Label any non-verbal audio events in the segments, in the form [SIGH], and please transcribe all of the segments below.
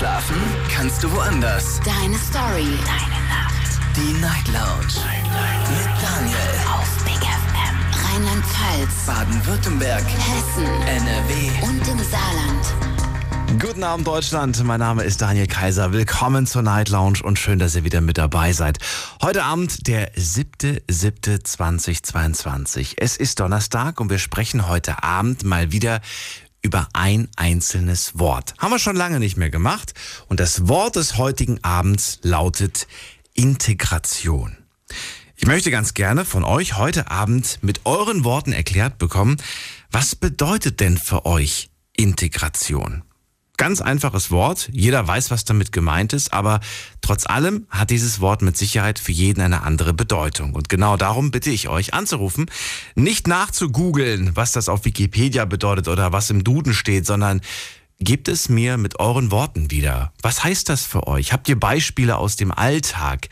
Schlafen kannst du woanders. Deine Story. Deine Nacht. Die Night Lounge. Night, Night. Mit Daniel. Auf Big FM. Rheinland-Pfalz. Baden-Württemberg. Hessen. NRW. Und im Saarland. Guten Abend Deutschland, mein Name ist Daniel Kaiser. Willkommen zur Night Lounge und schön, dass ihr wieder mit dabei seid. Heute Abend der 7.7.2022. Es ist Donnerstag und wir sprechen heute Abend mal wieder über ein einzelnes Wort. Haben wir schon lange nicht mehr gemacht und das Wort des heutigen Abends lautet Integration. Ich möchte ganz gerne von euch heute Abend mit euren Worten erklärt bekommen, was bedeutet denn für euch Integration? Ganz einfaches Wort, jeder weiß, was damit gemeint ist, aber trotz allem hat dieses Wort mit Sicherheit für jeden eine andere Bedeutung. Und genau darum bitte ich euch anzurufen, nicht nachzugoogeln, was das auf Wikipedia bedeutet oder was im Duden steht, sondern gebt es mir mit euren Worten wieder. Was heißt das für euch? Habt ihr Beispiele aus dem Alltag?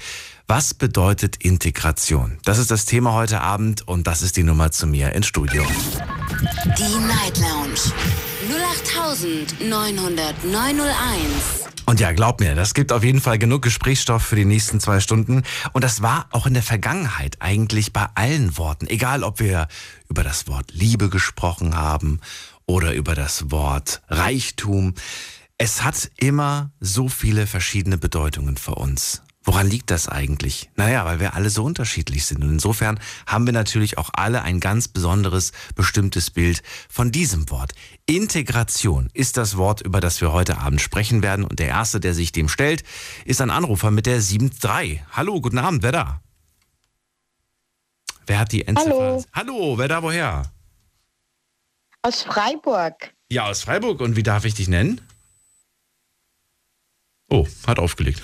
Was bedeutet Integration? Das ist das Thema heute Abend und das ist die Nummer zu mir ins Studio. Die Night Lounge. 0890901. Und ja, glaub mir, das gibt auf jeden Fall genug Gesprächsstoff für die nächsten zwei Stunden. Und das war auch in der Vergangenheit eigentlich bei allen Worten. Egal, ob wir über das Wort Liebe gesprochen haben oder über das Wort Reichtum. Es hat immer so viele verschiedene Bedeutungen für uns. Woran liegt das eigentlich? Naja, weil wir alle so unterschiedlich sind. Und insofern haben wir natürlich auch alle ein ganz besonderes, bestimmtes Bild von diesem Wort. Integration ist das Wort, über das wir heute Abend sprechen werden. Und der Erste, der sich dem stellt, ist ein Anrufer mit der 7.3. Hallo, guten Abend, wer da? Wer hat die Endziffer? Hallo. Hallo, wer da woher? Aus Freiburg. Ja, aus Freiburg. Und wie darf ich dich nennen? Oh, hat aufgelegt.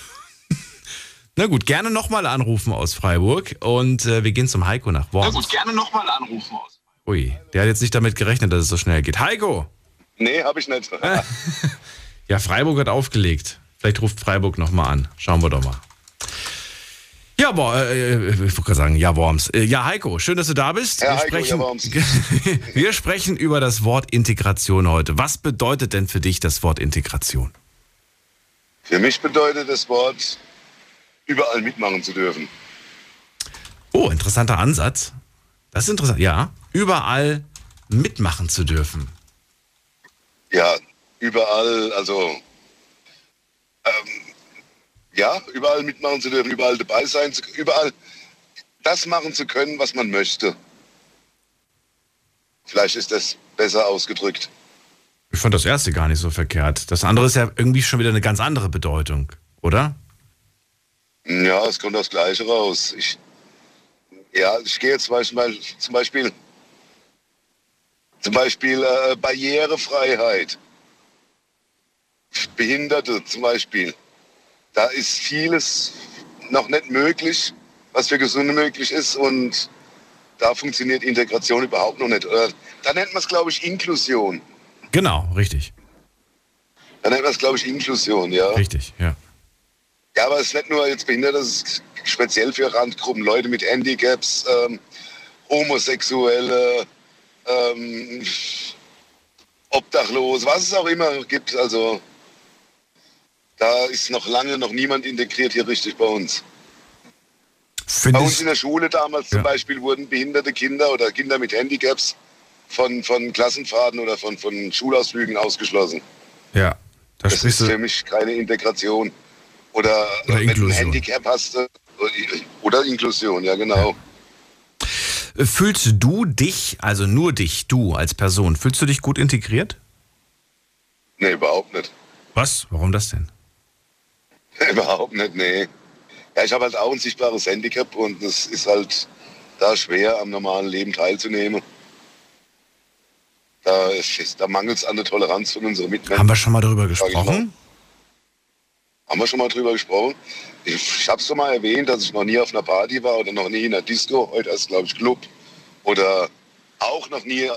Na gut, gerne nochmal anrufen aus Freiburg. Und äh, wir gehen zum Heiko nach Worms. Na gut, gerne nochmal anrufen aus. Ui, der hat jetzt nicht damit gerechnet, dass es so schnell geht. Heiko! Nee, habe ich nicht. [LAUGHS] Ja, Freiburg hat aufgelegt. Vielleicht ruft Freiburg nochmal an. Schauen wir doch mal. Ja, boah, äh, ich wollte gerade sagen, ja, Worms. Äh, ja, Heiko, schön, dass du da bist. Ja, wir, Heiko, sprechen, ja, Worms. [LAUGHS] wir sprechen über das Wort Integration heute. Was bedeutet denn für dich das Wort Integration? Für mich bedeutet das Wort, überall mitmachen zu dürfen. Oh, interessanter Ansatz. Das ist interessant. Ja, überall mitmachen zu dürfen. Ja, überall, also ähm, ja, überall mitmachen zu dürfen, überall dabei sein, zu, überall das machen zu können, was man möchte. Vielleicht ist das besser ausgedrückt. Ich fand das erste gar nicht so verkehrt. Das andere ist ja irgendwie schon wieder eine ganz andere Bedeutung, oder? Ja, es kommt das Gleiche raus. Ich, ja, ich gehe jetzt zum Beispiel, zum Beispiel, zum Beispiel äh, Barrierefreiheit. Behinderte zum Beispiel. Da ist vieles noch nicht möglich, was für Gesunde möglich ist und da funktioniert Integration überhaupt noch nicht. Oder, da nennt man es, glaube ich, Inklusion. Genau, richtig. Da nennt man es, glaube ich, Inklusion, ja. Richtig, ja. Ja, aber es ist nicht nur jetzt behindert, das ist speziell für Randgruppen, Leute mit Handicaps, ähm, Homosexuelle, ähm, Obdachlose, was es auch immer gibt. Also da ist noch lange noch niemand integriert hier richtig bei uns. Bei uns in der Schule damals Ja. zum Beispiel wurden behinderte Kinder oder Kinder mit Handicaps von, von Klassenfahrten oder von, von Schulausflügen ausgeschlossen. ja, da Das ist für mich keine Integration. Oder, Oder wenn du ein Inklusion. Handicap hast. äh, Oder Inklusion, ja genau. Fühlst du dich, also nur dich, du als Person, fühlst du dich gut integriert? Nee, überhaupt nicht. Was? Warum das denn? [LAUGHS] überhaupt nicht, nee. Ja, ich habe halt auch ein sichtbares Handicap und es ist halt da schwer, am normalen Leben teilzunehmen. Da, da mangelt es an der Toleranz von unseren Mitmenschen. Haben wir schon mal darüber gesprochen? Haben wir schon mal drüber gesprochen? Ich, ich habe es schon mal erwähnt, dass ich noch nie auf einer Party war oder noch nie in einer Disco. Heute ist glaube ich Club. Oder auch noch nie,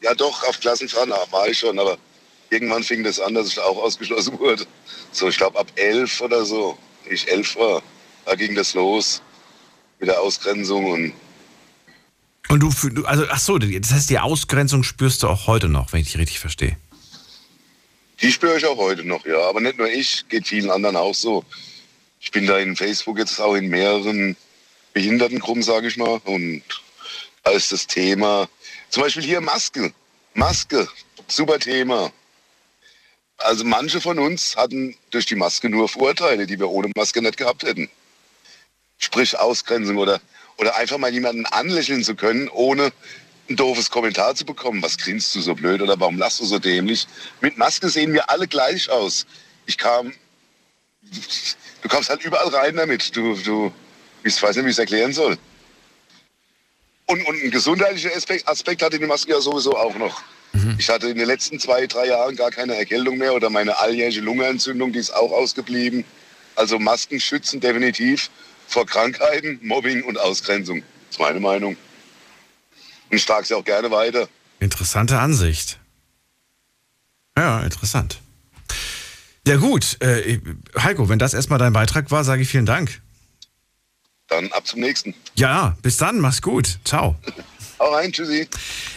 ja doch, auf Klassenfahren ah, war ich schon, aber irgendwann fing das an, dass ich da auch ausgeschlossen [LAUGHS] wurde. So, ich glaube ab elf oder so, ich elf war, da ging das los mit der Ausgrenzung und Und du, also, ach so, das heißt, die Ausgrenzung spürst du auch heute noch, wenn ich dich richtig verstehe. Die spüre ich auch heute noch, ja. Aber nicht nur ich, geht vielen anderen auch so. Ich bin da in Facebook jetzt auch in mehreren Behindertengruppen, sage ich mal. Und da ist das Thema, zum Beispiel hier Maske. Maske, super Thema. Also manche von uns hatten durch die Maske nur Vorteile, die wir ohne Maske nicht gehabt hätten. Sprich Ausgrenzung oder, oder einfach mal jemanden anlächeln zu können, ohne ein doofes Kommentar zu bekommen. Was grinst du so blöd oder warum lachst du so dämlich? Mit Maske sehen wir alle gleich aus. Ich kam, du kommst halt überall rein damit. Du, du, ich weiß nicht, wie ich es erklären soll. Und, und ein gesundheitlicher Aspekt, Aspekt hatte die Maske ja sowieso auch noch. Mhm. Ich hatte in den letzten zwei, drei Jahren gar keine Erkältung mehr oder meine alljährige Lungenentzündung, die ist auch ausgeblieben. Also Masken schützen definitiv vor Krankheiten, Mobbing und Ausgrenzung. Das ist meine Meinung. Ich trage sie auch gerne weiter. Interessante Ansicht. Ja, interessant. Ja gut, äh, Heiko, wenn das erstmal dein Beitrag war, sage ich vielen Dank. Dann ab zum nächsten. Ja, bis dann, mach's gut. Ciao. [LAUGHS] Hau rein, tschüssi.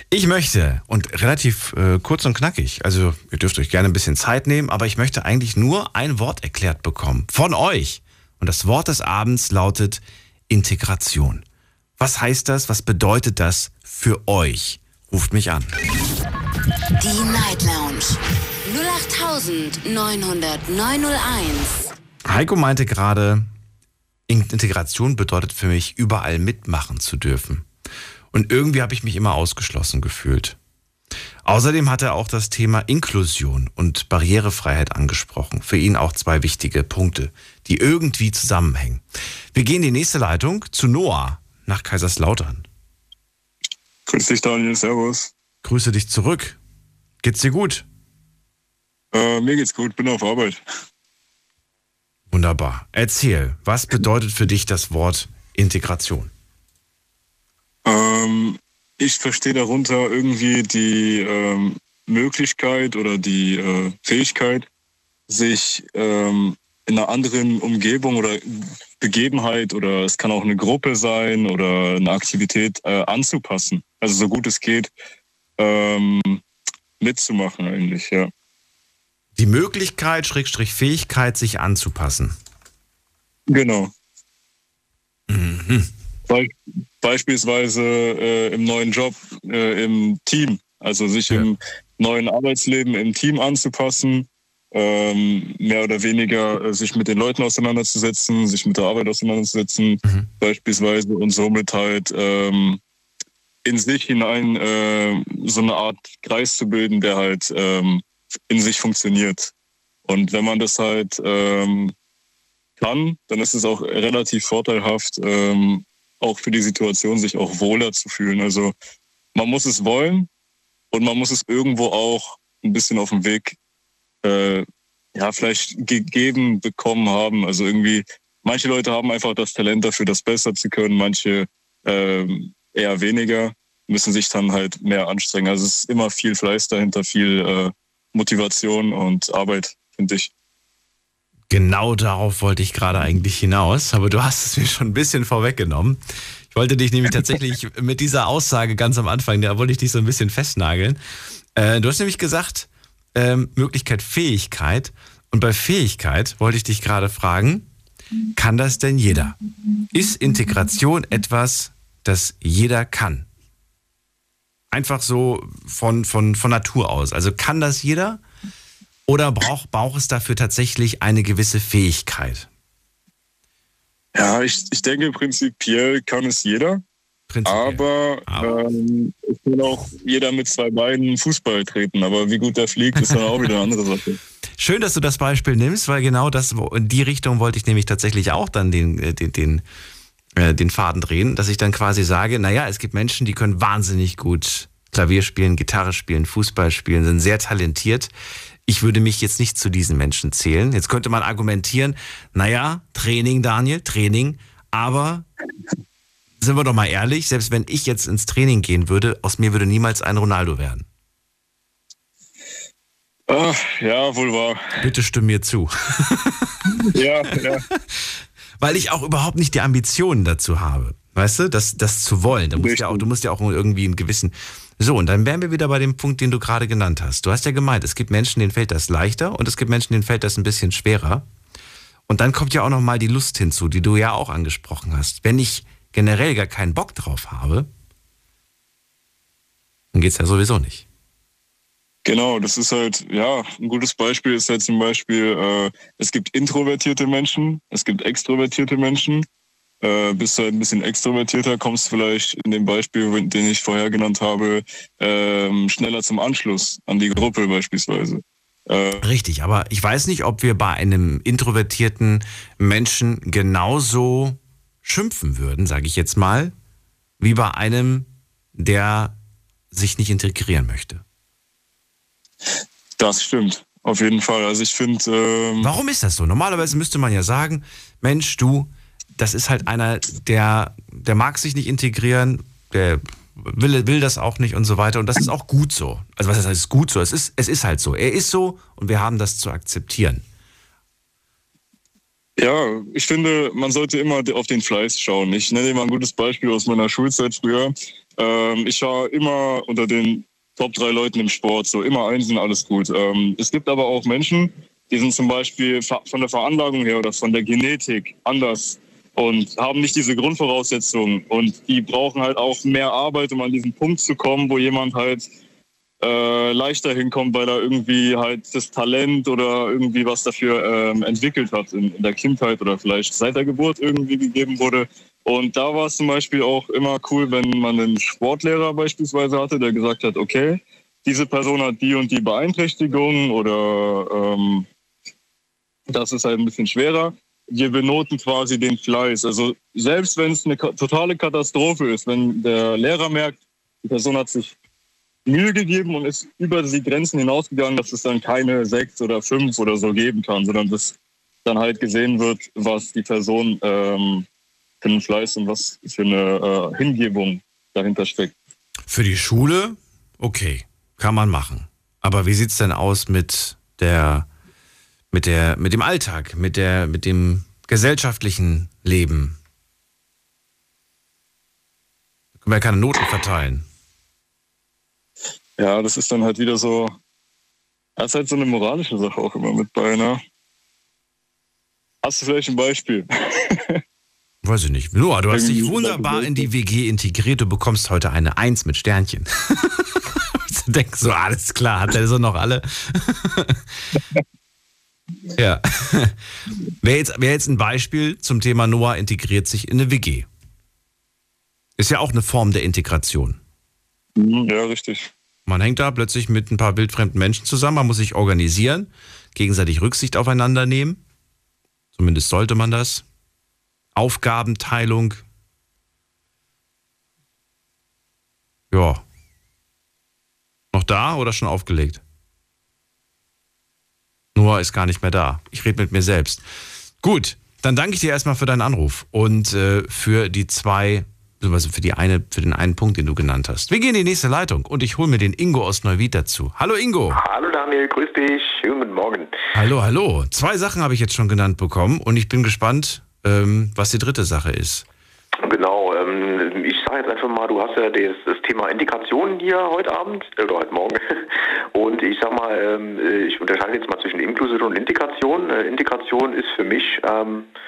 Ich möchte, und relativ äh, kurz und knackig, also ihr dürft euch gerne ein bisschen Zeit nehmen, aber ich möchte eigentlich nur ein Wort erklärt bekommen. Von euch. Und das Wort des Abends lautet Integration. Was heißt das? Was bedeutet das für euch? Ruft mich an. Die Night Lounge 0890901. Heiko meinte gerade, Integration bedeutet für mich, überall mitmachen zu dürfen. Und irgendwie habe ich mich immer ausgeschlossen gefühlt. Außerdem hat er auch das Thema Inklusion und Barrierefreiheit angesprochen. Für ihn auch zwei wichtige Punkte, die irgendwie zusammenhängen. Wir gehen in die nächste Leitung zu Noah nach Kaiserslautern. Grüß dich, Daniel. Servus. Grüße dich zurück. Geht's dir gut? Äh, mir geht's gut. Bin auf Arbeit. Wunderbar. Erzähl, was bedeutet für dich das Wort Integration? Ähm, ich verstehe darunter irgendwie die ähm, Möglichkeit oder die äh, Fähigkeit, sich ähm, in einer anderen Umgebung oder Begebenheit oder es kann auch eine Gruppe sein oder eine Aktivität äh, anzupassen. Also so gut es geht, ähm, mitzumachen eigentlich, ja. Die Möglichkeit, Schrägstrich Fähigkeit, sich anzupassen. Genau. Mhm. Be beispielsweise äh, im neuen Job, äh, im Team, also sich ja. im neuen Arbeitsleben im Team anzupassen, ähm, mehr oder weniger äh, sich mit den Leuten auseinanderzusetzen, sich mit der Arbeit auseinanderzusetzen, mhm. beispielsweise und somit halt ähm, in sich hinein äh, so eine Art Kreis zu bilden, der halt ähm, in sich funktioniert. Und wenn man das halt ähm, kann, dann ist es auch relativ vorteilhaft, ähm, auch für die Situation sich auch wohler zu fühlen. Also man muss es wollen und man muss es irgendwo auch ein bisschen auf dem Weg äh, ja, vielleicht gegeben bekommen haben. Also irgendwie, manche Leute haben einfach das Talent dafür, das besser zu können, manche ähm, eher weniger, müssen sich dann halt mehr anstrengen. Also es ist immer viel Fleiß dahinter, viel äh, Motivation und Arbeit, finde ich. Genau darauf wollte ich gerade eigentlich hinaus, aber du hast es mir schon ein bisschen vorweggenommen. Ich wollte dich nämlich tatsächlich [LAUGHS] mit dieser Aussage ganz am Anfang, da wollte ich dich so ein bisschen festnageln. Äh, du hast nämlich gesagt, ähm, Möglichkeit Fähigkeit. Und bei Fähigkeit wollte ich dich gerade fragen, kann das denn jeder? Ist Integration etwas, das jeder kann? Einfach so von, von, von Natur aus. Also kann das jeder? Oder braucht, braucht es dafür tatsächlich eine gewisse Fähigkeit? Ja, ich, ich denke, prinzipiell kann es jeder. Aber. Ähm, es kann auch jeder mit zwei Beinen Fußball treten. Aber wie gut der fliegt, ist dann auch wieder eine andere Sache. [LAUGHS] Schön, dass du das Beispiel nimmst, weil genau das in die Richtung wollte ich nämlich tatsächlich auch dann den, äh, den, den, äh, den Faden drehen, dass ich dann quasi sage, naja, es gibt Menschen, die können wahnsinnig gut Klavier spielen, Gitarre spielen, Fußball spielen, sind sehr talentiert. Ich würde mich jetzt nicht zu diesen Menschen zählen. Jetzt könnte man argumentieren, naja, Training, Daniel, Training, aber sind wir doch mal ehrlich, selbst wenn ich jetzt ins Training gehen würde, aus mir würde niemals ein Ronaldo werden. Ach, ja, wohl wahr. Bitte stimm mir zu. [LAUGHS] ja, ja. [LAUGHS] Weil ich auch überhaupt nicht die Ambitionen dazu habe. Weißt du, das, das zu wollen. Du musst, ja auch, du musst ja auch irgendwie einen gewissen So, und dann wären wir wieder bei dem Punkt, den du gerade genannt hast. Du hast ja gemeint, es gibt Menschen, denen fällt das leichter und es gibt Menschen, denen fällt das ein bisschen schwerer. Und dann kommt ja auch noch mal die Lust hinzu, die du ja auch angesprochen hast. Wenn ich generell gar keinen Bock drauf habe, dann geht's ja sowieso nicht. Genau, das ist halt, ja, ein gutes Beispiel ist halt zum Beispiel, äh, es gibt introvertierte Menschen, es gibt extrovertierte Menschen. Äh, bist du halt ein bisschen extrovertierter, kommst vielleicht in dem Beispiel, den ich vorher genannt habe, ähm, schneller zum Anschluss an die Gruppe beispielsweise. Äh, Richtig, aber ich weiß nicht, ob wir bei einem introvertierten Menschen genauso schimpfen würden, sage ich jetzt mal, wie bei einem, der sich nicht integrieren möchte. Das stimmt, auf jeden Fall. Also ich finde. Ähm Warum ist das so? Normalerweise müsste man ja sagen, Mensch, du, das ist halt einer, der, der mag sich nicht integrieren, der will, will das auch nicht und so weiter. Und das ist auch gut so. Also was heißt, es ist gut so? Es ist, es ist halt so. Er ist so und wir haben das zu akzeptieren. Ja, ich finde, man sollte immer auf den Fleiß schauen. Ich nenne mal ein gutes Beispiel aus meiner Schulzeit früher. Ähm, ich war immer unter den Top drei Leuten im Sport, so immer einzeln, alles gut. Ähm, es gibt aber auch Menschen, die sind zum Beispiel von der Veranlagung her oder von der Genetik anders und haben nicht diese Grundvoraussetzungen und die brauchen halt auch mehr Arbeit, um an diesen Punkt zu kommen, wo jemand halt äh, leichter hinkommt, weil er irgendwie halt das Talent oder irgendwie was dafür ähm, entwickelt hat in, in, der Kindheit oder vielleicht seit der Geburt irgendwie gegeben wurde. Und da war es zum Beispiel auch immer cool, wenn man einen Sportlehrer beispielsweise hatte, der gesagt hat, okay, diese Person hat die und die Beeinträchtigung oder ähm, das ist halt ein bisschen schwerer. Wir benoten quasi den Fleiß. Also selbst wenn es eine totale Katastrophe ist, wenn der Lehrer merkt, die Person hat sich Mühe gegeben und ist über die Grenzen hinausgegangen, dass es dann keine sechs oder fünf oder so geben kann, sondern dass dann halt gesehen wird, was die Person ähm, für einen Fleiß und was für eine äh, Hingebung dahinter steckt. Für die Schule, okay, kann man machen. Aber wie sieht es denn aus mit der, mit der, mit dem Alltag, mit der, mit dem gesellschaftlichen Leben? Da können wir ja keine Noten verteilen. Ja, das ist dann halt wieder so, das ist halt so eine moralische Sache auch immer mit bei, ne? Hast du vielleicht ein Beispiel? [LAUGHS] Weiß ich nicht. Noah, du hast dich wunderbar in die WG integriert. Du bekommst heute eine Eins mit Sternchen. [LAUGHS] du denkst so, alles klar, hat er so noch alle? [LAUGHS] ja. Wäre jetzt, wär jetzt ein Beispiel zum Thema Noah integriert sich in eine WG. Ist ja auch eine Form der Integration. Mhm, ja, richtig. Man hängt da plötzlich mit ein paar wildfremden Menschen zusammen, man muss sich organisieren, gegenseitig Rücksicht aufeinander nehmen. Zumindest sollte man das. Aufgabenteilung. Ja. Noch da oder schon aufgelegt? Noah ist gar nicht mehr da. Ich rede mit mir selbst. Gut, dann danke ich dir erstmal für deinen Anruf und äh, für die zwei, also für, die eine, für den einen Punkt, den du genannt hast. Wir gehen in die nächste Leitung und ich hole mir den Ingo aus Neuwied dazu. Hallo Ingo. Hallo Daniel, grüß dich. Schönen guten Morgen. Hallo, hallo. Zwei Sachen habe ich jetzt schon genannt bekommen und ich bin gespannt, ähm, was die dritte Sache ist. Genau, ähm, ich sage jetzt einfach mal, du hast ja das, das, Thema Integration hier heute Abend äh, oder heute Morgen. [LAUGHS] Und ich sag mal, ähm, ich unterscheide jetzt mal zwischen Inklusion und Integration. Äh, Integration ist für mich, ähm, äh,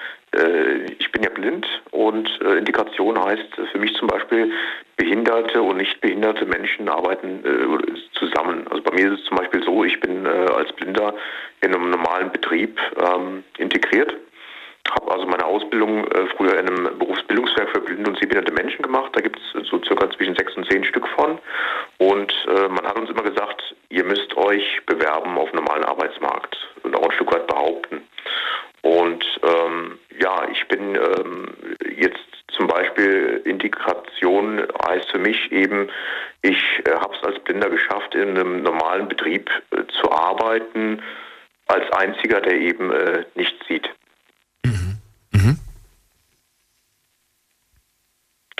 ich bin ja blind und äh, Integration heißt für mich zum Beispiel, behinderte und nicht behinderte Menschen arbeiten äh, zusammen. Also bei mir ist es zum Beispiel so, ich bin äh, als Blinder in einem normalen Betrieb ähm, integriert habe also meine Ausbildung äh, früher in einem Berufsbildungswerk für blinde und sehbehinderte Menschen gemacht. Da gibt es so circa zwischen sechs und zehn Stück von. Und äh, man hat uns immer gesagt, ihr müsst euch bewerben auf normalen Arbeitsmarkt und auch ein Stück weit behaupten. Und ähm, ja, ich bin ähm, jetzt zum Beispiel Integration heißt für mich eben, ich äh, habe es als Blinder geschafft, in einem normalen Betrieb äh, zu arbeiten, als einziger, der eben äh, nichts sieht.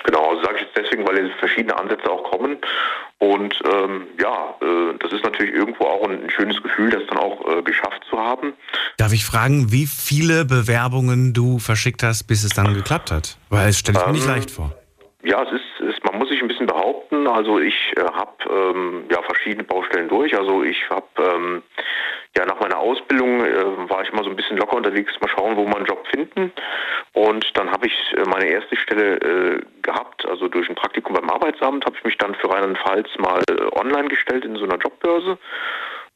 Genau, also sage ich jetzt deswegen, weil verschiedene Ansätze auch kommen. Und ähm, ja, äh, das ist natürlich irgendwo auch ein, ein schönes Gefühl, das dann auch äh, geschafft zu haben. Darf ich fragen, wie viele Bewerbungen du verschickt hast, bis es dann geklappt hat? Weil es stelle ich mir nicht ähm, leicht vor. Ja, es ist, ist man muss sich ein bisschen behaupten. Also ich äh, habe ähm, ja verschiedene Baustellen durch. Also ich habe ähm, ja nach meiner Ausbildung äh, war ich immer so ein bisschen locker unterwegs, mal schauen, wo man einen Job finden. Und dann habe ich äh, meine erste Stelle äh, gehabt, also durch ein Praktikum beim Arbeitsamt, habe ich mich dann für Rheinland-Pfalz mal äh, online gestellt in so einer Jobbörse.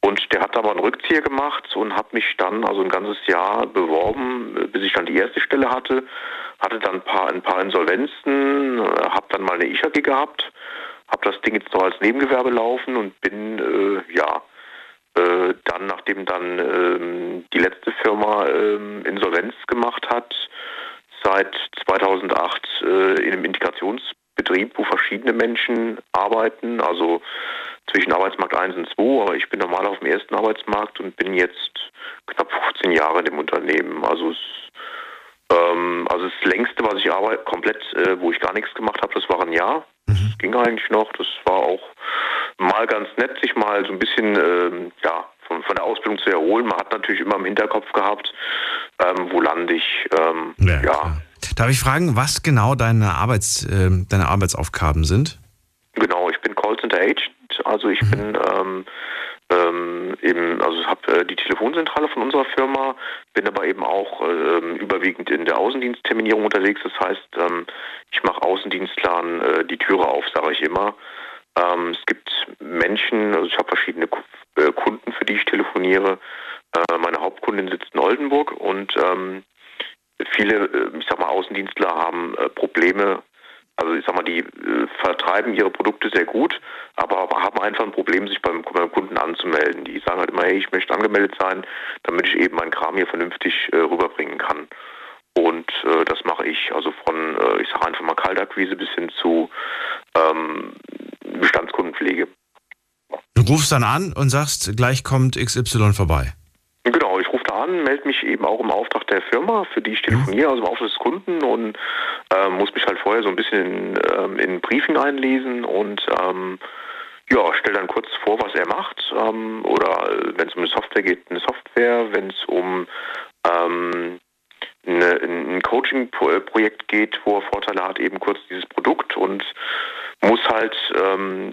Und der hat aber einen Rückzieher gemacht und hat mich dann also ein ganzes Jahr beworben, äh, bis ich dann die erste Stelle hatte. Hatte dann ein paar, ein paar Insolvenzen, äh, habe dann mal eine IHG gehabt, habe das Ding jetzt noch als Nebengewerbe laufen und bin, äh, ja, dann, nachdem dann ähm, die letzte Firma ähm, Insolvenz gemacht hat, seit 2008 äh, in einem Integrationsbetrieb, wo verschiedene Menschen arbeiten, also zwischen Arbeitsmarkt 1 und 2, aber ich bin normal auf dem ersten Arbeitsmarkt und bin jetzt knapp 15 Jahre in dem Unternehmen. Also es, ähm, also das längste, was ich arbeite, komplett, äh, wo ich gar nichts gemacht habe, das war ein Jahr. Das mhm. ging eigentlich noch. Das war auch mal ganz nett, sich mal so ein bisschen, ähm, ja, von, von, der Ausbildung zu erholen. Man hat natürlich immer im Hinterkopf gehabt, ähm, wo lande ich. Ähm, ja. ja. Darf ich fragen, was genau deine, Arbeits, äh, deine Arbeitsaufgaben sind? Genau, ich bin Callcenter Agent. Also ich mhm. bin ähm, ähm, eben, also habe äh, die Telefonzentrale von unserer Firma, bin aber eben auch äh, überwiegend in der Außendienstterminierung unterwegs. Das heißt, ähm, ich mache Außendienstlern äh, die Türe auf, sage ich immer. Ähm, es gibt Menschen, also ich habe verschiedene äh, Kunden, für die ich telefoniere. Äh, meine Hauptkundin sitzt in Oldenburg und ähm, viele, äh, ich sag mal, Außendienstler haben Probleme also ich sag mal, die äh, vertreiben ihre Produkte sehr gut, aber haben einfach ein Problem, sich beim, beim, Kunden anzumelden. Die sagen halt immer, hey, ich möchte angemeldet sein, damit ich eben meinen Kram hier vernünftig äh, rüberbringen kann. Und äh, das mache ich, also von, äh, ich sage einfach mal Kaltakquise bis hin zu ähm, Bestandskundenpflege. Du rufst dann an und sagst, gleich kommt XY vorbei an, melde mich eben auch im Auftrag der Firma, für die ich telefoniere, also im Auftrag des Kunden und äh, muss mich halt vorher so ein bisschen in, ähm, in ein Briefing einlesen und ähm, ja, stelle dann kurz vor, was er macht. Ähm, oder wenn es um eine Software geht, eine Software, wenn es um ähm, eine, ein Coaching-Projekt geht, wo er Vorteile hat, eben kurz dieses Produkt und muss halt ähm,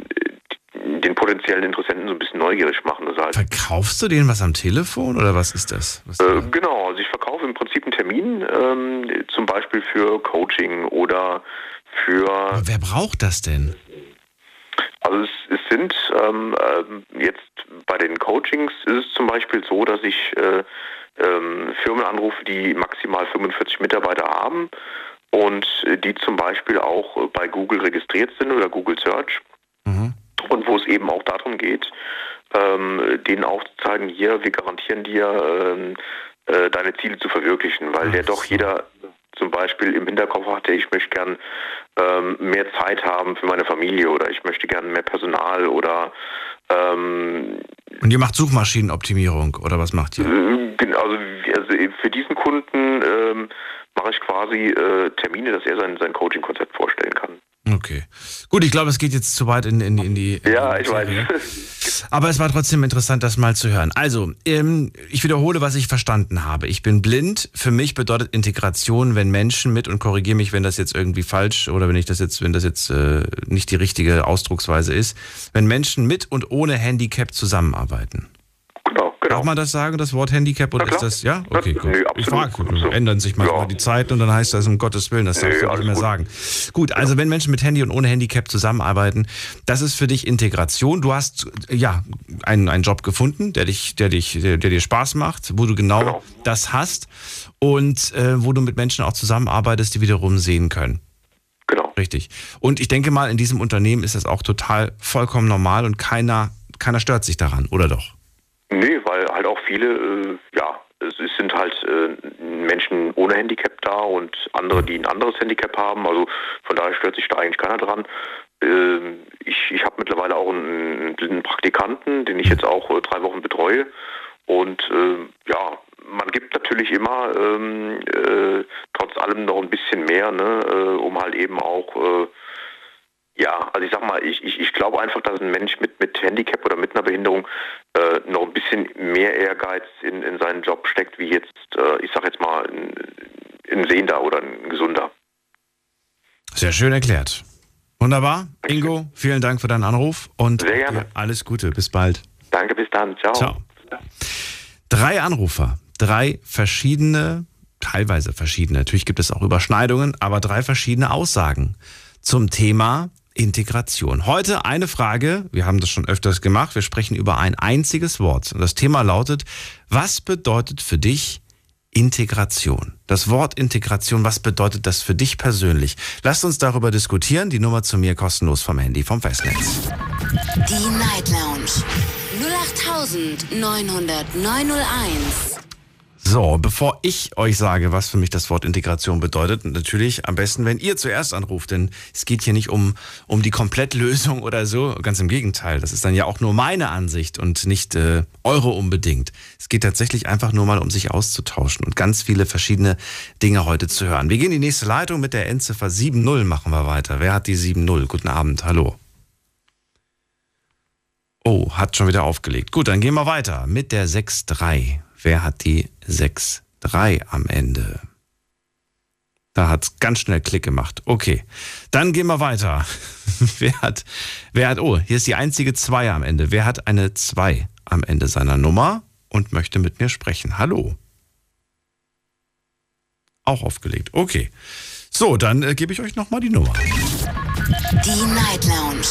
den potenziellen Interessenten so ein bisschen neugierig machen. Das heißt, Verkaufst du denen was am Telefon oder was ist das? Äh, genau, also ich verkaufe im Prinzip einen Termin, ähm, zum Beispiel für Coaching oder für. Aber wer braucht das denn? Also es, es sind ähm, äh, jetzt bei den Coachings ist es zum Beispiel so, dass ich äh, ähm, Firmen anrufe, die maximal 45 Mitarbeiter haben und die zum Beispiel auch bei Google registriert sind oder Google Search. Mhm und wo es eben auch darum geht, ähm, denen aufzuzeigen, hier, wir garantieren dir, ähm, äh, deine Ziele zu verwirklichen, weil der doch jeder zum Beispiel im Hinterkopf hatte, ich möchte gern ähm, mehr Zeit haben für meine Familie oder ich möchte gern mehr Personal oder ähm, und ihr macht Suchmaschinenoptimierung oder was macht ihr? Äh, also, also für diesen Kunden ähm, mache ich quasi äh, Termine, dass er sein, sein Coaching-Konzept vorstellen kann. Okay. Gut, ich glaube, es geht jetzt zu weit in, in, in die. In ja, ich weiß. [LAUGHS] Aber es war trotzdem interessant, das mal zu hören. Also, ähm, ich wiederhole, was ich verstanden habe. Ich bin blind. Für mich bedeutet Integration, wenn Menschen mit, und korrigiere mich, wenn das jetzt irgendwie falsch oder wenn ich das jetzt, wenn das jetzt äh, nicht die richtige Ausdrucksweise ist, wenn Menschen mit und ohne Handicap zusammenarbeiten. Genau. Darf man das sagen, das Wort Handicap? Oder ist das, ja? Okay, gut. Nö, ich frage, ändern sich manchmal ja. die Zeiten und dann heißt das um Gottes Willen, das darfst du nicht mehr gut. sagen. Gut, also ja. wenn Menschen mit Handy und ohne Handicap zusammenarbeiten, das ist für dich Integration. Du hast, ja, einen, einen Job gefunden, der dich, der dich, der, der dir Spaß macht, wo du genau, genau. das hast und äh, wo du mit Menschen auch zusammenarbeitest, die wiederum sehen können. Genau. Richtig. Und ich denke mal, in diesem Unternehmen ist das auch total vollkommen normal und keiner, keiner stört sich daran, oder doch? Nee, weil halt auch viele, äh, ja, es sind halt äh, Menschen ohne Handicap da und andere, die ein anderes Handicap haben. Also von daher stört sich da eigentlich keiner dran. Äh, ich ich habe mittlerweile auch einen, einen, Praktikanten, den ich jetzt auch äh, drei Wochen betreue. Und äh, ja, man gibt natürlich immer ähm, äh, trotz allem noch ein bisschen mehr, ne, um halt eben auch ja, also ich sag mal, ich, ich, ich glaube einfach, dass ein Mensch mit, mit Handicap oder mit einer Behinderung äh, noch ein bisschen mehr Ehrgeiz in, in seinen Job steckt, wie jetzt, äh, ich sag jetzt mal, ein, ein Sehender oder ein Gesunder. Sehr schön erklärt. Wunderbar. Ingo, vielen Dank für deinen Anruf und alles Gute. Bis bald. Danke, bis dann. Ciao. Ciao. Drei Anrufer, drei verschiedene, teilweise verschiedene, natürlich gibt es auch Überschneidungen, aber drei verschiedene Aussagen zum Thema Integration. Heute eine Frage, wir haben das schon öfters gemacht, wir sprechen über ein einziges Wort. Und das Thema lautet, was bedeutet für dich Integration? Das Wort Integration, was bedeutet das für dich persönlich? Lasst uns darüber diskutieren. Die Nummer zu mir kostenlos vom Handy vom Festnetz. Die Night Lounge 0890901. So, bevor ich euch sage, was für mich das Wort Integration bedeutet, natürlich am besten, wenn ihr zuerst anruft, denn es geht hier nicht um, um die Komplettlösung oder so, ganz im Gegenteil. Das ist dann ja auch nur meine Ansicht und nicht äh, eure unbedingt. Es geht tatsächlich einfach nur mal um sich auszutauschen und ganz viele verschiedene Dinge heute zu hören. Wir gehen in die nächste Leitung mit der Endziffer 7.0 machen wir weiter. Wer hat die 7.0? Guten Abend, hallo. Oh, hat schon wieder aufgelegt. Gut, dann gehen wir weiter mit der 6.3. Wer hat die 6-3 am Ende? Da hat es ganz schnell Klick gemacht. Okay, dann gehen wir weiter. [LAUGHS] wer hat, wer hat, oh, hier ist die einzige 2 am Ende. Wer hat eine 2 am Ende seiner Nummer und möchte mit mir sprechen? Hallo. Auch aufgelegt. Okay. So, dann äh, gebe ich euch nochmal die Nummer. Die Night Lounge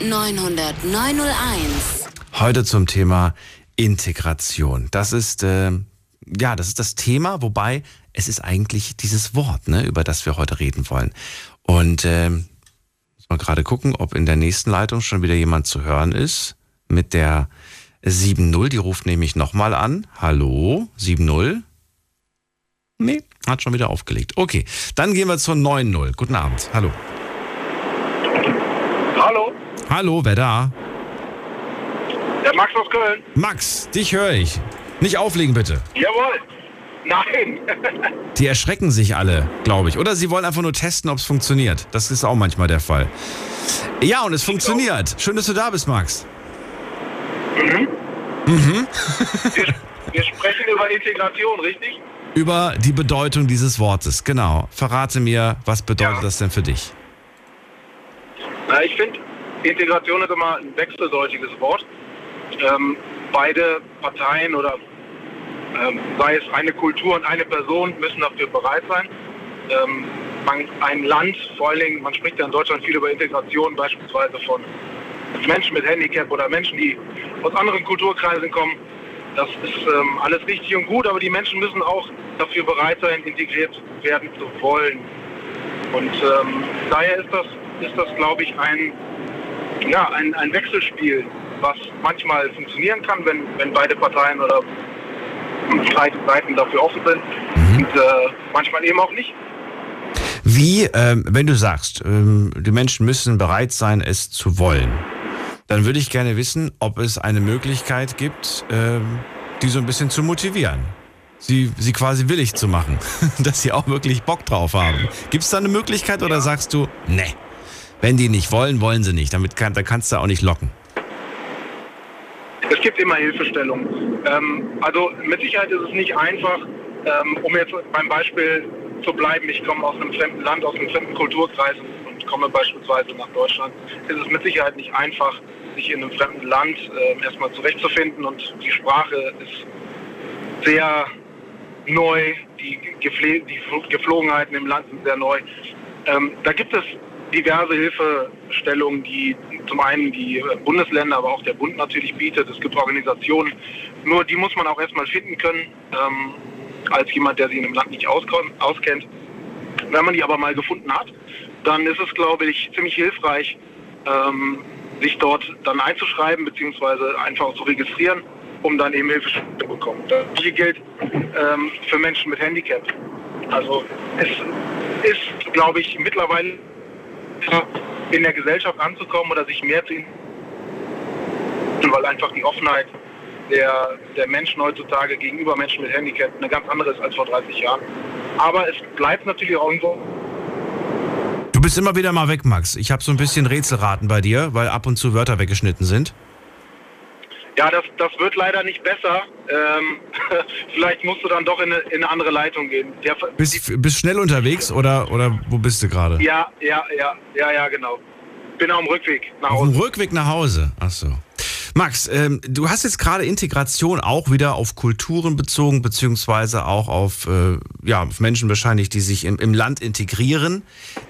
0890901. Heute zum Thema Integration. Das ist äh, ja, das ist das Thema, wobei es ist eigentlich dieses Wort, ne, über das wir heute reden wollen. Und äh, muss mal gerade gucken, ob in der nächsten Leitung schon wieder jemand zu hören ist mit der 7.0. Die ruft nämlich nochmal an. Hallo, 7.0. Nee, hat schon wieder aufgelegt. Okay, dann gehen wir zur 9.0. Guten Abend. Hallo. Hallo, Hallo, wer da? Der Max aus Köln. Max, dich höre ich. Nicht auflegen bitte. Jawohl. Nein. Die erschrecken sich alle, glaube ich. Oder sie wollen einfach nur testen, ob es funktioniert. Das ist auch manchmal der Fall. Ja, und es funktioniert. Schön, dass du da bist, Max. wir, wir sprechen über Integration, richtig? Über die Bedeutung dieses Wortes. Genau. Verrate mir, was bedeutet Ja. das denn für dich? Na, ich finde, Integration ist immer ein wechseldeutiges Wort. Ähm, beide Parteien oder ähm, sei es eine Kultur und eine Person müssen dafür bereit sein. Ähm, man, ein Land, vor allen Dingen, man spricht ja in Deutschland viel über Integration, beispielsweise von Menschen mit Handicap oder Menschen, die aus anderen Kulturkreisen kommen. Das ist ähm, alles richtig und gut, aber die Menschen müssen auch dafür bereit sein, integriert werden zu wollen. Und ähm, daher ist das, ist das glaube ich, ein, ja, ein, ein Wechselspiel, was manchmal funktionieren kann, wenn, wenn beide Parteien oder beide Seiten dafür offen sind und äh, manchmal eben auch nicht. Wie, ähm, wenn du sagst, ähm, die Menschen müssen bereit sein, es zu wollen, dann würde ich gerne wissen, ob es eine Möglichkeit gibt, ähm, die so ein bisschen zu motivieren. Sie, sie quasi willig zu machen, [LAUGHS] dass sie auch wirklich Bock drauf haben. Gibt es da eine Möglichkeit oder sagst du, ne, wenn die nicht wollen, wollen sie nicht. Damit kann, da kannst du auch nicht locken. Es gibt immer Hilfestellung. Ähm, also mit Sicherheit ist es nicht einfach, ähm, um jetzt beim Beispiel zu bleiben, ich komme aus einem fremden Land, aus einem fremden Kulturkreis und komme beispielsweise nach Deutschland, ist es mit Sicherheit nicht einfach, sich in einem fremden Land äh, erstmal zurechtzufinden und die Sprache ist sehr neu, die, Gefle die Geflogenheiten im Land sind sehr neu. Ähm, da gibt es diverse Hilfestellungen, die zum einen die Bundesländer, aber auch der Bund natürlich bietet. Es gibt Organisationen, nur die muss man auch erstmal finden können, ähm, als jemand, der sich in einem Land nicht auskennt. Wenn man die aber mal gefunden hat, dann ist es, glaube ich, ziemlich hilfreich, ähm, sich dort dann einzuschreiben, beziehungsweise einfach zu registrieren, um dann eben Hilfe zu bekommen. Das hier gilt ähm, für Menschen mit Handicap. Also es ist, glaube ich, mittlerweile in der Gesellschaft anzukommen oder sich mehr zu weil einfach die Offenheit der, der Menschen heutzutage gegenüber Menschen mit Handicap eine ganz andere ist als vor 30 Jahren. Aber es bleibt natürlich auch irgendwo Du bist immer wieder mal weg, Max. Ich habe so ein bisschen Rätselraten bei dir, weil ab und zu Wörter weggeschnitten sind. Ja, das, das wird leider nicht besser. Ähm, [LAUGHS] vielleicht musst du dann doch in eine, in eine andere Leitung gehen. Der, bist, bist schnell unterwegs oder, oder wo bist du gerade? Ja, ja, ja, ja, ja, genau. Bin auf dem Rückweg nach Hause. Auf dem Rückweg nach Hause, ach so. Max, ähm, du hast jetzt gerade Integration auch wieder auf Kulturen bezogen, beziehungsweise auch auf, äh, ja, auf Menschen wahrscheinlich, die sich im, im Land integrieren.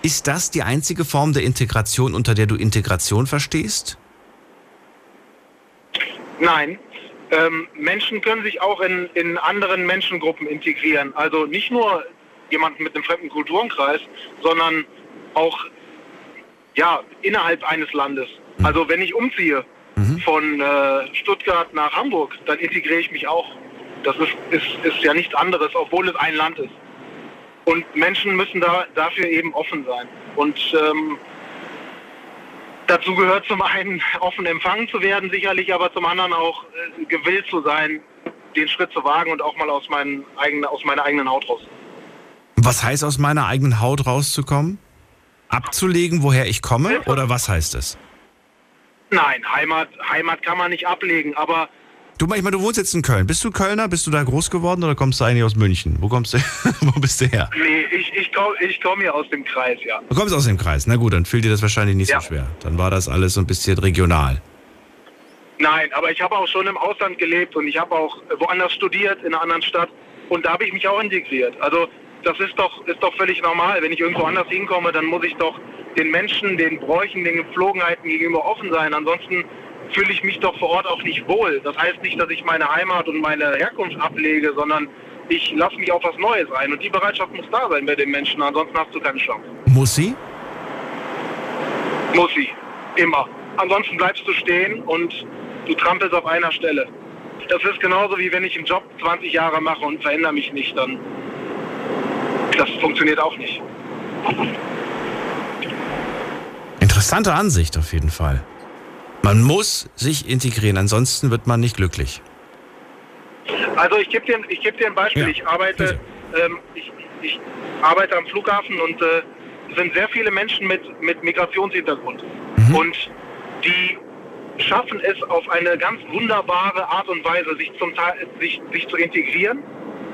Ist das die einzige Form der Integration, unter der du Integration verstehst? Nein. Ähm, Menschen können sich auch in, in anderen Menschengruppen integrieren. Also nicht nur jemanden mit einem fremden Kulturenkreis, sondern auch ja, innerhalb eines Landes. Mhm. Also wenn ich umziehe mhm. von äh, Stuttgart nach Hamburg, dann integriere ich mich auch. Das ist, ist, ist ja nichts anderes, obwohl es ein Land ist. Und Menschen müssen da dafür eben offen sein. Und ähm, Dazu gehört zum einen offen empfangen zu werden, sicherlich, aber zum anderen auch äh, gewillt zu sein, den Schritt zu wagen und auch mal aus, meinen eigenen, aus meiner eigenen Haut raus. Was heißt aus meiner eigenen Haut rauszukommen? Abzulegen, woher ich komme? Oder was heißt es? Nein, Heimat, Heimat kann man nicht ablegen, aber Du, ich meine, du wohnst jetzt in Köln. Bist du Kölner? Bist du da groß geworden oder kommst du eigentlich aus München? Wo kommst du, [LAUGHS] wo bist du her? Nee, ich, ich komme ich komm hier aus dem Kreis, ja. Du kommst aus dem Kreis. Na gut, dann fühlt dir das wahrscheinlich nicht ja. so schwer. Dann war das alles so ein bisschen regional. Nein, aber ich habe auch schon im Ausland gelebt und ich habe auch woanders studiert, in einer anderen Stadt. Und da habe ich mich auch integriert. Also das ist doch, ist doch völlig normal. Wenn ich irgendwo anders hinkomme, dann muss ich doch den Menschen, den Bräuchen, den Gepflogenheiten gegenüber offen sein. Ansonsten fühle ich mich doch vor Ort auch nicht wohl. Das heißt nicht, dass ich meine Heimat und meine Herkunft ablege, sondern ich lasse mich auf was Neues ein. Und die Bereitschaft muss da sein bei den Menschen, ansonsten hast du keine Chance. Muss sie? Muss sie. Immer. Ansonsten bleibst du stehen und du trampelst auf einer Stelle. Das ist genauso wie wenn ich einen Job 20 Jahre mache und verändere mich nicht, dann das funktioniert auch nicht. Interessante Ansicht auf jeden Fall. Man muss sich integrieren, ansonsten wird man nicht glücklich. Also ich gebe dir, geb dir ein Beispiel. Ja, ich, arbeite, ähm, ich, ich, arbeite am Flughafen und äh, sind sehr viele Menschen mit, mit Migrationshintergrund. Mhm. Und die schaffen es auf eine ganz wunderbare Art und Weise, sich, zum Teil, sich, sich zu integrieren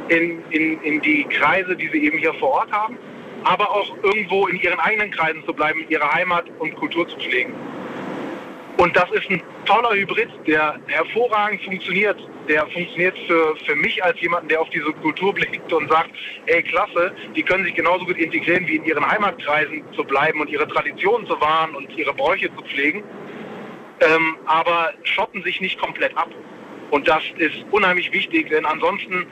in, in, in die Kreise, die sie eben hier vor Ort haben, aber auch irgendwo in ihren eigenen Kreisen zu bleiben, ihre Heimat und Kultur zu pflegen. Und das ist ein toller Hybrid, der hervorragend funktioniert. Der funktioniert für, für mich als jemanden, der auf diese Kultur blickt und sagt, ey, klasse, die können sich genauso gut integrieren, wie in ihren Heimatkreisen zu bleiben und ihre Traditionen zu wahren und ihre Bräuche zu pflegen. Ähm, aber schotten sich nicht komplett ab. Und das ist unheimlich wichtig, denn ansonsten,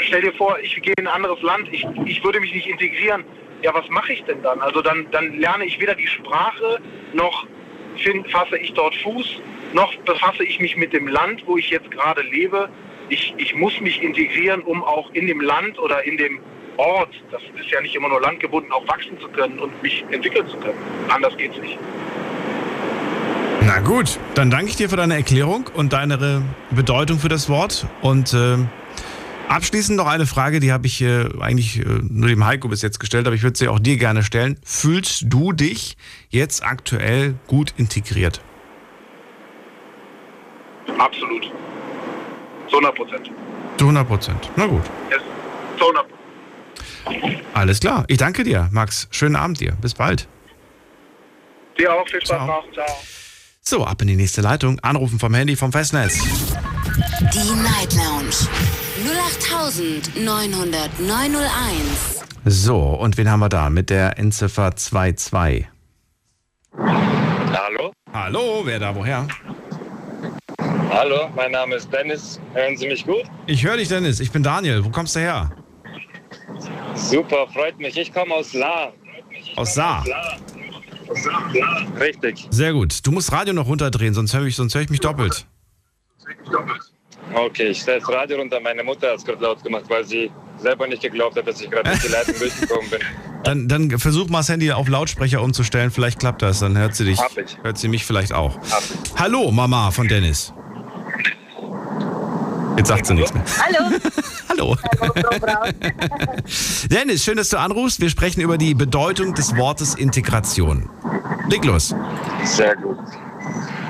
stell dir vor, ich gehe in ein anderes Land, ich, ich würde mich nicht integrieren. Ja, was mache ich denn dann? Also dann, dann lerne ich weder die Sprache noch find, fasse ich dort Fuß, noch befasse ich mich mit dem Land, wo ich jetzt gerade lebe. Ich, ich muss mich integrieren, um auch in dem Land oder in dem Ort, das ist ja nicht immer nur landgebunden, auch wachsen zu können und mich entwickeln zu können. Anders geht es nicht. Na gut, dann danke ich dir für deine Erklärung und deine Bedeutung für das Wort und äh, Abschließend noch eine Frage, die habe ich äh, eigentlich äh, nur dem Heiko bis jetzt gestellt, aber ich würde sie auch dir gerne stellen. Fühlst du dich jetzt aktuell gut integriert? Absolut. Zu 100 Prozent. Zu 100 Prozent. Na gut. Yes. Zu 100 Alles klar. Ich danke dir, Max. Schönen Abend dir. Bis bald. Dir auch. Viel Spaß noch. Ciao. So, ab in die nächste Leitung. Anrufen vom Handy vom Festnetz. Die Night Lounge 08901. So, und wen haben wir da mit der Endziffer 22? Hallo? Hallo, wer da woher? Hallo, mein Name ist Dennis. Hören Sie mich gut? Ich höre dich, Dennis. Ich bin Daniel. Wo kommst du her? Super, freut mich. Ich komme aus La. Aus Saar? Richtig. Sehr gut. Du musst Radio noch runterdrehen, sonst höre ich, sonst hör ich mich doppelt. Okay, ich stelle das Radio runter. Meine Mutter hat es gerade laut gemacht, weil sie selber nicht geglaubt hat, dass ich gerade durch die Leitung [LAUGHS] durchgekommen bin. Dann, dann versuch mal das Handy auf Lautsprecher umzustellen. Vielleicht klappt das. Dann hört sie dich. Hab ich. Hört sie mich vielleicht auch. Hallo, Mama von Dennis. Jetzt sagt sie nichts mehr. Hallo. [LAUGHS] Hallo. [LAUGHS] Dennis, schön, dass du anrufst. Wir sprechen über die Bedeutung des Wortes Integration. Leg los. Sehr gut.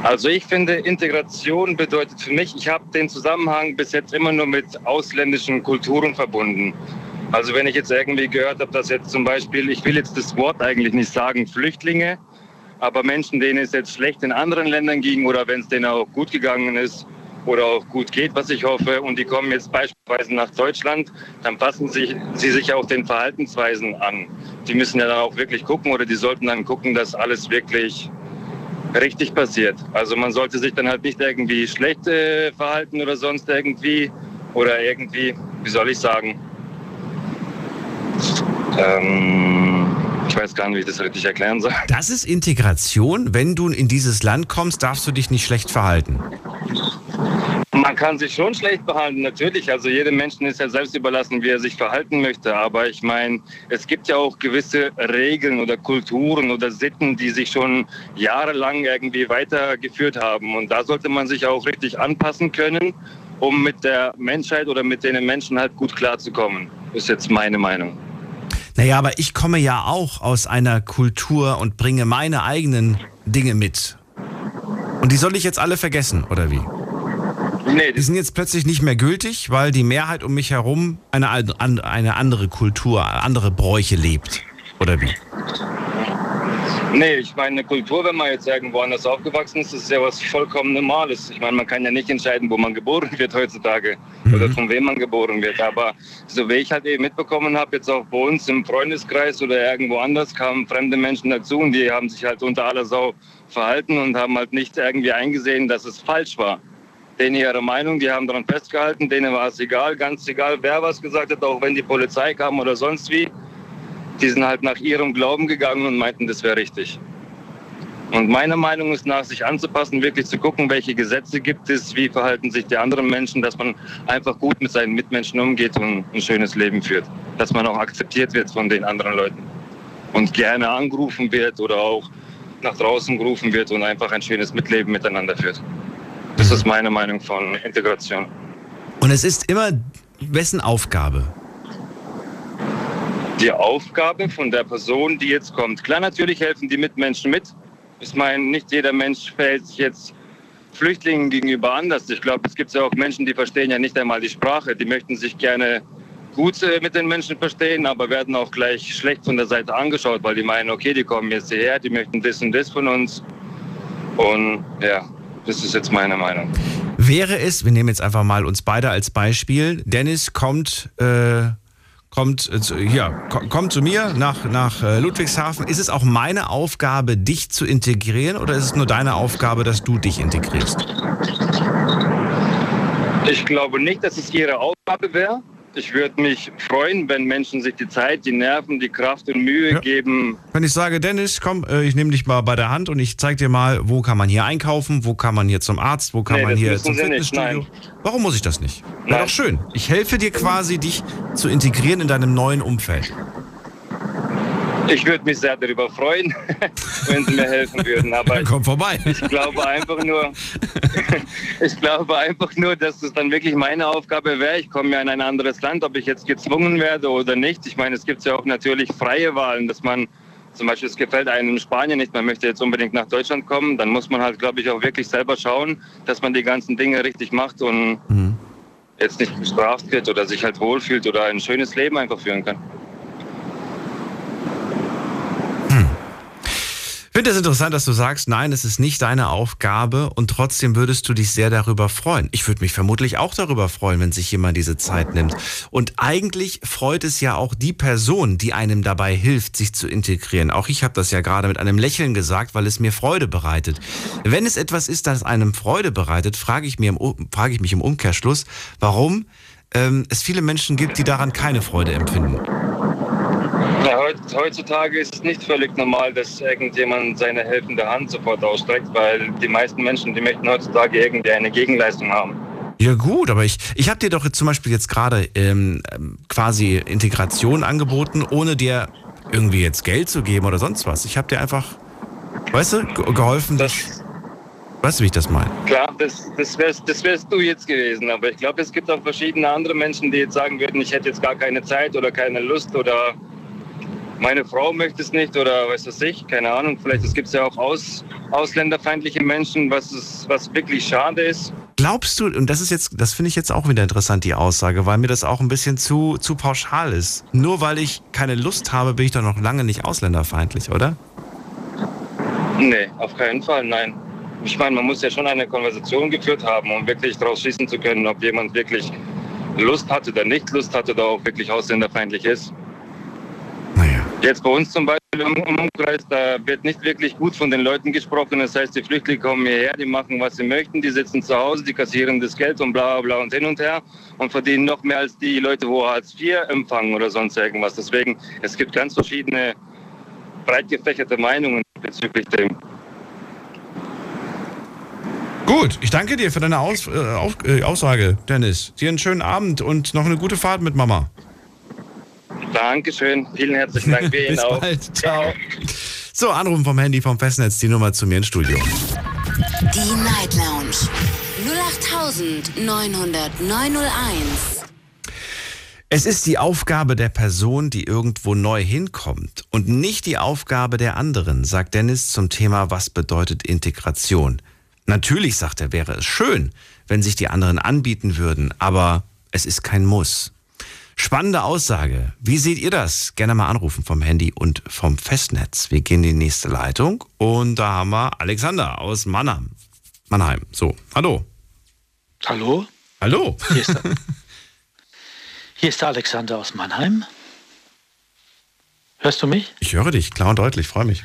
Also ich finde, Integration bedeutet für mich, ich habe den Zusammenhang bis jetzt immer nur mit ausländischen Kulturen verbunden. Also wenn ich jetzt irgendwie gehört habe, dass jetzt zum Beispiel, ich will jetzt das Wort eigentlich nicht sagen, Flüchtlinge, aber Menschen, denen es jetzt schlecht in anderen Ländern ging oder wenn es denen auch gut gegangen ist oder auch gut geht, was ich hoffe, und die kommen jetzt beispielsweise nach Deutschland, dann passen sich, sie sich auch den Verhaltensweisen an. Die müssen ja dann auch wirklich gucken oder die sollten dann gucken, dass alles wirklich richtig passiert. Also man sollte sich dann halt nicht irgendwie schlecht äh, verhalten oder sonst irgendwie oder irgendwie, wie soll ich sagen, ähm, weiß gar nicht, wie ich das richtig erklären soll. Das ist Integration. Wenn du in dieses Land kommst, darfst du dich nicht schlecht verhalten. Man kann sich schon schlecht behalten, natürlich. Also jedem Menschen ist ja selbst überlassen, wie er sich verhalten möchte. Aber ich meine, es gibt ja auch gewisse Regeln oder Kulturen oder Sitten, die sich schon jahrelang irgendwie weitergeführt haben. Und da sollte man sich auch richtig anpassen können, um mit der Menschheit oder mit den Menschen halt gut klarzukommen. Ist jetzt meine Meinung. Naja, aber ich komme ja auch aus einer Kultur und bringe meine eigenen Dinge mit. Und die soll ich jetzt alle vergessen, oder wie? Nee, die sind jetzt plötzlich nicht mehr gültig, weil die Mehrheit um mich herum eine, eine andere Kultur, andere Bräuche lebt. Oder wie? Nee, ich meine, eine Kultur, wenn man jetzt irgendwo anders aufgewachsen ist, ist ja was vollkommen Normales. Ich meine, man kann ja nicht entscheiden, wo man geboren wird heutzutage mhm. oder von wem man geboren wird. Aber so wie ich halt eben mitbekommen habe, jetzt auch bei uns im Freundeskreis oder irgendwo anders kamen fremde Menschen dazu und die haben sich halt unter aller Sau verhalten und haben halt nicht irgendwie eingesehen, dass es falsch war denen ihre Meinung, die haben daran festgehalten, denen war es egal, ganz egal, wer was gesagt hat, auch wenn die Polizei kam oder sonst wie. Die sind halt nach ihrem Glauben gegangen und meinten, das wäre richtig. Und meine Meinung ist nach, sich anzupassen, wirklich zu gucken, welche Gesetze gibt es, wie verhalten sich die anderen Menschen, dass man einfach gut mit seinen Mitmenschen umgeht und ein schönes Leben führt. Dass man auch akzeptiert wird von den anderen Leuten und gerne angerufen wird oder auch nach draußen gerufen wird und einfach ein schönes Mitleben miteinander führt. Das ist meine Meinung von Integration. Und es ist immer wessen Aufgabe? Die Aufgabe von der Person, die jetzt kommt. Klar, natürlich helfen die Mitmenschen mit. Ich meine, nicht jeder Mensch verhält sich jetzt Flüchtlingen gegenüber anders. Ich glaube, es gibt ja auch Menschen, die verstehen ja nicht einmal die Sprache. Die möchten sich gerne gut äh, mit den Menschen verstehen, aber werden auch gleich schlecht von der Seite angeschaut, weil die meinen, okay, die kommen jetzt hierher, die möchten das und das von uns. Und ja, das ist jetzt meine Meinung. Wäre es, wir nehmen jetzt einfach mal uns beide als Beispiel, Dennis kommt, äh, kommt, äh, zu, ja, kommt zu mir nach, nach äh, Ludwigshafen. Ist es auch meine Aufgabe, dich zu integrieren oder ist es nur deine Aufgabe, dass du dich integrierst? Ich glaube nicht, dass es ihre Aufgabe wäre. Ich würde mich freuen, wenn Menschen sich die Zeit, die Nerven, die Kraft und Mühe ja. geben. Wenn ich sage, Dennis, komm, äh, ich nehme dich mal bei der Hand und ich zeige dir mal, wo kann man hier einkaufen, wo kann man hier zum Arzt, wo kann nee, man hier zum Fitnessstudio. Warum muss ich das nicht? Na doch schön. Ich helfe dir quasi, dich zu integrieren in deinem neuen Umfeld. Ich würde mich sehr darüber freuen, [LAUGHS] wenn Sie mir helfen würden. Aber Komm vorbei. Ich, ich glaube einfach nur, [LAUGHS] ich glaube einfach nur, dass es dann wirklich meine Aufgabe wäre. Ich komme ja in ein anderes Land, ob ich jetzt gezwungen werde oder nicht. Ich meine, es gibt ja auch natürlich freie Wahlen, dass man zum Beispiel, es gefällt einem in Spanien nicht, man möchte jetzt unbedingt nach Deutschland kommen, dann muss man halt, glaube ich, auch wirklich selber schauen, dass man die ganzen Dinge richtig macht und mhm. jetzt nicht bestraft wird oder sich halt wohlfühlt oder ein schönes Leben einfach führen kann. Finde es interessant, dass du sagst, nein, es ist nicht deine Aufgabe und trotzdem würdest du dich sehr darüber freuen. Ich würde mich vermutlich auch darüber freuen, wenn sich jemand diese Zeit nimmt. Und eigentlich freut es ja auch die Person, die einem dabei hilft, sich zu integrieren. Auch ich habe das ja gerade mit einem Lächeln gesagt, weil es mir Freude bereitet. Wenn es etwas ist, das einem Freude bereitet, frage ich, mir ich mich im Umkehrschluss, warum ähm, es viele Menschen gibt, die daran keine Freude empfinden. Ja, heutzutage ist es nicht völlig normal, dass irgendjemand seine helfende Hand sofort ausstreckt, weil die meisten Menschen, die möchten heutzutage irgendwie eine Gegenleistung haben. Ja gut, aber ich, ich habe dir doch jetzt zum Beispiel jetzt gerade ähm, quasi Integration angeboten, ohne dir irgendwie jetzt Geld zu geben oder sonst was. Ich habe dir einfach, weißt du, geholfen, das, Weißt du, wie ich das meine? Klar, das, das, wärst, das wärst du jetzt gewesen. Aber ich glaube, es gibt auch verschiedene andere Menschen, die jetzt sagen würden, ich hätte jetzt gar keine Zeit oder keine Lust oder meine Frau möchte es nicht oder weiß was ich, keine Ahnung. Vielleicht es gibt ja auch aus, ausländerfeindliche Menschen, was, ist, was wirklich schade ist. Glaubst du, und das ist jetzt, das finde ich jetzt auch wieder interessant, die Aussage, weil mir das auch ein bisschen zu, zu pauschal ist. Nur weil ich keine Lust habe, bin ich doch noch lange nicht ausländerfeindlich, oder? Nee, auf keinen Fall, nein. Ich meine, man muss ja schon eine Konversation geführt haben, um wirklich daraus schließen zu können, ob jemand wirklich Lust hat oder nicht Lust hat oder auch wirklich ausländerfeindlich ist. Jetzt bei uns zum Beispiel im Umkreis, da wird nicht wirklich gut von den Leuten gesprochen. Das heißt, die Flüchtlinge kommen hierher, die machen, was sie möchten, die sitzen zu Hause, die kassieren das Geld und bla bla und hin und her und verdienen noch mehr als die Leute, wo Hartz IV empfangen oder sonst irgendwas. Deswegen, es gibt ganz verschiedene breit gefächerte Meinungen bezüglich dem. Gut, ich danke dir für deine Aus, äh, äh, Aussage, Dennis. Dir einen schönen Abend und noch eine gute Fahrt mit Mama. Dankeschön, vielen herzlichen Dank. Wir [LAUGHS] Bis auch. bald. Ciao. So, Anrufen vom Handy vom Festnetz, die Nummer zu mir ins Studio. Die Night Lounge 0890901. Es ist die Aufgabe der Person, die irgendwo neu hinkommt und nicht die Aufgabe der anderen, sagt Dennis zum Thema, was bedeutet Integration. Natürlich, sagt er, wäre es schön, wenn sich die anderen anbieten würden, aber es ist kein Muss. Spannende Aussage. Wie seht ihr das? Gerne mal anrufen vom Handy und vom Festnetz. Wir gehen in die nächste Leitung und da haben wir Alexander aus Mannheim. Mannheim. So, hallo. Hallo, Hallo. hier ist, der, [LAUGHS] hier ist der Alexander aus Mannheim. Hörst du mich? Ich höre dich, klar und deutlich, freue mich.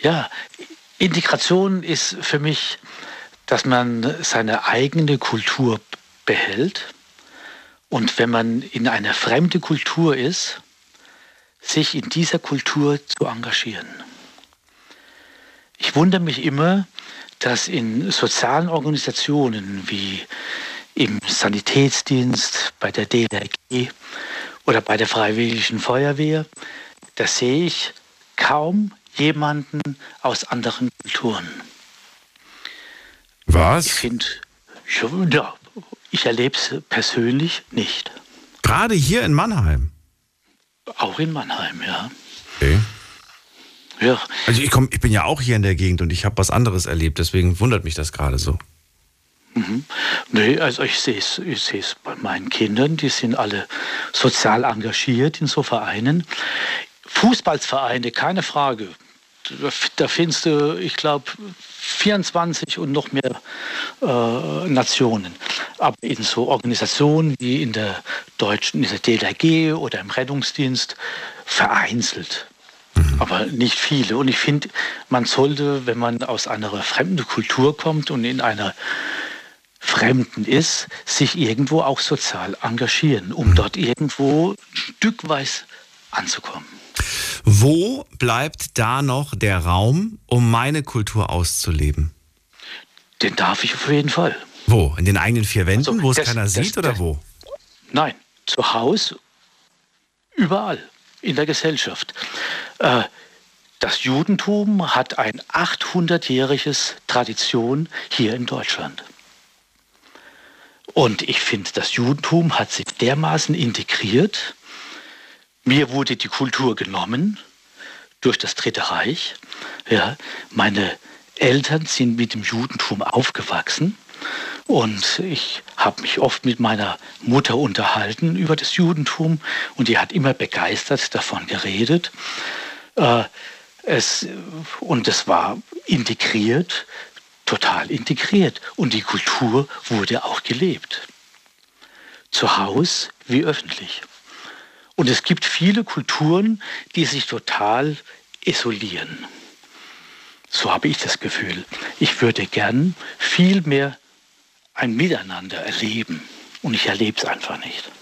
Ja, Integration ist für mich, dass man seine eigene Kultur behält und wenn man in einer fremden Kultur ist, sich in dieser Kultur zu engagieren. Ich wundere mich immer, dass in sozialen Organisationen wie im Sanitätsdienst, bei der DLRG oder bei der Freiwilligen Feuerwehr, da sehe ich kaum jemanden aus anderen Kulturen. Ich Was? finde, ja, ich erlebe es persönlich nicht. Gerade hier in Mannheim. Auch in Mannheim, ja. Okay. Ja, Also ich, komm, ich bin ja auch hier in der Gegend und ich habe was anderes erlebt, deswegen wundert mich das gerade so. nee, also ich sehe es ich sehe es bei meinen Kindern, die sind alle sozial engagiert in so Vereinen. Fußballvereine, keine Frage. Da findest du, ich glaube, 24 und noch mehr äh, Nationen. Aber in so Organisationen wie in der deutschen, in der DLRG oder im Rettungsdienst vereinzelt. Aber nicht viele. Und ich finde, man sollte, wenn man aus einer fremden Kultur kommt und in einer Fremden ist, sich irgendwo auch sozial engagieren, um dort irgendwo stückweise anzukommen. Wo bleibt da noch der Raum, um meine Kultur auszuleben? Den darf ich auf jeden Fall. Wo? In den eigenen vier Wänden, Also, wo es das- keiner das- sieht oder das- wo? Nein, zu Hause, überall in der Gesellschaft. Äh, Das Judentum hat ein 800-jähriges Tradition hier in Deutschland. Und ich finde, das Judentum hat sich dermaßen integriert. Mir wurde die Kultur genommen durch das Dritte Reich. Ja, meine Eltern sind mit dem Judentum aufgewachsen. Und ich habe mich oft mit meiner Mutter unterhalten über das Judentum und die hat immer begeistert davon geredet. Äh, es, und es war integriert, total integriert. Und die Kultur wurde auch gelebt. Zu Hause wie öffentlich. Und es gibt viele Kulturen, die sich total isolieren. So habe ich das Gefühl. Ich würde gern viel mehr ein Miteinander erleben. Und ich erlebe es einfach nicht.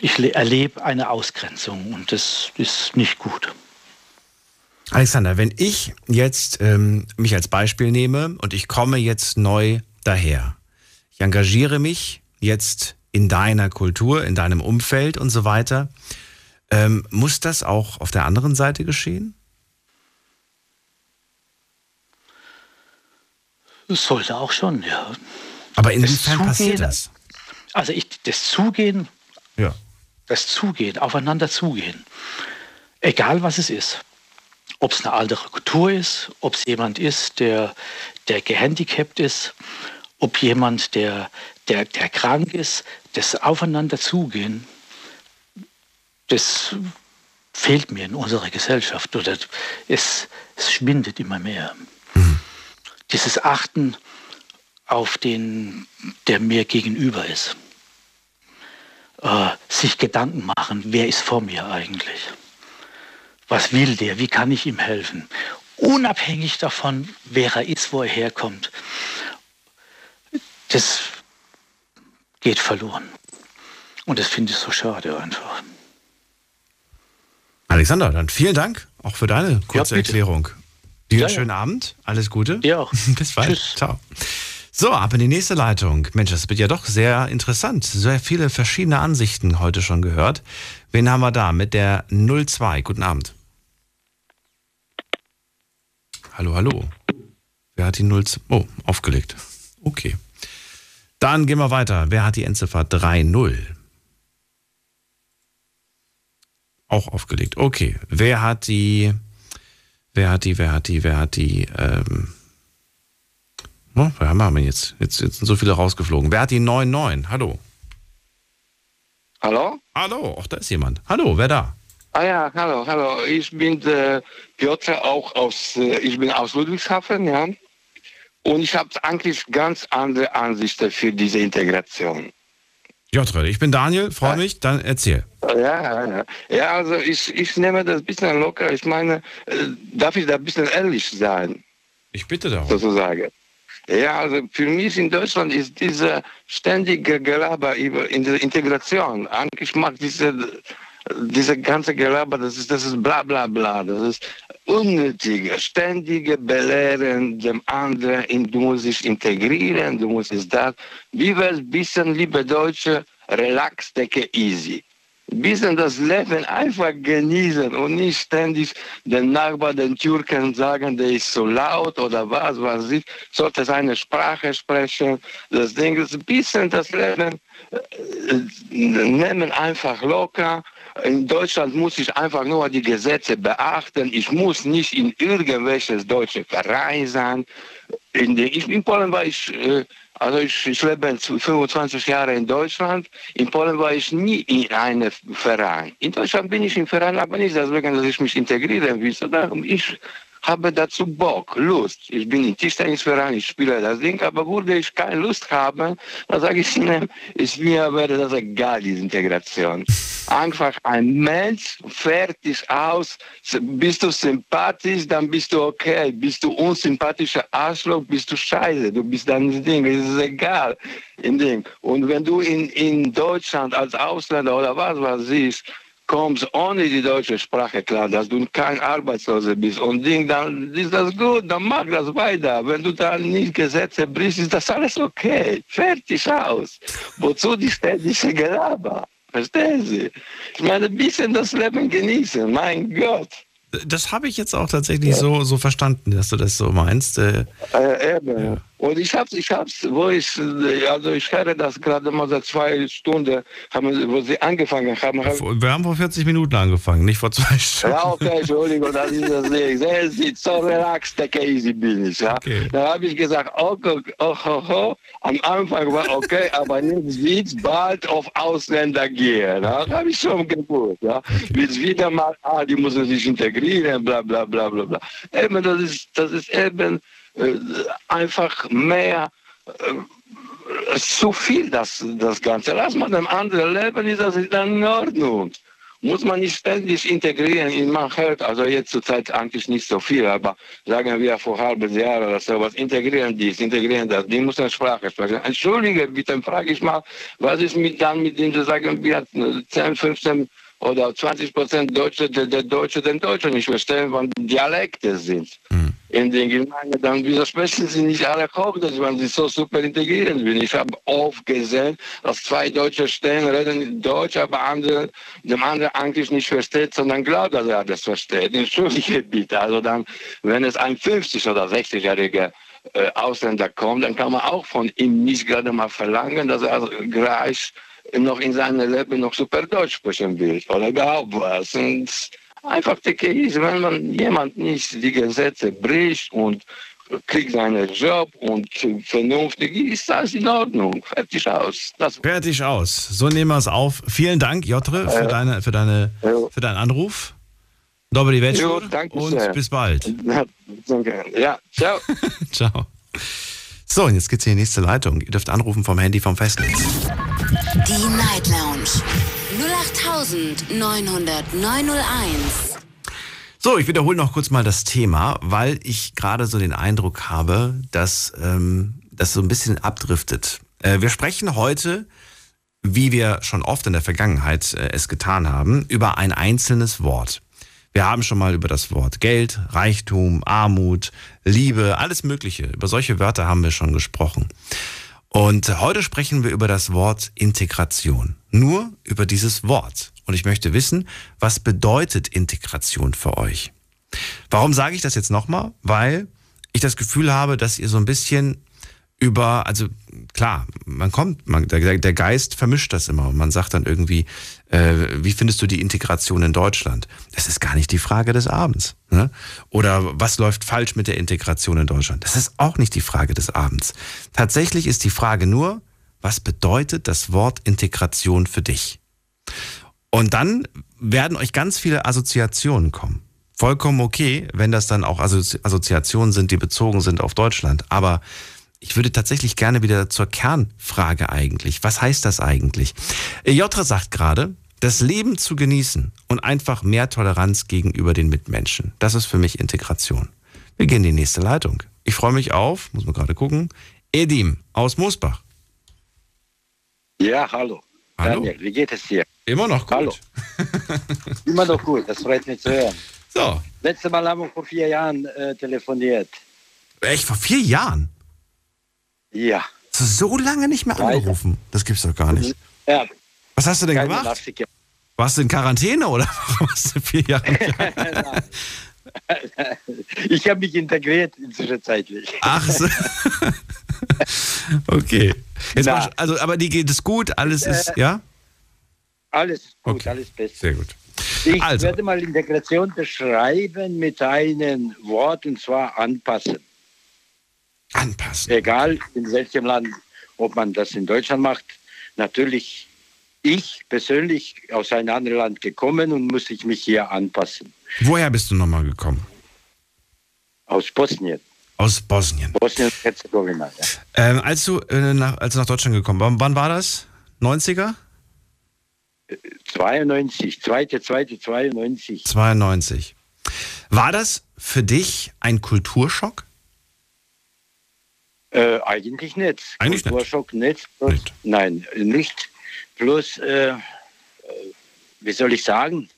Ich le- erlebe eine Ausgrenzung und das ist nicht gut. Alexander, wenn ich jetzt ähm, mich als Beispiel nehme und ich komme jetzt neu daher, ich engagiere mich jetzt in deiner Kultur, in deinem Umfeld und so weiter, ähm, muss das auch auf der anderen Seite geschehen? Das sollte auch schon, ja. Aber Das inwiefern passiert das? Also ich, das Zugehen, Ja. das Zugehen, aufeinander zugehen. egal was es ist. Ob es eine andere Kultur ist, ob es jemand ist, der, der gehandicapt ist, ob jemand, der, der, der krank ist, das Aufeinander zugehen, das fehlt mir in unserer Gesellschaft oder es, es schwindet immer mehr. Mhm. Dieses Achten auf den, der mir gegenüber ist. Äh, sich Gedanken machen, wer ist vor mir eigentlich? Was will der? Wie kann ich ihm helfen? Unabhängig davon, wer er ist, wo er herkommt. Das geht verloren. Und das finde ich so schade einfach. Alexander, dann vielen Dank auch für deine kurze ja, Erklärung. Dir ja, schönen ja. Abend, alles Gute. Dir auch. [LAUGHS] Bis bald. Tschüss. Ciao. So, ab in die nächste Leitung. Mensch, das wird ja doch sehr interessant. Sehr viele verschiedene Ansichten heute schon gehört. Wen haben wir da mit der 02? Guten Abend. Hallo, hallo. Wer hat die 02? Oh, aufgelegt. Okay. Dann gehen wir weiter. Wer hat die Endziffer 3-0? Auch aufgelegt. Okay. Wer hat die, wer hat die, wer hat die, wer hat die, ähm, Oh, wer haben wir jetzt? jetzt? Jetzt sind so viele rausgeflogen. Wer hat die 9-9? Hallo. Hallo? Hallo, ach, da ist jemand. Hallo, wer da? Ah ja, hallo, hallo. Ich bin äh, Piotr, auch aus, äh, ich bin aus Ludwigshafen, ja. Und ich habe eigentlich ganz andere Ansichten für diese Integration. Piotr, ich bin Daniel, freue mich, dann erzähl. Ja, ja, ja. also ich, ich nehme das ein bisschen locker. Ich meine, äh, darf ich da ein bisschen ehrlich sein? Ich bitte darum. Sozusagen. Ja, also für mich in Deutschland ist diese ständige Gelaber über Integration. Eigentlich mag diese, diese ganze Gelaber, das ist, das ist bla bla bla. Das ist unnötige, ständige Belehren dem anderen, du musst dich integrieren, du musst es das. Wie ein bisschen, liebe Deutsche, relax, decke easy bisschen das Leben einfach genießen und nicht ständig den Nachbarn, den Türken sagen, der ist so laut oder was, was ich, sollte seine Sprache sprechen. Das Ding ist ein bisschen das Leben äh, nehmen einfach locker. In Deutschland muss ich einfach nur die Gesetze beachten. Ich muss nicht in irgendwelches deutsche Verein sein. In, den, in Polen war ich äh, also ich, ich lebe 25 Jahre in Deutschland. In Polen war ich nie in einem Verein. In Deutschland bin ich im Verein, aber nicht deswegen, dass ich mich integrieren will, sondern ich habe dazu Bock, Lust. Ich bin im Tischtennisverein, ich spiele das Ding, aber würde ich keine Lust haben, dann sage ich [LAUGHS] Ihnen, ist mir wäre das egal, diese Integration. Einfach ein Mensch, fertig aus, bist du sympathisch, dann bist du okay, bist du unsympathischer Arschloch, bist du scheiße, du bist dann Ding, es ist egal. Und wenn du in, in Deutschland als Ausländer oder was was siehst, kommst ohne die deutsche Sprache klar, dass du kein Arbeitsloser bist und Ding, dann ist das gut, dann mach das weiter. Wenn du dann nicht Gesetze brichst, ist das alles okay. Fertig aus. Wozu die städtische Gelaber? Verstehen Sie? Ich meine, ein bisschen das Leben genießen, mein Gott. Das habe ich jetzt auch tatsächlich ja. so, so verstanden, dass du das so meinst. Äh, äh, ja. Und ich hab's, ich hab's, wo ich, also ich höre das gerade mal seit zwei Stunden, haben, wo sie angefangen haben. wir haben vor 40 Minuten angefangen, nicht vor zwei [LAUGHS] Stunden. Ja, okay, Entschuldigung, das ist das nicht. [LAUGHS] Sehen Sie, so relaxed, der Casey bin ich. Ja. Okay. Da habe ich gesagt, oh, oh, oh, oh, oh, am Anfang war okay, [LAUGHS] aber jetzt wird bald auf Ausländer gehen. Ja. Da habe ich schon gewusst. Ja. Okay. Jetzt wieder mal, ah, die müssen sich integrieren, bla, bla, bla, bla, bla. Eben, das ist, das ist eben, äh, einfach mehr äh, zu viel das, das Ganze. Lass mal dem anderen leben, ist das dann in Ordnung. Muss man nicht ständig integrieren. Man hört also jetzt zurzeit eigentlich nicht so viel, aber sagen wir vor halbes Jahr oder so was, integrieren dies, integrieren das, die müssen Sprache sprechen. Entschuldige, bitte frage ich mal, was ist mit dann mit denen, sagen wir 10, 15 oder 20 Prozent Deutsche, der, der Deutsche den Deutschen nicht verstehen, weil Dialekte sind. Mhm. In den Gemeinden, dann widersprechen sie nicht alle dass man sie so super integrieren will. Ich habe oft gesehen, dass zwei Deutsche stehen, reden Deutsch, aber andere, dem anderen eigentlich nicht versteht, sondern glaubt, dass er das versteht. Entschuldige bitte. Also dann, wenn es ein 50- oder 60-jähriger äh, Ausländer kommt, dann kann man auch von ihm nicht gerade mal verlangen, dass er gleich noch in seinem Leben noch super Deutsch sprechen will oder überhaupt was. Und Einfach dicke ist, wenn man jemand nicht die Gesetze bricht und kriegt seinen Job und vernünftig ist, das in Ordnung. Fertig aus. Das Fertig aus. So nehmen wir es auf. Vielen Dank, Jotre, für, Ja. deine, für, deine, für deinen Anruf. Jo, wieczór danke und sehr. bis bald. Ja, danke. Ja, ciao. [LAUGHS] Ciao. So, und jetzt geht's in die nächste Leitung. Ihr dürft anrufen vom Handy vom Festnetz. Die Night Lounge 0890901. So, ich wiederhole noch kurz mal das Thema, weil ich gerade so den Eindruck habe, dass ähm, das so ein bisschen abdriftet. Äh, wir sprechen heute, wie wir schon oft in der Vergangenheit äh, es getan haben, über ein einzelnes Wort. Wir haben schon mal über das Wort Geld, Reichtum, Armut, Liebe, alles Mögliche. Über solche Wörter haben wir schon gesprochen. Und heute sprechen wir über das Wort Integration. Nur über dieses Wort. Und ich möchte wissen, was bedeutet Integration für euch? Warum sage ich das jetzt nochmal? Weil ich das Gefühl habe, dass ihr so ein bisschen über, also klar, man kommt, man, der, der Geist vermischt das immer und man sagt dann irgendwie, äh, wie findest du die Integration in Deutschland? Das ist gar nicht die Frage des Abends. Ne? Oder was läuft falsch mit der Integration in Deutschland? Das ist auch nicht die Frage des Abends. Tatsächlich ist die Frage nur, was bedeutet das Wort Integration für dich? Und dann werden euch ganz viele Assoziationen kommen. Vollkommen okay, wenn das dann auch Assozi Assoziationen sind, die bezogen sind auf Deutschland. Aber ich würde tatsächlich gerne wieder zur Kernfrage eigentlich. Was heißt das eigentlich? Jotra sagt gerade, das Leben zu genießen und einfach mehr Toleranz gegenüber den Mitmenschen. Das ist für mich Integration. Wir gehen in die nächste Leitung. Ich freue mich auf, muss man gerade gucken, Edim aus Moosbach. Ja, hallo. Hallo. Daniel, wie geht es dir? Immer noch gut. Hallo. [LAUGHS] Immer noch gut, das freut mich zu hören. So. Letztes Mal haben wir vor vier Jahren äh, telefoniert. Echt, vor vier Jahren? Ja. Hast du so lange nicht mehr angerufen? Das gibt's doch gar nicht. ja. Was hast du denn Keine gemacht? Nachricht. Warst du in Quarantäne oder [LAUGHS] warum hast du vier Jahre [LAUGHS] ich habe mich integriert inzwischenzeitlich. Ach so. [LAUGHS] Okay. Jetzt mal, also, aber die geht es gut, alles ist, Äh, ja? Alles ist gut, alles besser. Sehr gut. Ich Also. werde mal Integration beschreiben mit einem Wort und zwar anpassen. Anpassen. Egal in welchem Land, ob man das in Deutschland macht. Natürlich, ich persönlich aus einem anderen Land gekommen und muss ich mich hier anpassen. Woher bist du nochmal gekommen? Aus Bosnien. Aus Bosnien. Bosnien-Herzegowina. Ja. Ähm, als, du, äh, nach, als du nach Deutschland gekommen bist, wann war das? 90er? 92, zweite, zweite, 92. 92. War das für dich ein Kulturschock? Äh, eigentlich nicht. Eigentlich nicht. Kulturschock nicht. Bloß, Nein, nicht. Bloß, äh, äh, wie soll ich sagen,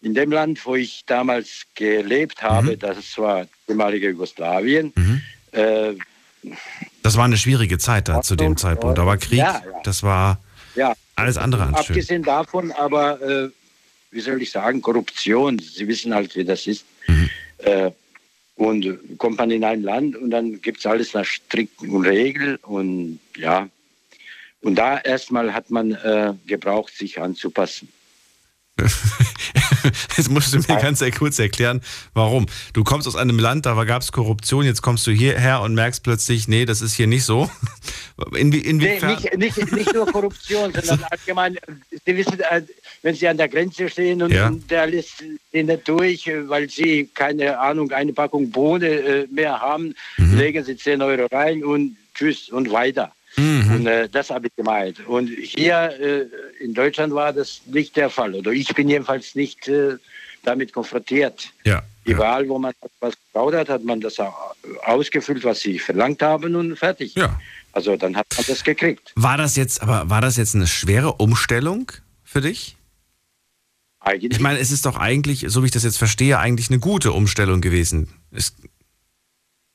in dem Land, wo ich damals gelebt habe, Mhm. das war ehemalige Jugoslawien, äh, Das war eine schwierige Zeit da zu dem Zeitpunkt. Da war Krieg, Ja, ja. das war ja, alles andere als schön. abgesehen davon, aber äh, wie soll ich sagen, Korruption. Sie wissen halt, wie das ist. Mhm. Äh, und kommt man in ein Land und dann gibt es alles nach strikten Regeln und ja. Und da erstmal hat man äh, gebraucht, sich anzupassen. [LAUGHS] [LAUGHS] Jetzt musst du mir ganz kurz erklären, warum. Du kommst aus einem Land, da gab es Korruption, jetzt kommst du hierher und merkst plötzlich, nee, das ist hier nicht so. [LAUGHS] Nee, inwiefern? nicht, nicht, nicht nur Korruption, [LAUGHS] sondern allgemein, Sie wissen, äh, wenn Sie an der Grenze stehen und, Ja. und der lässt Sie nicht durch, weil Sie, keine Ahnung, eine Packung Bohne äh, mehr haben, Mhm. legen Sie 10 Euro rein und tschüss und weiter. Mhm. Und äh, das habe ich gemeint. Und hier äh, in Deutschland war das nicht der Fall. Oder ich bin jedenfalls nicht äh, damit konfrontiert. Ja. Überall, wo man was gebaut hat, hat man das au- ausgefüllt, was sie verlangt haben und fertig. Ja. Also dann hat man das gekriegt. War das jetzt, aber war das jetzt eine schwere Umstellung für dich? Eigentlich. Ich meine, es ist doch eigentlich, so wie ich das jetzt verstehe, eigentlich eine gute Umstellung gewesen. Ist,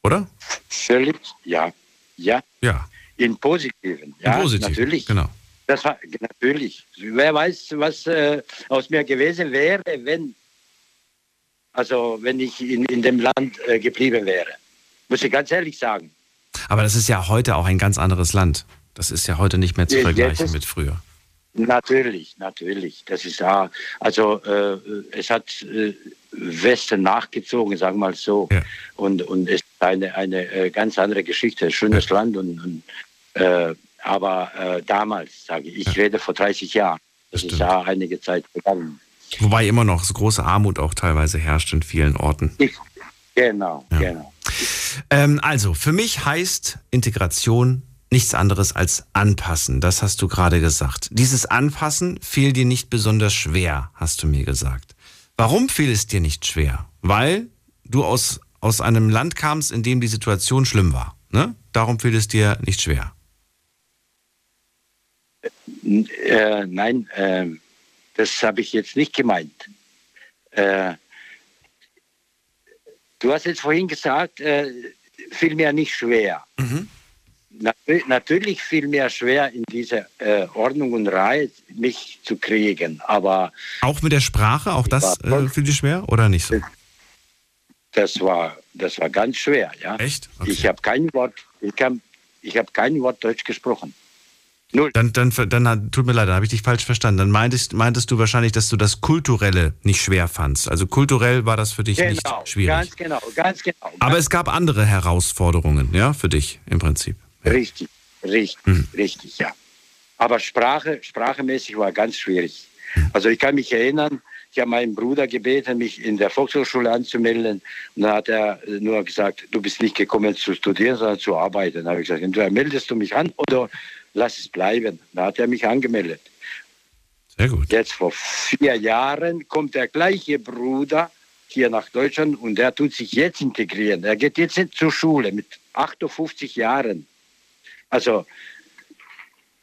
oder? Völlig, ja. Ja. Ja. In positiven. Ja, Positiv. natürlich. Genau. Das war natürlich. Wer weiß, was äh, aus mir gewesen wäre, wenn, also wenn ich in, in dem Land äh, geblieben wäre. Muss ich ganz ehrlich sagen. Aber das ist ja heute auch ein ganz anderes Land. Das ist ja heute nicht mehr zu vergleichen mit früher. Natürlich, natürlich. Das ist ja, also äh, es hat äh, Westen nachgezogen, sagen wir mal so. Ja. Und, und es eine, eine äh, ganz andere Geschichte, schönes ja. Land. Und, und äh, aber äh, damals, sage ich, ich ja. rede vor 30 Jahren. Das, das ist ja einige Zeit gegangen. Wobei immer noch so große Armut auch teilweise herrscht in vielen Orten. Ich, genau, genau. Ähm, also, für mich heißt Integration nichts anderes als anpassen. Das hast du gerade gesagt. Dieses Anpassen fiel dir nicht besonders schwer, hast du mir gesagt. Warum fiel es dir nicht schwer? Weil du aus, aus einem Land kamst, in dem die Situation schlimm war. Ne? Darum fiel es dir nicht schwer. Äh, nein, äh, das habe ich jetzt nicht gemeint. Äh, du hast jetzt vorhin gesagt, äh, fiel mir nicht schwer. Mhm. natürlich fiel mir schwer, in diese äh, Ordnung und Reihe mich zu kriegen, aber... Auch mit der Sprache, auch das äh, fiel dir schwer oder nicht so? Das war, das war ganz schwer, ja. Echt? Okay. Ich habe kein Wort, ich, ich habe kein Wort Deutsch gesprochen. Null. Dann, dann, dann tut mir leid, dann habe ich dich falsch verstanden. Dann meintest, meintest du wahrscheinlich, dass du das Kulturelle nicht schwer fandst. Also kulturell war das für dich genau, nicht schwierig. Ganz genau, ganz genau. Ganz Aber es gab andere Herausforderungen, ja, für dich im Prinzip. Ja. Richtig, richtig, hm. richtig, ja. Aber Sprache, sprachemäßig war ganz schwierig. Also ich kann mich erinnern, ich habe meinen Bruder gebeten, mich in der Volkshochschule anzumelden. Und dann hat er nur gesagt, du bist nicht gekommen zu studieren, sondern zu arbeiten. Dann habe ich gesagt, entweder meldest du mich an oder lass es bleiben. Da hat er mich angemeldet. Sehr gut. Jetzt vor vier Jahren kommt der gleiche Bruder hier nach Deutschland und der tut sich jetzt integrieren. Er geht jetzt zur Schule mit 58 Jahren. Also.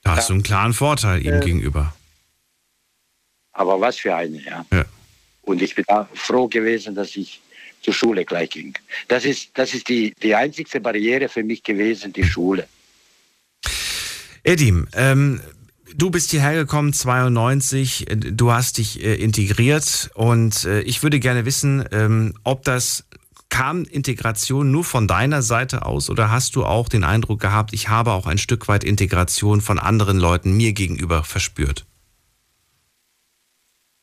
Da hast du einen klaren Vorteil ihm äh, gegenüber. Aber was für eine, ja. ja. Und ich bin froh gewesen, dass ich zur Schule gleich ging. Das ist, das ist die, die einzigste Barriere für mich gewesen, die Schule. Edim, ähm, du bist hierher gekommen, 92, du hast dich äh, integriert und äh, ich würde gerne wissen, ähm, ob das kam Integration nur von deiner Seite aus oder hast du auch den Eindruck gehabt, ich habe auch ein Stück weit Integration von anderen Leuten mir gegenüber verspürt?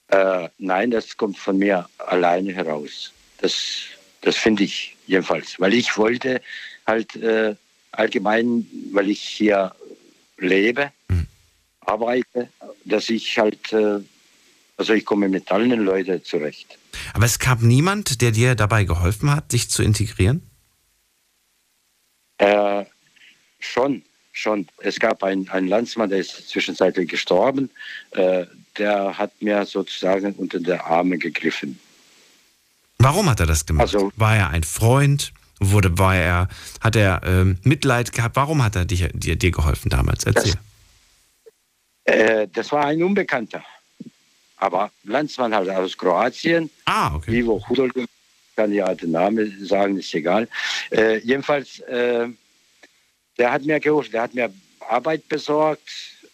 Äh, nein, das kommt von mir alleine heraus. Das, das finde ich jedenfalls, weil ich wollte halt äh, allgemein, weil ich hier lebe, mhm. arbeite, dass ich halt, äh, also ich komme mit allen Leuten zurecht. Aber es gab niemand, der dir dabei geholfen hat, sich zu integrieren? Äh, schon, schon. Es gab einen, einen Landsmann, der ist zwischenzeitlich gestorben. Der hat mir sozusagen unter die Arme gegriffen. Warum hat er das gemacht? Also, war er ein Freund? wurde, war er, hat er ähm, Mitleid gehabt? Warum hat er dich, dir, dir geholfen damals? Erzähl. Das, äh, das war ein Unbekannter. Aber Landsmann halt aus Kroatien. Ah, okay. Ivo Hudol, kann ja den Namen sagen, ist egal. Äh, jedenfalls, äh, der hat mir geholfen, der hat mir Arbeit besorgt,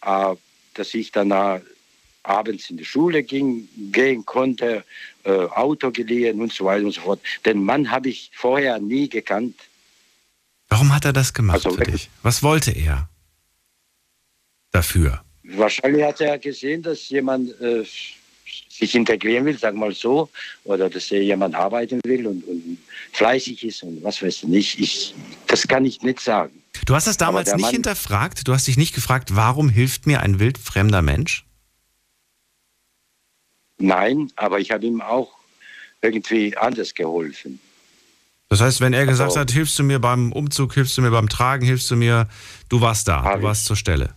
äh, dass ich danach abends in die Schule ging, gehen konnte, äh, Auto geliehen und so weiter und so fort. Den Mann habe ich vorher nie gekannt. Warum hat er das gemacht also, für dich? Was wollte er dafür? Wahrscheinlich hat er gesehen, dass jemand äh, sich integrieren will, sag mal so, oder dass jemand arbeiten will und, und fleißig ist und was weiß ich nicht. Ich, das kann ich nicht sagen. Du hast das damals nicht Mann, hinterfragt? Du hast dich nicht gefragt, warum hilft mir ein wildfremder Mensch? Nein, aber ich habe ihm auch irgendwie anders geholfen. Das heißt, wenn er gesagt also, hat, hilfst du mir beim Umzug, hilfst du mir beim Tragen, hilfst du mir, du warst da, du warst ich. zur Stelle.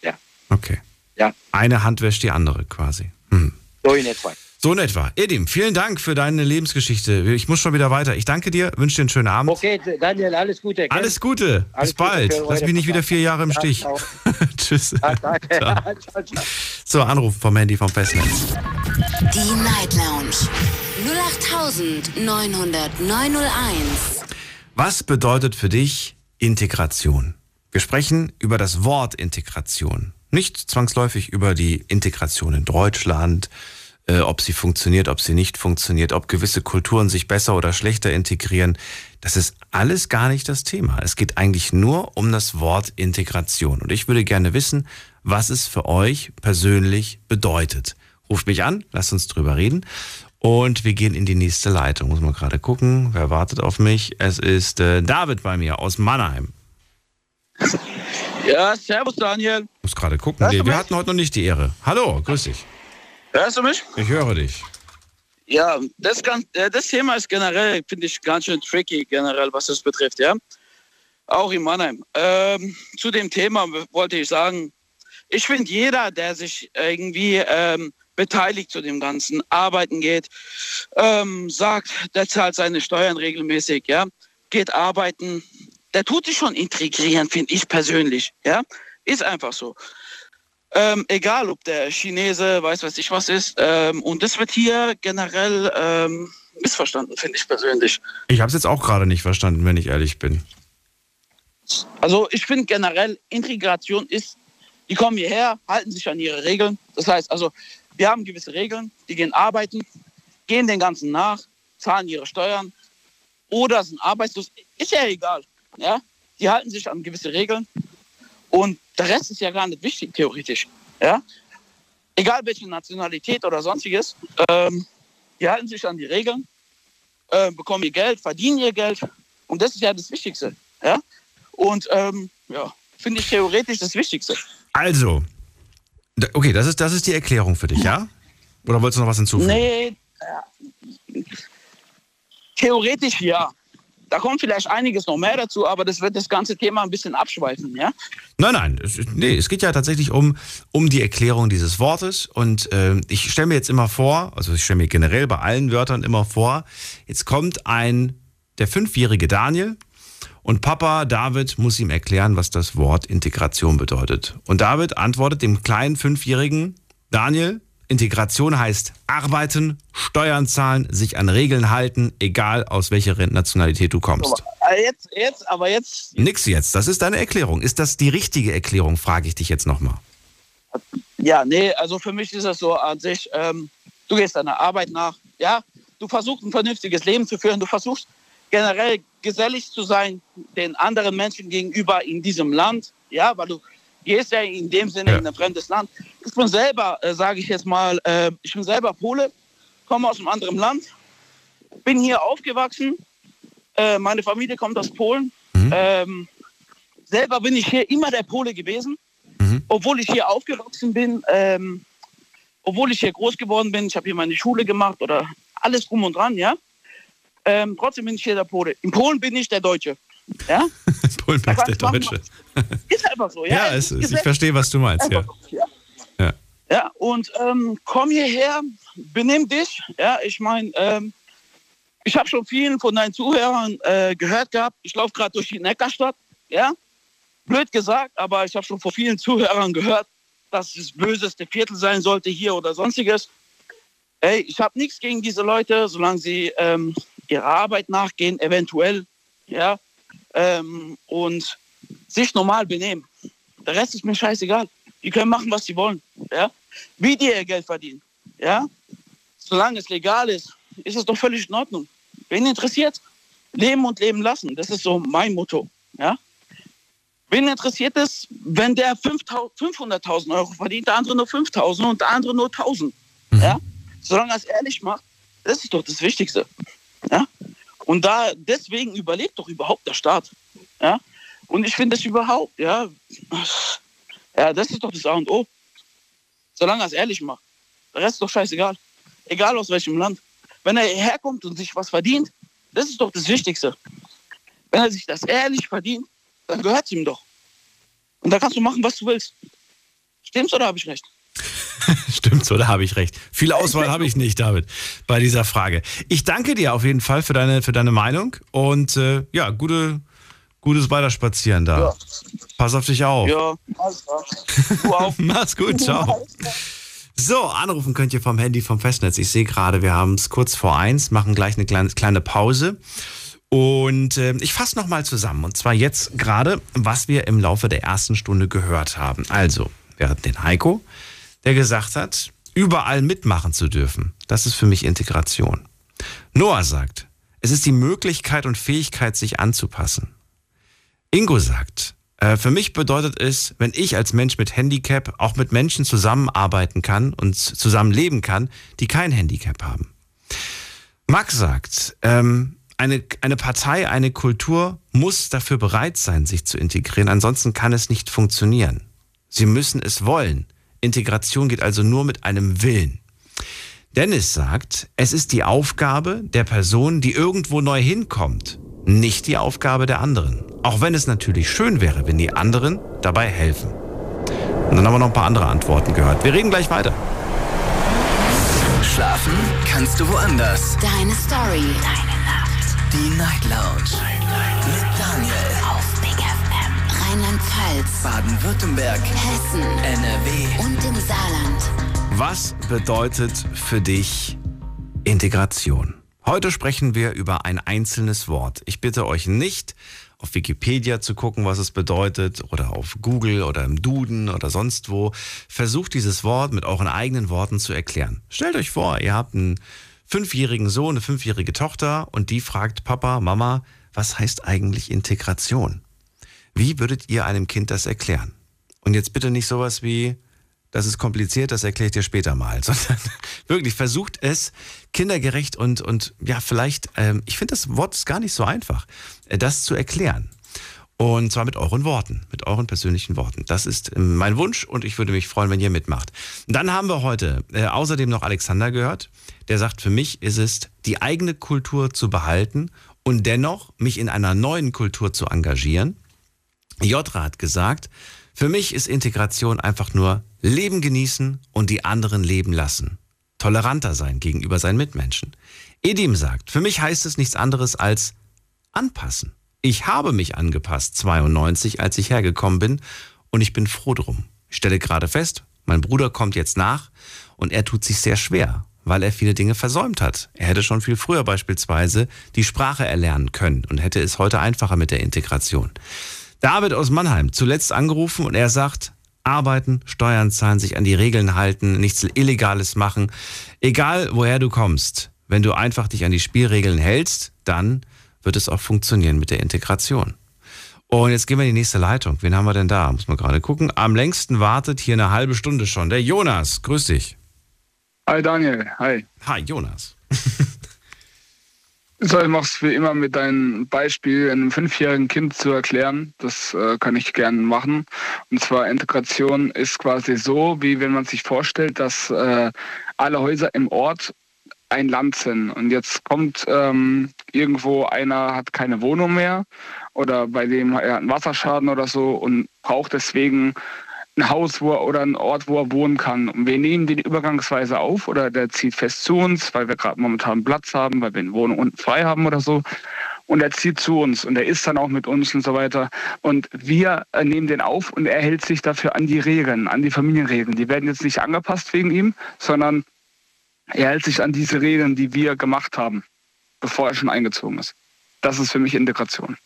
Ja. Okay. Ja. Eine Hand wäscht die andere quasi. Hm. So in etwa. So in etwa. Edim, vielen Dank für deine Lebensgeschichte. Ich muss schon wieder weiter. Ich danke dir, wünsche dir einen schönen Abend. Okay, Daniel, alles Gute. Gell? Alles Gute. Alles Bis bald. Gute Lass mich nicht wieder vier Jahre im Stich. Ja, [LAUGHS] Tschüss. Ja, danke. [LAUGHS] Ciao. So, Anruf vom Handy vom Festnetz. Die Night Lounge 0890901. Was bedeutet für dich Integration? Wir sprechen über das Wort Integration. Nicht zwangsläufig über die Integration in Deutschland, äh, ob sie funktioniert, ob sie nicht funktioniert, ob gewisse Kulturen sich besser oder schlechter integrieren. Das ist alles gar nicht das Thema. Es geht eigentlich nur um das Wort Integration. Und ich würde gerne wissen, was es für euch persönlich bedeutet. Ruft mich an, lasst uns drüber reden. Und wir gehen in die nächste Leitung. Muss mal gerade gucken, wer wartet auf mich. Es ist äh, David bei mir aus Mannheim. Ja, servus Daniel. Muss gerade gucken. Wir, wir hatten heute noch nicht die Ehre. Hallo, grüß dich. Hörst du mich? Ich höre dich. Ja, das, ganz, äh, das Thema ist generell, finde ich, ganz schön tricky, generell, was das betrifft, ja. Auch in Mannheim. Ähm, zu dem Thema wollte ich sagen, ich finde, jeder, der sich irgendwie ähm, beteiligt zu dem Ganzen, arbeiten geht, ähm, sagt, der zahlt seine Steuern regelmäßig, ja, geht arbeiten, der tut sich schon integrieren, finde ich persönlich, ja. Ist einfach so. Ähm, egal, ob der Chinese, weiß was ich was ist. Ähm, und das wird hier generell ähm, missverstanden, finde ich persönlich. Ich habe es jetzt auch gerade nicht verstanden, wenn ich ehrlich bin. Also ich finde generell, Integration ist, die kommen hierher, halten sich an ihre Regeln. Das heißt also, wir haben gewisse Regeln, die gehen arbeiten, gehen den ganzen nach, zahlen ihre Steuern oder sind arbeitslos. Ist ja egal. Ja? Die halten sich an gewisse Regeln und der Rest ist ja gar nicht wichtig, theoretisch. Ja? Egal welche Nationalität oder sonstiges, ähm, die halten sich an die Regeln, äh, bekommen ihr Geld, verdienen ihr Geld. Und das ist ja das Wichtigste. Ja? Und ähm, ja, finde ich theoretisch das Wichtigste. Also, okay, das ist, das ist die Erklärung für dich, ja? Oder wolltest du noch was hinzufügen? Nee, ja. theoretisch ja. Da kommt vielleicht einiges noch mehr dazu, aber das wird das ganze Thema ein bisschen abschweifen, ja? Nein, nein, es, nee, es geht ja tatsächlich um, um die Erklärung dieses Wortes. Und äh, ich stelle mir jetzt immer vor, also ich stelle mir generell bei allen Wörtern immer vor, jetzt kommt ein, der fünfjährige Daniel und Papa David muss ihm erklären, was das Wort Integration bedeutet. Und David antwortet dem kleinen fünfjährigen Daniel, Integration heißt arbeiten, Steuern zahlen, sich an Regeln halten, egal aus welcher Nationalität du kommst. Aber jetzt, jetzt, aber jetzt. Nix jetzt, das ist deine Erklärung. Ist das die richtige Erklärung, frage ich dich jetzt nochmal. Ja, nee, also für mich ist das so an sich, ähm, du gehst deiner Arbeit nach, ja, du versuchst ein vernünftiges Leben zu führen, du versuchst generell gesellig zu sein den anderen Menschen gegenüber in diesem Land, ja, weil du gehst ja in dem Sinne ja. in ein fremdes Land. Ich bin selber, äh, sage ich jetzt mal, äh, ich bin selber Pole, komme aus einem anderen Land, bin hier aufgewachsen, äh, meine Familie kommt aus Polen. Mhm. Ähm, selber bin ich hier immer der Pole gewesen, mhm. obwohl ich hier aufgewachsen bin, ähm, obwohl ich hier groß geworden bin. Ich habe hier meine Schule gemacht oder alles drum und dran, ja. Ähm, trotzdem bin ich hier der Pole. In Polen bin ich der Deutsche. Ja? [LAUGHS] Polen bist der Deutsche. [LAUGHS] Ist einfach so, ja. Ja, es, es, ich verstehe, was du meinst, ja. So, ja. ja. Ja, und ähm, komm hierher, benimm dich. Ja, ich meine, ähm, ich habe schon vielen von deinen Zuhörern äh, gehört gehabt. Ich laufe gerade durch die Neckarstadt. Ja, blöd gesagt, aber ich habe schon von vielen Zuhörern gehört, dass es das böseste Viertel sein sollte hier oder sonstiges. Ey, ich habe nichts gegen diese Leute, solange sie ähm, ihrer Arbeit nachgehen, eventuell ja, ähm, und sich normal benehmen. Der Rest ist mir scheißegal. Die können machen, was sie wollen, ja, wie die ihr Geld verdienen, ja. Solange es legal ist, ist es doch völlig in Ordnung. Wen interessiert? Leben und leben lassen. Das ist so mein Motto, ja. Wen interessiert es, wenn der 500.000 Euro verdient, der andere nur 5.000 und der andere nur 1.000? Mhm. Ja? Solange er es ehrlich macht, das ist doch das Wichtigste. Ja? Und da deswegen überlebt doch überhaupt der Staat. Ja? Und ich finde das überhaupt, ja, ja, das ist doch das A und O. Solange er es ehrlich macht. Der Rest ist doch scheißegal. Egal aus welchem Land. Wenn er herkommt und sich was verdient, das ist doch das Wichtigste. Wenn er sich das ehrlich verdient, dann gehört es ihm doch. Und da kannst du machen, was du willst. Stimmt's oder habe ich recht? [LAUGHS] Stimmt's oder habe ich recht? Viel Auswahl habe ich nicht, David, bei dieser Frage. Ich danke dir auf jeden Fall für deine, für deine Meinung und äh, ja, gute, gutes Weiterspazieren da. Ja. Pass auf dich auf. Ja, Du auch. [LAUGHS] Mach's gut, ciao. So, anrufen könnt ihr vom Handy vom Festnetz. Ich sehe gerade, wir haben es kurz vor eins, machen gleich eine kleine, kleine Pause. Und äh, ich fasse nochmal zusammen. Und zwar jetzt gerade, was wir im Laufe der ersten Stunde gehört haben. Also, wir hatten den Heiko, der gesagt hat, überall mitmachen zu dürfen. Das ist für mich Integration. Noah sagt, es ist die Möglichkeit und Fähigkeit, sich anzupassen. Ingo sagt, Äh, für mich bedeutet es, wenn ich als Mensch mit Handicap auch mit Menschen zusammenarbeiten kann und zusammenleben kann, die kein Handicap haben. Max sagt, ähm, eine, eine Partei, eine Kultur muss dafür bereit sein, sich zu integrieren. Ansonsten kann es nicht funktionieren. Sie müssen es wollen. Integration geht also nur mit einem Willen. Dennis sagt, es ist die Aufgabe der Person, die irgendwo neu hinkommt, nicht die Aufgabe der anderen. Auch wenn es natürlich schön wäre, wenn die anderen dabei helfen. Und dann haben wir noch ein paar andere Antworten gehört. Wir reden gleich weiter. Schlafen kannst du woanders. Deine Story. Deine Nacht. Die Night Lounge. Night, Night. Mit Daniel. Rheinland-Pfalz. Baden-Württemberg. Hessen. NRW. Und im Saarland. Was bedeutet für dich Integration? Heute sprechen wir über ein einzelnes Wort. Ich bitte euch nicht, auf Wikipedia zu gucken, was es bedeutet, oder auf Google oder im Duden oder sonst wo. Versucht dieses Wort mit euren eigenen Worten zu erklären. Stellt euch vor, ihr habt einen fünfjährigen Sohn, eine fünfjährige Tochter und die fragt Papa, Mama, was heißt eigentlich Integration? Wie würdet ihr einem Kind das erklären? Und jetzt bitte nicht sowas wie, das ist kompliziert, das erkläre ich dir später mal, [LAUGHS] sondern wirklich versucht es kindergerecht und, und ja, vielleicht, ähm, ich finde das Wort ist gar nicht so einfach, äh, das zu erklären. Und zwar mit euren Worten, mit euren persönlichen Worten. Das ist ähm, mein Wunsch und ich würde mich freuen, wenn ihr mitmacht. Dann haben wir heute äh, außerdem noch Alexander gehört, der sagt, für mich ist es, die eigene Kultur zu behalten und dennoch mich in einer neuen Kultur zu engagieren. Jotra hat gesagt, für mich ist Integration einfach nur Leben genießen und die anderen leben lassen. Toleranter sein gegenüber seinen Mitmenschen. Edim sagt, für mich heißt es nichts anderes als anpassen. Ich habe mich angepasst 92, als ich hergekommen bin und ich bin froh drum. Ich stelle gerade fest, mein Bruder kommt jetzt nach und er tut sich sehr schwer, weil er viele Dinge versäumt hat. Er hätte schon viel früher beispielsweise die Sprache erlernen können und hätte es heute einfacher mit der Integration. David aus Mannheim, zuletzt angerufen und er sagt, arbeiten, Steuern zahlen, sich an die Regeln halten, nichts Illegales machen. Egal woher du kommst, wenn du einfach dich an die Spielregeln hältst, dann wird es auch funktionieren mit der Integration. Und jetzt gehen wir in die nächste Leitung. Wen haben wir denn da? Muss man gerade gucken. Am längsten wartet hier eine halbe Stunde schon. Der Jonas, grüß dich. Hi Daniel, hi. Hi Jonas. [LAUGHS] So, ich mach's wie immer mit deinem Beispiel, einem fünfjährigen Kind zu erklären. Das äh, kann ich gerne machen. Und zwar Integration ist quasi so, wie wenn man sich vorstellt, dass äh, alle Häuser im Ort ein Land sind. Und jetzt kommt ähm, irgendwo einer, hat keine Wohnung mehr oder bei dem er hat einen Wasserschaden oder so und braucht deswegen ein Haus wo er, oder ein Ort, wo er wohnen kann. Und wir nehmen den übergangsweise auf oder der zieht fest zu uns, weil wir gerade momentan Platz haben, weil wir eine Wohnung unten frei haben oder so. Und er zieht zu uns und er ist dann auch mit uns und so weiter. Und wir äh, nehmen den auf und er hält sich dafür an die Regeln, an die Familienregeln. Die werden jetzt nicht angepasst wegen ihm, sondern er hält sich an diese Regeln, die wir gemacht haben, bevor er schon eingezogen ist. Das ist für mich Integration.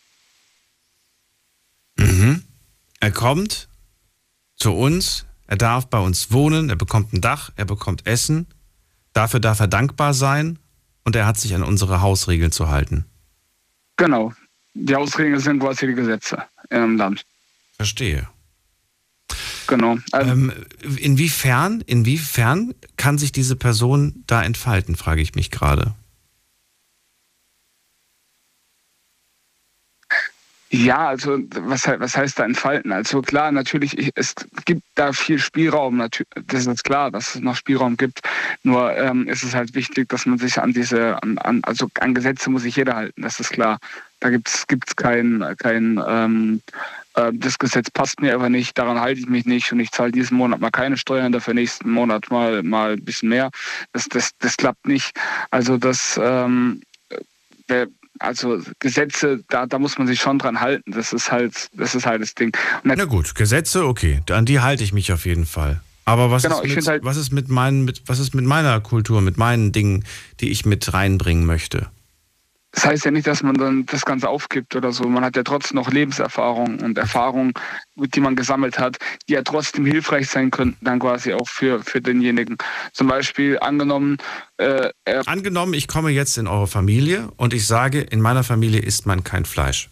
Mhm. Er kommt, zu uns, er darf bei uns wohnen, er bekommt ein Dach, er bekommt Essen. Dafür darf er dankbar sein und er hat sich an unsere Hausregeln zu halten. Genau. Die Hausregeln sind quasi die Gesetze im Land. Verstehe. Genau. Also ähm, inwiefern, inwiefern kann sich diese Person da entfalten, frage ich mich gerade. Ja, also was, was heißt da entfalten? Also klar, natürlich, es gibt da viel Spielraum, das ist klar, dass es noch Spielraum gibt. Nur ähm, ist es halt wichtig, dass man sich an diese, an, an, also an Gesetze muss sich jeder halten, das ist klar. Da gibt's gibt's kein, kein ähm, äh, das Gesetz passt mir aber nicht, daran halte ich mich nicht und ich zahle diesen Monat mal keine Steuern, dafür nächsten Monat mal mal ein bisschen mehr. Das, das, das klappt nicht. Also das ähm, wer, also Gesetze, da, da muss man sich schon dran halten. Das ist halt, das ist halt das Ding. Na gut, Gesetze, okay, an die halte ich mich auf jeden Fall. Aber was, genau, ist, mit, halt, was, ist mit meinen, mit, was ist mit meiner Kultur, mit meinen Dingen, die ich mit reinbringen möchte? Das heißt ja nicht, dass man dann das Ganze aufgibt oder so. Man hat ja trotzdem noch Lebenserfahrung und Erfahrung, die man gesammelt hat, die ja trotzdem hilfreich sein könnten, dann quasi auch für, für denjenigen. Zum Beispiel angenommen. Äh, angenommen, ich komme jetzt in eure Familie und ich sage, in meiner Familie isst man kein Fleisch.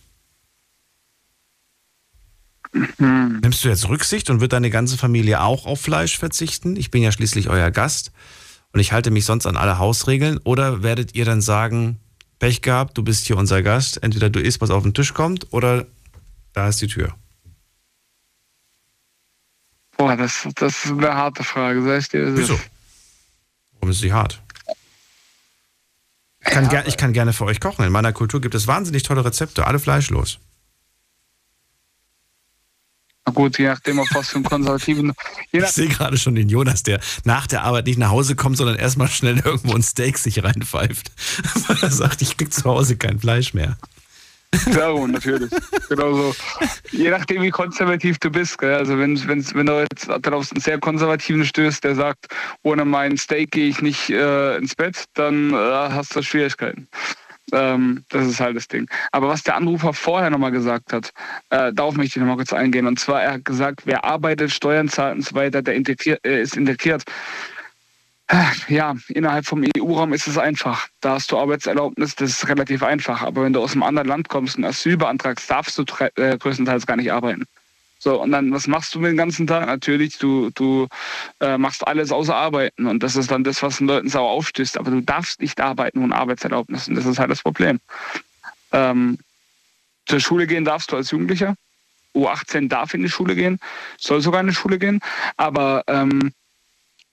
Hm. Nimmst du jetzt Rücksicht und wird deine ganze Familie auch auf Fleisch verzichten? Ich bin ja schließlich euer Gast und ich halte mich sonst an alle Hausregeln. Oder werdet ihr dann sagen, Pech gehabt, du bist hier unser Gast, entweder du isst, was auf den Tisch kommt, oder da ist die Tür? Boah, das, das ist eine harte Frage, sag ich dir. Wieso? Warum ist sie hart? Ich kann, ja, ich kann gerne für euch kochen. In meiner Kultur gibt es wahnsinnig tolle Rezepte, alle fleischlos. Na gut, je nachdem, auf was für einen konservativen. [LAUGHS] ich sehe gerade schon den Jonas, der nach der Arbeit nicht nach Hause kommt, sondern erstmal schnell irgendwo ein Steak sich reinpfeift. [LAUGHS] Weil er sagt, ich krieg zu Hause kein Fleisch mehr. Darum, natürlich. genau so. Je nachdem, wie konservativ du bist. Gell? Also wenn, wenn, wenn du jetzt darauf einen sehr konservativen stößt, der sagt, ohne meinen Steak gehe ich nicht äh, ins Bett, dann äh, hast du Schwierigkeiten. Ähm, das ist halt das Ding. Aber was der Anrufer vorher nochmal gesagt hat, äh, darauf möchte ich nochmal kurz eingehen. Und zwar, er hat gesagt, wer arbeitet, Steuern zahlt und so weiter, der integriert, äh, ist integriert. Ja, innerhalb vom EU-Raum ist es einfach. Da hast du Arbeitserlaubnis, das ist relativ einfach. Aber wenn du aus einem anderen Land kommst und Asyl beantragst, darfst du äh, größtenteils gar nicht arbeiten. So, und dann, was machst du den ganzen Tag? Natürlich, du, du äh, machst alles außer arbeiten. Und das ist dann das, was den Leuten sauer aufstößt. Aber du darfst nicht arbeiten ohne Arbeitserlaubnis. Und das ist halt das Problem. Ähm, zur Schule gehen darfst du als Jugendlicher. U18 darf in die Schule gehen, soll sogar in die Schule gehen. Aber ähm,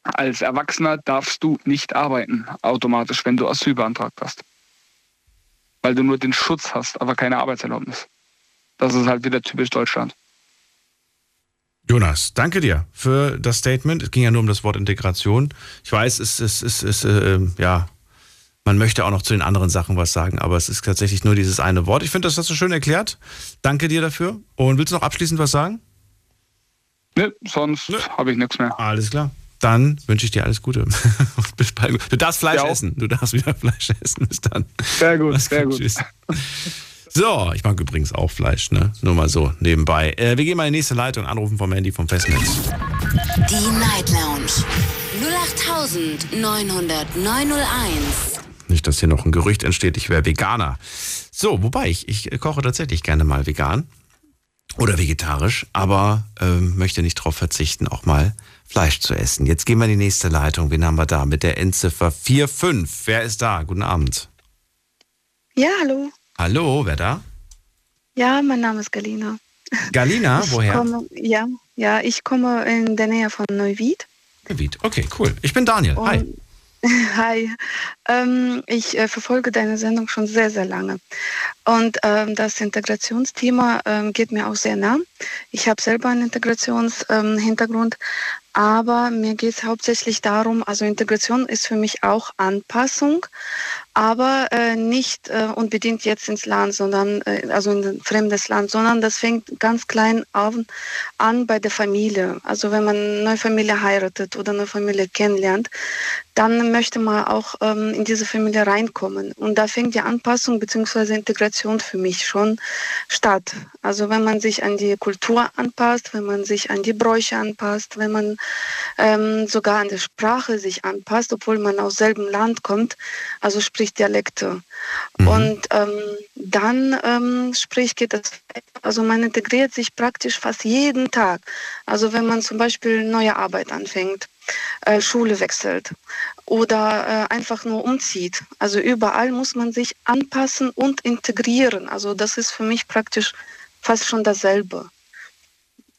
als Erwachsener darfst du nicht arbeiten, automatisch, wenn du Asyl beantragt hast. Weil du nur den Schutz hast, aber keine Arbeitserlaubnis. Das ist halt wieder typisch Deutschland. Jonas, danke dir für das Statement. Es ging ja nur um das Wort Integration. Ich weiß, es ist, es ist, äh, ja, man möchte auch noch zu den anderen Sachen was sagen, aber es ist tatsächlich nur dieses eine Wort. Ich finde, das hast du schön erklärt. Danke dir dafür. Und willst du noch abschließend was sagen? Ne, sonst habe ich nichts mehr. Alles klar. Dann wünsche ich dir alles Gute. [LAUGHS] du darfst Fleisch ja essen. Du darfst wieder Fleisch essen. Bis dann. Sehr gut, sehr gut. Tschüss. [LAUGHS] So, ich mag übrigens auch Fleisch, ne? Nur mal so nebenbei. Äh, wir gehen mal in die nächste Leitung, anrufen vom Handy vom Festnetz. Die Night Lounge 0890901. Nicht, dass hier noch ein Gerücht entsteht, ich wäre Veganer. So, wobei ich, ich koche tatsächlich gerne mal vegan oder vegetarisch, aber ähm, möchte nicht darauf verzichten, auch mal Fleisch zu essen. Jetzt gehen wir in die nächste Leitung. Wen haben wir da mit der Endziffer 45? Wer ist da? Guten Abend. Ja, hallo. Hallo, wer da? Ja, mein Name ist Galina. Galina, ich woher? Komme, ja, ja, ich komme in der Nähe von Neuwied. Neuwied, okay, cool. Ich bin Daniel. Und, Hi. [LAUGHS] Hi. Ähm, ich äh, verfolge deine Sendung schon sehr, sehr lange. Und ähm, das Integrationsthema ähm, geht mir auch sehr nah. Ich habe selber einen Integrationshintergrund, ähm, aber mir geht es hauptsächlich darum, also Integration ist für mich auch Anpassung, aber äh, nicht äh, unbedingt jetzt ins Land, sondern äh, also in ein fremdes Land, sondern das fängt ganz klein an, an bei der Familie. Also wenn man eine neue Familie heiratet oder eine Familie kennenlernt, dann möchte man auch ähm, in diese Familie reinkommen. Und da fängt die Anpassung bzw. Integration für mich schon statt. Also wenn man sich an die Kultur anpasst, wenn man sich an die Bräuche anpasst, wenn man ähm, sogar an der Sprache sich anpasst, obwohl man aus selben Land kommt, also spricht Dialekte. Mhm. Und ähm, dann ähm, sprich geht das, also man integriert sich praktisch fast jeden Tag. Also wenn man zum Beispiel neue Arbeit anfängt, äh, Schule wechselt oder äh, einfach nur umzieht. Also überall muss man sich anpassen und integrieren. Also das ist für mich praktisch fast schon dasselbe.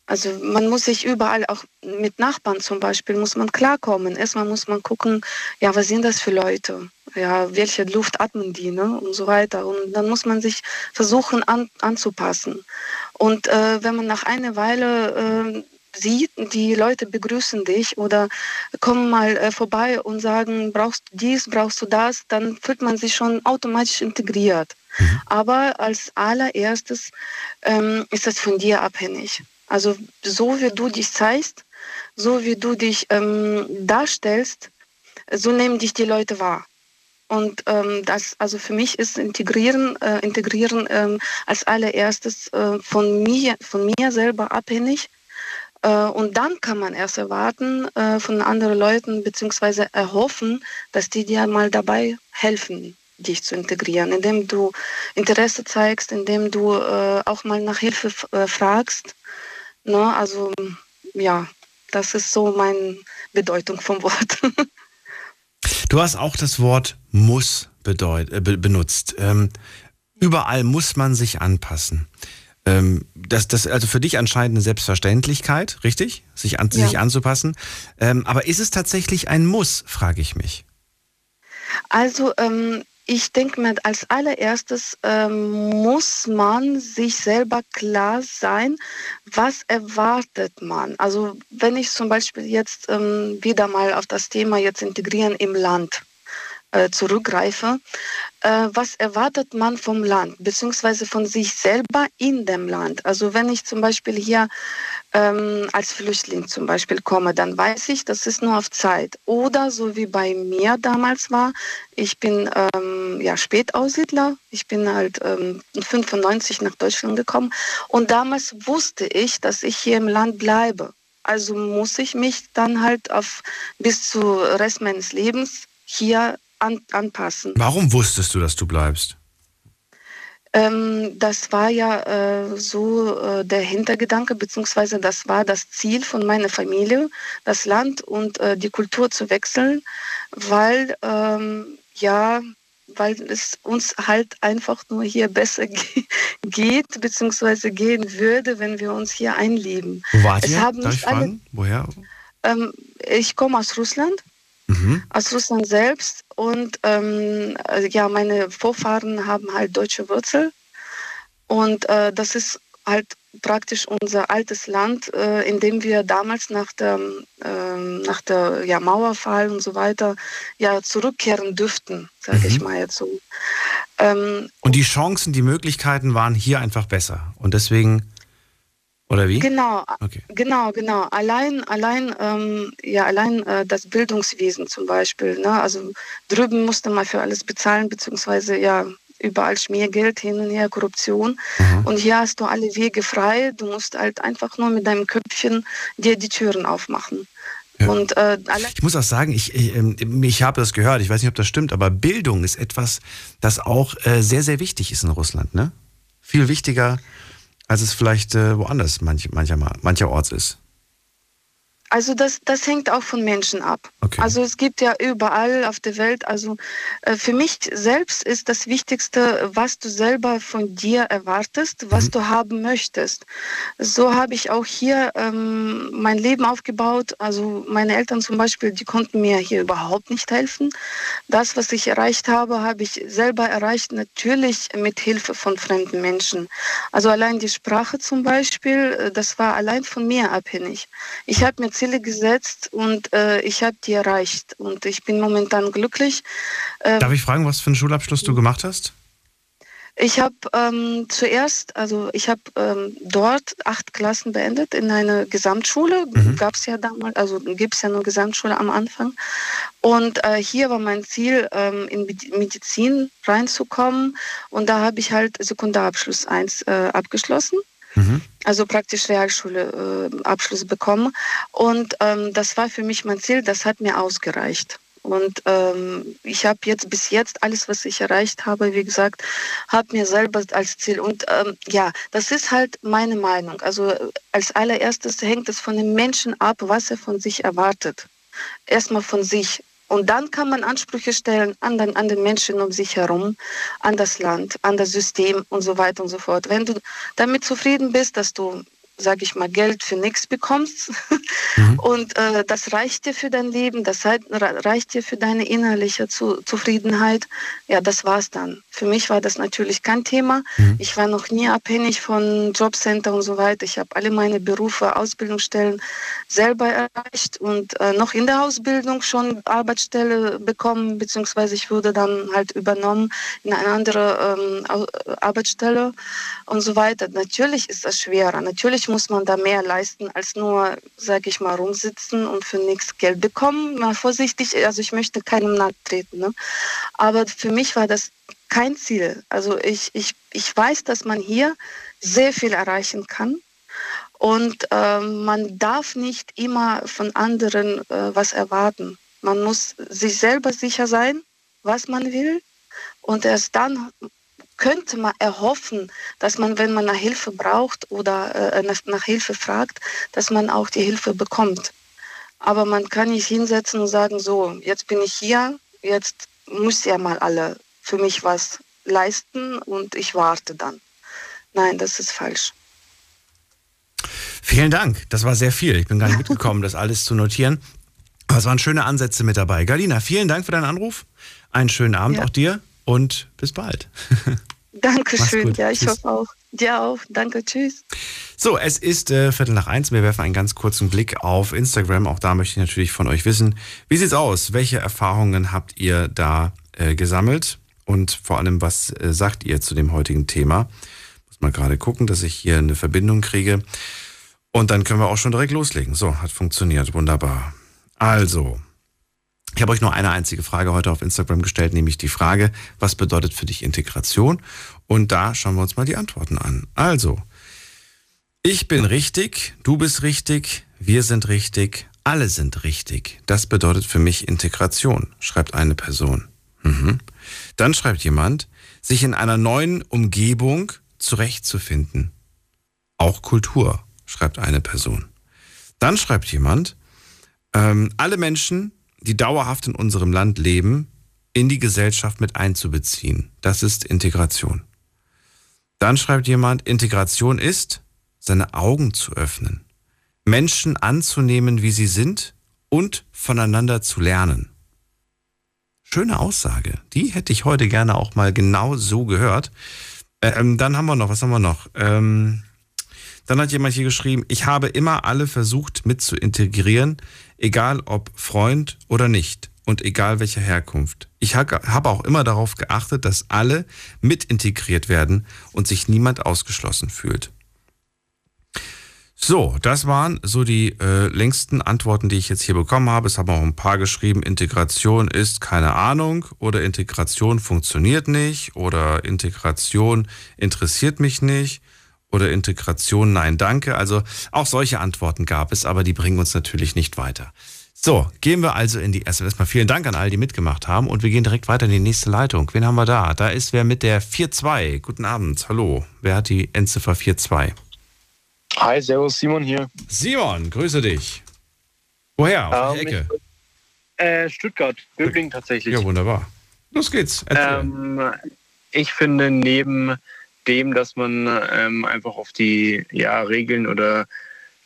Also man muss sich überall, auch mit Nachbarn zum Beispiel, muss man klarkommen. Erstmal muss man gucken, ja, was sind das für Leute? Ja, welche Luft atmen die, ne? Und so weiter. Und dann muss man sich versuchen an, anzupassen. Und äh, wenn man nach einer Weile äh, sieht, die Leute begrüßen dich oder kommen mal äh, vorbei und sagen, brauchst du dies, brauchst du das, dann fühlt man sich schon automatisch integriert. Mhm. Aber als allererstes ähm, ist das von dir abhängig. Also so wie du dich zeigst, so wie du dich ähm, darstellst, so nehmen dich die Leute wahr. Und ähm, das, also für mich ist Integrieren, äh, Integrieren ähm, als allererstes äh, von mir, von mir selber abhängig. Äh, und dann kann man erst erwarten äh, von anderen Leuten beziehungsweise erhoffen, dass die dir mal dabei helfen. dich zu integrieren, indem du Interesse zeigst, indem du äh, auch mal nach Hilfe äh, fragst. Ne? Also ja, das ist so meine Bedeutung vom Wort. [LAUGHS] du hast auch das Wort muss bedeut, äh, benutzt. Ähm, überall muss man sich anpassen. Ähm, das, das also für dich anscheinend eine Selbstverständlichkeit, richtig? Sich, an, ja. sich anzupassen. Ähm, aber ist es tatsächlich ein Muss, frage ich mich. Also ähm, ich denke mir, als allererstes ähm, muss man sich selber klar sein, was erwartet man. Also wenn ich zum Beispiel jetzt ähm, wieder mal auf das Thema jetzt integrieren im Land äh, zurückgreife, äh, was erwartet man vom Land, beziehungsweise von sich selber in dem Land. Also wenn ich zum Beispiel hier ähm, als Flüchtling zum Beispiel komme, dann weiß ich, das ist nur auf Zeit. Oder so wie bei mir damals war, ich bin ähm, ja Spätaussiedler, ich bin halt ähm, 95 nach Deutschland gekommen und damals wusste ich, dass ich hier im Land bleibe. Also muss ich mich dann halt auf bis zu Rest meines Lebens hier an, anpassen. Warum wusstest du, dass du bleibst? Ähm, das war ja äh, so äh, der Hintergedanke, beziehungsweise das war das Ziel von meiner Familie, das Land und äh, die Kultur zu wechseln, weil ähm, ja, weil es uns halt einfach nur hier besser [LAUGHS] ge geht, beziehungsweise gehen würde, wenn wir uns hier einleben. Wo wart es ihr? Darf ich alle, Woher? Ähm, ich komme aus Russland mhm. aus Russland selbst. Und ähm, äh, ja, meine Vorfahren haben halt deutsche Wurzel. Und äh, das ist halt praktisch unser altes Land, äh, in dem wir damals nach der, äh, nach der ja, Mauerfall und so weiter ja zurückkehren dürften, sage mhm. ich mal jetzt so. Ähm, und die Chancen, die Möglichkeiten waren hier einfach besser. Und deswegen oder wie? Genau, okay. genau, genau. Allein, allein, ähm, ja, allein äh, das Bildungswesen zum Beispiel. Ne? Also drüben musste man für alles bezahlen, beziehungsweise ja überall Schmiergeld hin und her, Korruption. Mhm. Und hier hast du alle Wege frei. Du musst halt einfach nur mit deinem Köpfchen dir die Türen aufmachen. Ja. Und, äh, ich muss auch sagen, ich, ich, ähm, ich habe das gehört, ich weiß nicht, ob das stimmt, aber Bildung ist etwas, das auch äh, sehr, sehr wichtig ist in Russland. Ne? Viel wichtiger als es vielleicht äh, woanders manch, mancher, mancherorts ist. Also das, das hängt auch von Menschen ab. Okay. Also es gibt ja überall auf der Welt, also äh, für mich selbst ist das Wichtigste, was du selber von dir erwartest, was mhm. du haben möchtest. So habe ich auch hier ähm, mein Leben aufgebaut. Also meine Eltern zum Beispiel, die konnten mir hier überhaupt nicht helfen. Das, was ich erreicht habe, habe ich selber erreicht, natürlich mit Hilfe von fremden Menschen. Also allein die Sprache zum Beispiel, äh, das war allein von mir abhängig. Ich habe mir Ziele gesetzt und äh, ich habe die erreicht. Und ich bin momentan glücklich. Äh, Darf ich fragen, was für einen Schulabschluss du gemacht hast? Ich habe ähm, zuerst, also ich habe ähm, dort acht Klassen beendet in einer Gesamtschule. Mhm. Gab es ja damals, also gibt es ja nur Gesamtschule am Anfang. Und äh, hier war mein Ziel, ähm, in Medizin reinzukommen. Und da habe ich halt Sekundarabschluss 1 äh, abgeschlossen. Mhm. Also praktisch Realschule äh, Abschluss bekommen. Und ähm, das war für mich mein Ziel, das hat mir ausgereicht. Und ähm, ich habe jetzt bis jetzt alles, was ich erreicht habe, wie gesagt, habe mir selber als Ziel. Und ähm, ja, das ist halt meine Meinung. Also als allererstes hängt es von dem Menschen ab, was er von sich erwartet. Erstmal von sich. Und dann kann man Ansprüche stellen an den, an den Menschen um sich herum, an das Land, an das System und so weiter und so fort. Wenn du damit zufrieden bist, dass du sage ich mal, Geld für nichts bekommst. Mhm. [LAUGHS] Und äh, das reicht dir für dein Leben, das reicht dir für deine innerliche Zu Zufriedenheit. Ja, das war's dann. Für mich war das natürlich kein Thema. Mhm. Ich war noch nie abhängig von Jobcenter und so weiter. Ich habe alle meine Berufe, Ausbildungsstellen selber erreicht und äh, noch in der Ausbildung schon Arbeitsstelle bekommen, beziehungsweise ich wurde dann halt übernommen in eine andere ähm, Arbeitsstelle und so weiter. Natürlich ist das schwerer. Natürlich muss man da mehr leisten als nur, sage ich mal, rumsitzen und für nichts Geld bekommen. Mal vorsichtig, also ich möchte keinem nachtreten. Ne? Aber für mich war das kein Ziel. Also ich, ich, ich weiß, dass man hier sehr viel erreichen kann. Und äh, man darf nicht immer von anderen äh, was erwarten. Man muss sich selber sicher sein, was man will Und erst dann könnte man erhoffen, dass man, wenn man nach Hilfe braucht oder äh, nach, nach Hilfe fragt, dass man auch die Hilfe bekommt. Aber man kann nicht hinsetzen und sagen, so, jetzt bin ich hier, jetzt muss ja mal alle für mich was leisten und ich warte dann. Nein, das ist falsch. Vielen Dank. Das war sehr viel. Ich bin gar nicht [LAUGHS] mitgekommen, das alles zu notieren. Aber es waren schöne Ansätze mit dabei. Galina, vielen Dank für deinen Anruf. Einen schönen Abend ja. auch dir und bis bald. [LAUGHS] Dankeschön. Ja, ich Tschüss. hoffe auch. Dir auch. Danke. Tschüss. So, es ist äh, Viertel nach eins. Wir werfen einen ganz kurzen Blick auf Instagram. Auch da möchte ich natürlich von euch wissen, wie sieht's aus? Welche Erfahrungen habt ihr da äh, gesammelt? Und vor allem, was äh, sagt ihr zu dem heutigen Thema? Muss mal gerade gucken, dass ich hier eine Verbindung kriege. Und dann können wir auch schon direkt loslegen. So, hat funktioniert. Wunderbar. Also, ich habe euch nur eine einzige Frage heute auf Instagram gestellt, nämlich die Frage, was bedeutet für dich Integration? Und da schauen wir uns mal die Antworten an. Also, ich bin richtig, du bist richtig, wir sind richtig, alle sind richtig. Das bedeutet für mich Integration, schreibt eine Person. Mhm. Dann schreibt jemand, sich in einer neuen Umgebung zurechtzufinden. Auch Kultur schreibt eine Person. Dann schreibt jemand, ähm, alle Menschen, die dauerhaft in unserem Land leben, in die Gesellschaft mit einzubeziehen. Das ist Integration. Dann schreibt jemand, Integration ist, seine Augen zu öffnen, Menschen anzunehmen, wie sie sind und voneinander zu lernen. Schöne Aussage. Die hätte ich heute gerne auch mal genau so gehört. Ähm, dann haben wir noch, was haben wir noch? Ähm, dann hat jemand hier geschrieben, ich habe immer alle versucht mit zu integrieren, egal ob Freund oder nicht und egal welcher Herkunft. Ich habe auch immer darauf geachtet, dass alle mit integriert werden und sich niemand ausgeschlossen fühlt. So, das waren so die äh, längsten Antworten, die ich jetzt hier bekommen habe. Es haben auch ein paar geschrieben, Integration ist keine Ahnung oder Integration funktioniert nicht oder Integration interessiert mich nicht oder Integration, nein, danke. Also auch solche Antworten gab es, aber die bringen uns natürlich nicht weiter. So, gehen wir also in die erste. Erstmal vielen Dank an all, die mitgemacht haben und wir gehen direkt weiter in die nächste Leitung. Wen haben wir da? Da ist wer mit der 4-2. Guten Abend, hallo. Wer hat die Endziffer 4-2? Hi, servus, Simon hier. Simon, grüße dich. Woher? Auf ähm, Ecke? Ich, äh, Stuttgart, Böblingen tatsächlich. Ja, wunderbar. Los geht's. Ähm, ich finde, neben dem, dass man ähm, einfach auf die ja, Regeln oder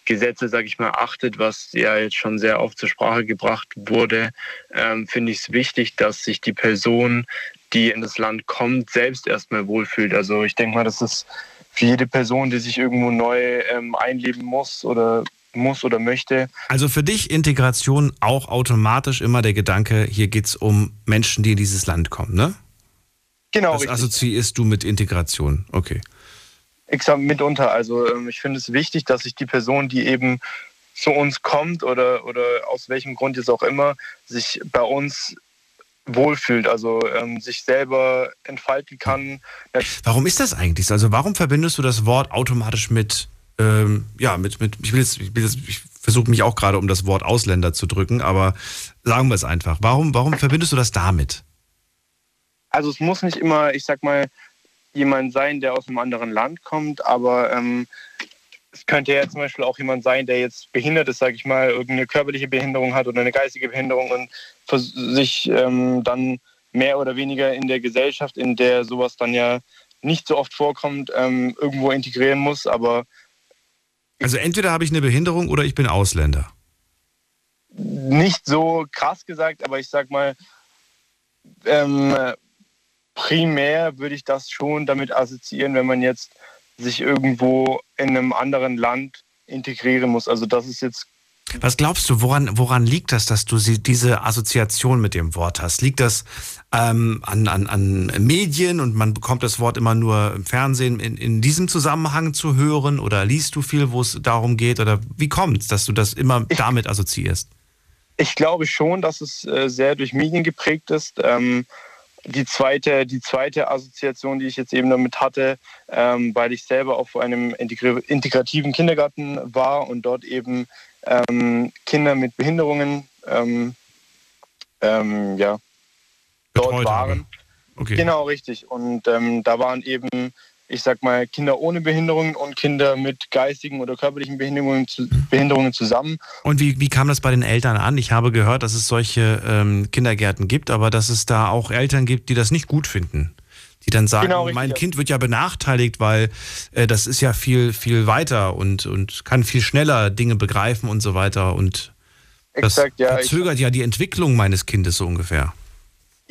Gesetze, sage ich mal, achtet, was ja jetzt schon sehr oft zur Sprache gebracht wurde, ähm, finde ich es wichtig, dass sich die Person, die in das Land kommt, selbst erstmal wohlfühlt. Also ich denke mal, das ist für jede Person, die sich irgendwo neu ähm, einleben muss oder muss oder möchte. Also für dich Integration auch automatisch immer der Gedanke, hier geht es um Menschen, die in dieses Land kommen, ne? Genau. Das richtig. assoziierst du mit Integration, okay. Exakt mitunter. Also ähm, ich finde es wichtig, dass sich die Person, die eben zu uns kommt oder, oder aus welchem Grund jetzt auch immer, sich bei uns wohlfühlt, also ähm, sich selber entfalten kann. Warum ist das eigentlich? Also warum verbindest du das Wort automatisch mit, ähm, ja, mit, mit, ich will jetzt, ich, ich versuche mich auch gerade um das Wort Ausländer zu drücken, aber sagen wir es einfach. Warum, warum verbindest du das damit? Also es muss nicht immer, ich sag mal, jemand sein, der aus einem anderen Land kommt, aber ähm, es könnte ja zum Beispiel auch jemand sein, der jetzt behindert ist, sage ich mal, irgendeine körperliche Behinderung hat oder eine geistige Behinderung und sich ähm, dann mehr oder weniger in der Gesellschaft, in der sowas dann ja nicht so oft vorkommt, ähm, irgendwo integrieren muss. Aber also entweder habe ich eine Behinderung oder ich bin Ausländer. Nicht so krass gesagt, aber ich sag mal, ähm, primär würde ich das schon damit assoziieren, wenn man jetzt sich irgendwo in einem anderen Land integrieren muss. Also das ist jetzt. Was glaubst du, woran, woran liegt das, dass du diese Assoziation mit dem Wort hast? Liegt das ähm, an, an, an Medien und man bekommt das Wort immer nur im Fernsehen in, in diesem Zusammenhang zu hören? Oder liest du viel, wo es darum geht? Oder wie kommt es, dass du das immer ich, damit assoziierst? Ich glaube schon, dass es äh, sehr durch Medien geprägt ist. Ähm, die zweite, die zweite Assoziation, die ich jetzt eben damit hatte, ähm, weil ich selber auf einem integrativen Kindergarten war und dort eben ähm, Kinder mit Behinderungen ähm, ähm ja, dort waren. Okay. Genau, richtig. Und ähm, da waren eben, ich sag mal, Kinder ohne Behinderungen und Kinder mit geistigen oder körperlichen Behinderungen, Behinderungen zusammen. Und wie, wie kam das bei den Eltern an? Ich habe gehört, dass es solche ähm, Kindergärten gibt, aber dass es da auch Eltern gibt, die das nicht gut finden. Die dann sagen, Genau, mein. Kind wird ja benachteiligt, weil äh, das ist ja viel, viel weiter und, und kann viel schneller Dinge begreifen und so weiter. Und das Exakt, ja. Verzögert ja die Entwicklung meines Kindes so ungefähr.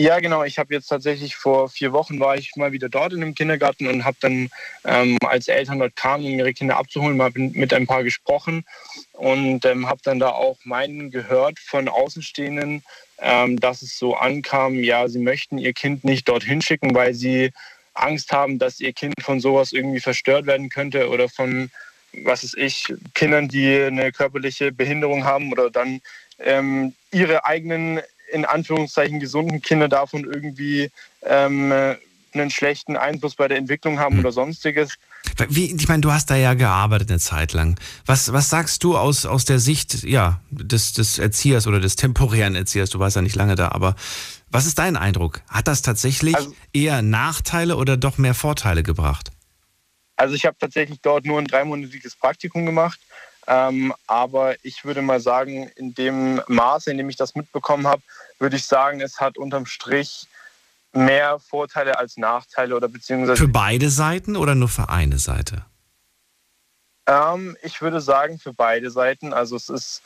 Ja, genau. Ich habe jetzt tatsächlich vor vier Wochen war ich mal wieder dort in dem Kindergarten und habe dann, ähm, als Eltern dort kamen, um ihre Kinder abzuholen, mal mit ein paar gesprochen und ähm, habe dann da auch meinen gehört von Außenstehenden, ähm, dass es so ankam, ja, sie möchten ihr Kind nicht dorthin schicken, weil sie Angst haben, dass ihr Kind von sowas irgendwie verstört werden könnte oder von, was weiß ich, Kindern, die eine körperliche Behinderung haben oder dann ähm, ihre eigenen, in Anführungszeichen, gesunden Kinder davon irgendwie ähm, äh, einen schlechten Einfluss bei der Entwicklung haben oder sonstiges. Wie, ich meine, du hast da ja gearbeitet eine Zeit lang. Was, was sagst du aus, aus der Sicht ja, des, des Erziehers oder des temporären Erziehers? Du warst ja nicht lange da, aber was ist dein Eindruck? Hat das tatsächlich eher Nachteile oder doch mehr Vorteile gebracht? Also ich habe tatsächlich dort nur ein dreimonatiges Praktikum gemacht. Ähm, aber ich würde mal sagen, in dem Maße, in dem ich das mitbekommen habe, würde ich sagen, es hat unterm Strich mehr Vorteile als Nachteile oder beziehungsweise Für beide Seiten oder nur für eine Seite? Ähm, ich würde sagen für beide Seiten. Also es ist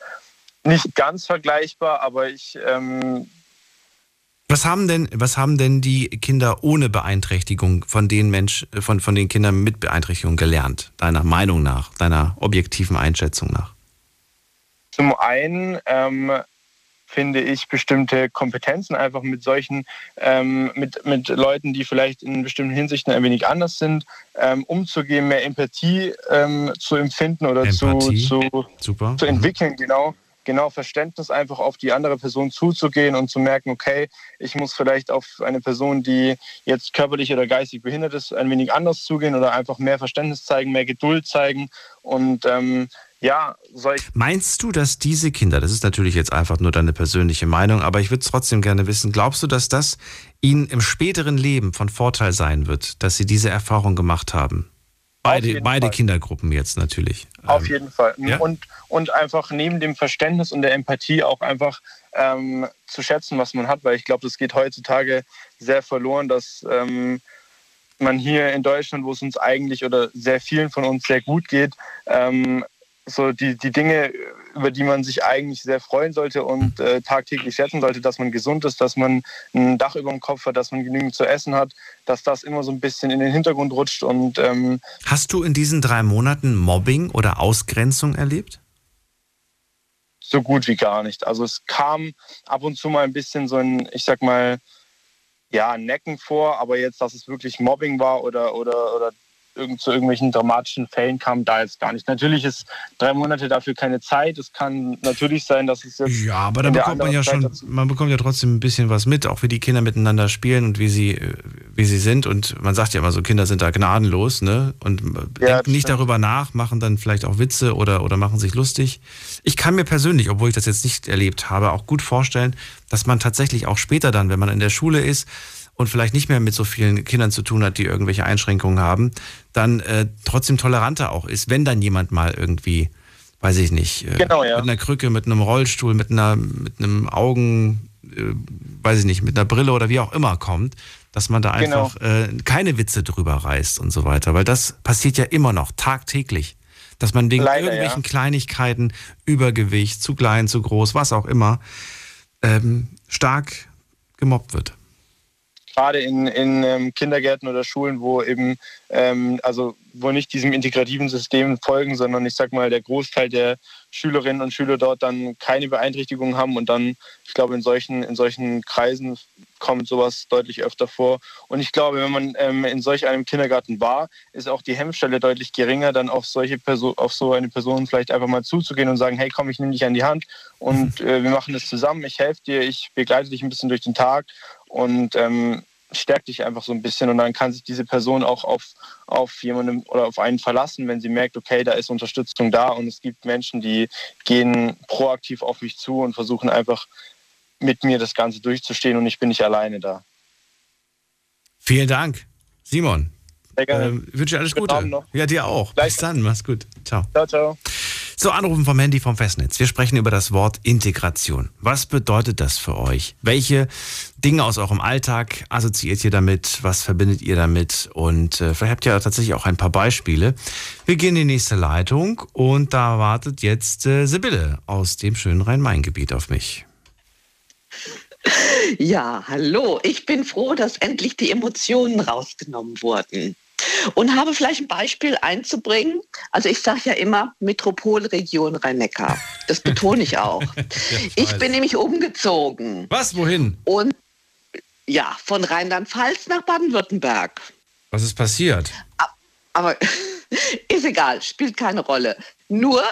nicht ganz vergleichbar, aber ich ähm, Was haben denn, was haben denn die Kinder ohne Beeinträchtigung von den Mensch, von, von den Kindern mit Beeinträchtigung gelernt? Deiner Meinung nach, deiner objektiven Einschätzung nach? zum einen ähm, finde ich bestimmte Kompetenzen einfach mit solchen, ähm, mit, mit Leuten, die vielleicht in bestimmten Hinsichten ein wenig anders sind, ähm, umzugehen, mehr Empathie ähm, zu empfinden oder zu, Empathie. zu, Super. zu entwickeln, genau. Genau, Verständnis einfach auf die andere Person zuzugehen und zu merken, okay, ich muss vielleicht auf eine Person, die jetzt körperlich oder geistig behindert ist, ein wenig anders zugehen oder einfach mehr Verständnis zeigen, mehr Geduld zeigen und ähm, ja, Meinst du, dass diese Kinder, das ist natürlich jetzt einfach nur deine persönliche Meinung, aber ich würde es trotzdem gerne wissen, glaubst du, dass das ihnen im späteren Leben von Vorteil sein wird, dass sie diese Erfahrung gemacht haben? Beide, beide Fall. Kindergruppen jetzt natürlich. Auf jeden Fall. ja? Und, und einfach neben dem Verständnis und der Empathie auch einfach ähm, zu schätzen, was man hat, weil ich glaube, das geht heutzutage sehr verloren, dass ähm, man hier in Deutschland, wo es uns eigentlich oder sehr vielen von uns sehr gut geht, ähm, so die, die Dinge, über die man sich eigentlich sehr freuen sollte und äh, tagtäglich schätzen sollte, dass man gesund ist, dass man ein Dach über dem Kopf hat, dass man genügend zu essen hat, dass das immer so ein bisschen in den Hintergrund rutscht und ähm, Hast du in diesen drei Monaten Mobbing oder Ausgrenzung erlebt? so gut wie gar nicht. Also es kam ab und zu mal ein bisschen so ein, ich sag mal, ja, Necken vor, aber jetzt, dass es wirklich Mobbing war oder, oder, oder irgend, zu irgendwelchen dramatischen Fällen kam, da jetzt gar nicht. Natürlich ist drei Monate dafür keine Zeit. Es kann natürlich sein, dass es jetzt. Ja, aber da bekommt man ja schon, Zeit dazu- man bekommt ja trotzdem ein bisschen was mit, auch wie die Kinder miteinander spielen und wie sie, wie sie sind. Und man sagt ja immer so, Kinder sind da gnadenlos, ne? Und äh, denken nicht darüber nach, machen dann vielleicht auch Witze oder, oder machen sich lustig. Ich kann mir persönlich, obwohl ich das jetzt nicht erlebt habe, auch gut vorstellen, dass man tatsächlich auch später dann, wenn man in der Schule ist, und vielleicht nicht mehr mit so vielen Kindern zu tun hat, die irgendwelche Einschränkungen haben, dann äh, trotzdem toleranter auch ist, wenn dann jemand mal irgendwie, weiß ich nicht, äh, Genau, ja. mit einer Krücke, mit einem Rollstuhl, mit einer, mit einem Augen, äh, weiß ich nicht, mit einer Brille oder wie auch immer kommt, dass man da Genau. einfach äh, keine Witze drüber reißt und so weiter, weil das passiert ja immer noch tagtäglich. Dass man wegen Leider, irgendwelchen ja. Kleinigkeiten, Übergewicht, zu klein, zu groß, was auch immer, ähm, stark gemobbt wird. Gerade in, in ähm, Kindergärten oder Schulen, wo eben, ähm, also wo nicht diesem integrativen System folgen, sondern ich sag mal, der Großteil der Schülerinnen und Schüler dort dann keine Beeinträchtigung haben und dann, ich glaube, in solchen, in solchen Kreisen kommt sowas deutlich öfter vor. Und ich glaube, wenn man ähm, in solch einem Kindergarten war, ist auch die Hemmschwelle deutlich geringer, dann auf solche Person, auf so eine Person vielleicht einfach mal zuzugehen und sagen, hey komm, ich nehme dich an die Hand und [LAUGHS] äh, wir machen das zusammen, ich helfe dir, ich begleite dich ein bisschen durch den Tag und ähm, stärkt dich einfach so ein bisschen und dann kann sich diese Person auch auf, auf jemanden oder auf einen verlassen, wenn sie merkt, okay, da ist Unterstützung da und es gibt Menschen, die gehen proaktiv auf mich zu und versuchen einfach mit mir das Ganze durchzustehen und ich bin nicht alleine da. Vielen Dank, Simon. Sehr gerne. Ähm, wünsche dir alles Guten Gute. Ja, dir auch. Bis dann, mach's gut. Ciao. Ciao, ciao. So, Anrufen vom Handy vom Festnetz. Wir sprechen über das Wort Integration. Was bedeutet das für euch? Welche Dinge aus eurem Alltag assoziiert ihr damit? Was verbindet ihr damit? Und äh, vielleicht habt ihr tatsächlich auch ein paar Beispiele. Wir gehen in die nächste Leitung und da wartet jetzt äh, Sibylle aus dem schönen Rhein-Main-Gebiet auf mich. Ja, hallo. Ich bin froh, dass endlich die Emotionen rausgenommen wurden. Und habe vielleicht ein Beispiel einzubringen. Also ich sage ja immer Metropolregion Rhein-Neckar. Das betone ich auch. [LAUGHS] ich bin nämlich umgezogen. Was, wohin? Und ja, von Rheinland-Pfalz nach Baden-Württemberg. Was ist passiert? Aber [LAUGHS] ist egal, spielt keine Rolle. Nur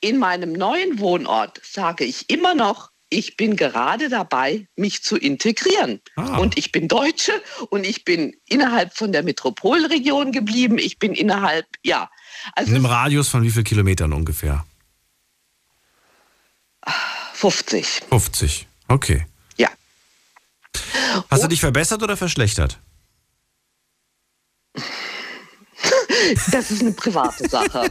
in meinem neuen Wohnort sage ich immer noch, ich bin gerade dabei, mich zu integrieren. Ah. Und ich bin Deutsche und ich bin innerhalb von der Metropolregion geblieben. Ich bin innerhalb, ja. Also In einem Radius von wie viel Kilometern ungefähr? 50. 50. Okay. Ja. Hast du dich verbessert oder verschlechtert? Das ist eine private Sache.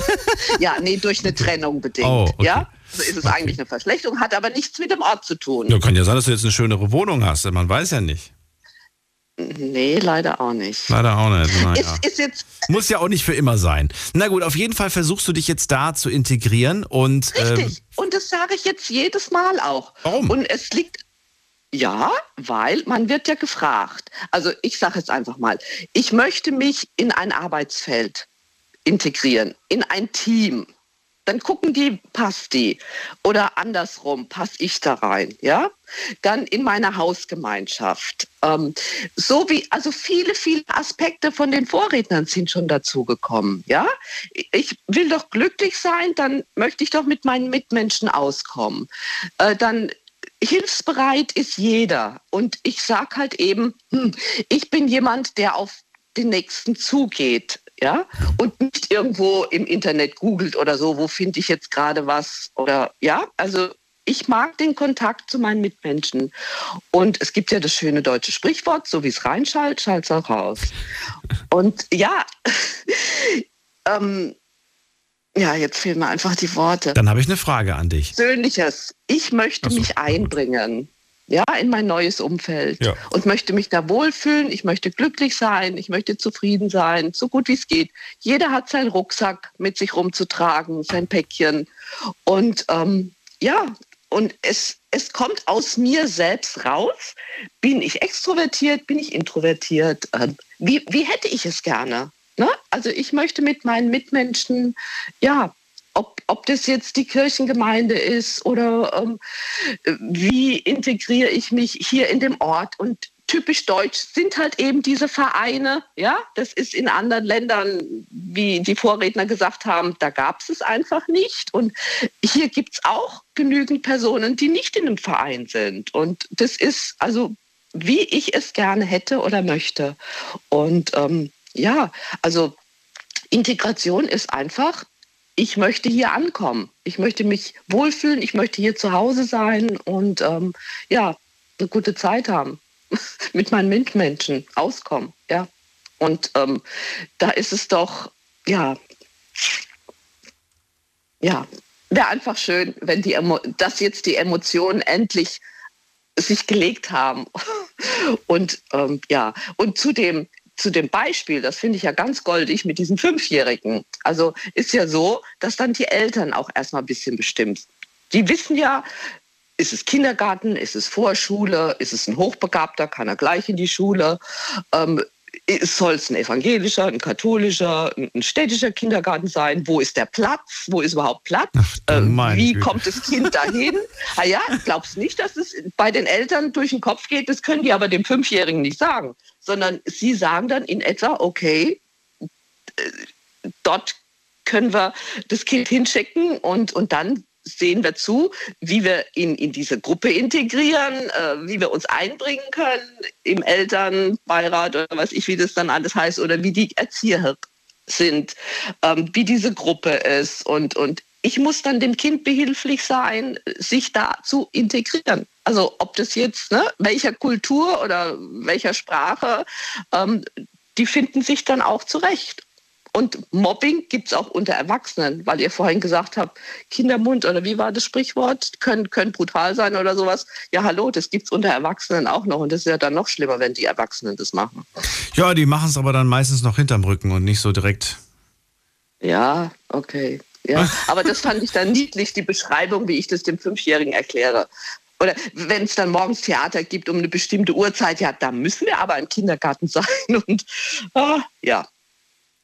[LAUGHS] ja, nee, durch eine Trennung bedingt. Oh, okay. Ja, so ist es eigentlich eine Verschlechterung, hat aber nichts mit dem Ort zu tun. Ja, kann ja sein, dass du jetzt eine schönere Wohnung hast. Man weiß ja nicht. Nee, leider auch nicht. Leider auch nicht. Naja. Ist, ist jetzt Muss ja auch nicht für immer sein. Na gut, auf jeden Fall versuchst du dich jetzt da zu integrieren und. richtig. Und das sage ich jetzt jedes Mal auch. Warum? Und es liegt ja, weil man wird ja gefragt. Also ich sage jetzt einfach mal, ich möchte mich in ein Arbeitsfeld integrieren, in ein Team. Dann gucken die, passt die? Oder andersrum, passe ich da rein? Ja? Dann in meiner Hausgemeinschaft. Ähm, so wie, also viele, viele Aspekte von den Vorrednern sind schon dazugekommen. Ja? Ich will doch glücklich sein, dann möchte ich doch mit meinen Mitmenschen auskommen. Äh, dann hilfsbereit ist jeder. Und ich sage halt eben, hm, ich bin jemand, der auf den Nächsten zugeht. Ja, und nicht irgendwo im Internet googelt oder so, wo finde ich jetzt gerade was oder ja, also ich mag den Kontakt zu meinen Mitmenschen. Und es gibt ja das schöne deutsche Sprichwort, so wie es reinschallt, schallt es auch raus. Und ja, [LAUGHS] ähm, ja, jetzt fehlen mir einfach die Worte. Dann habe ich eine Frage an dich. Persönliches. Ich möchte mich einbringen. Ja, in mein neues Umfeld. Ja. Und möchte mich da wohlfühlen. Ich möchte glücklich sein. Ich möchte zufrieden sein. So gut wie es geht. Jeder hat seinen Rucksack mit sich rumzutragen, sein Päckchen. Und ähm, ja, und es, es kommt aus mir selbst raus. Bin ich extrovertiert? Bin ich introvertiert? Ähm, wie, wie hätte ich es gerne? Ne? Also ich möchte mit meinen Mitmenschen, ja, ob, das jetzt die Kirchengemeinde ist oder ähm, wie integriere ich mich hier in dem Ort. Und typisch deutsch sind halt eben diese Vereine. Ja, das ist in anderen Ländern, wie die Vorredner gesagt haben, da gab es es einfach nicht. Und hier gibt es auch genügend Personen, die nicht in einem Verein sind. Und das ist also, wie ich es gerne hätte oder möchte. Und ähm, ja, also Integration ist einfach, ich möchte hier ankommen. Ich möchte mich wohlfühlen, ich möchte hier zu Hause sein und ähm, ja, eine gute Zeit haben. [LAUGHS] Mit meinen Mitmenschen auskommen, ja. Und ähm, da ist es doch, ja, ja, wäre einfach schön, wenn die dass jetzt die Emotionen endlich sich gelegt haben. [LAUGHS] Und ähm, ja, und zu dem, zu dem Beispiel, das finde ich ja ganz goldig mit diesen Fünfjährigen. Also ist ja so, dass dann die Eltern auch erstmal ein bisschen bestimmt. Die wissen ja, ist es Kindergarten, ist es Vorschule, ist es ein Hochbegabter, kann er gleich in die Schule. Ähm, soll es ein evangelischer, ein katholischer, ein städtischer Kindergarten sein? Wo ist der Platz? Wo ist überhaupt Platz? Ähm, wie Güte. kommt das Kind dahin? [LAUGHS] ah ja, glaubst nicht, dass es bei den Eltern durch den Kopf geht? Das können die aber dem Fünfjährigen nicht sagen, sondern sie sagen dann in etwa, okay, dort können wir das Kind hinschicken und, und dann sehen wir zu, wie wir ihn in diese Gruppe integrieren, äh, wie wir uns einbringen können im Elternbeirat oder was ich, wie das dann alles heißt, oder wie die Erzieher sind, ähm, wie diese Gruppe ist. Und, und ich muss dann dem Kind behilflich sein, sich da zu integrieren. Also ob das jetzt, ne, welcher Kultur oder welcher Sprache, ähm, die finden sich dann auch zurecht. Und Mobbing gibt es auch unter Erwachsenen, weil ihr vorhin gesagt habt, Kindermund oder wie war das Sprichwort, können, können brutal sein oder sowas. Ja, hallo, das gibt es unter Erwachsenen auch noch. Und das ist ja dann noch schlimmer, wenn die Erwachsenen das machen. Ja, die machen es aber dann meistens noch hinterm Rücken und nicht so direkt. Ja, okay. Ja, aber das fand ich dann niedlich, die Beschreibung, wie ich das dem Fünfjährigen erkläre. Oder wenn es dann morgens Theater gibt um eine bestimmte Uhrzeit, ja, da müssen wir aber im Kindergarten [LAUGHS] sein. Und ah, ja,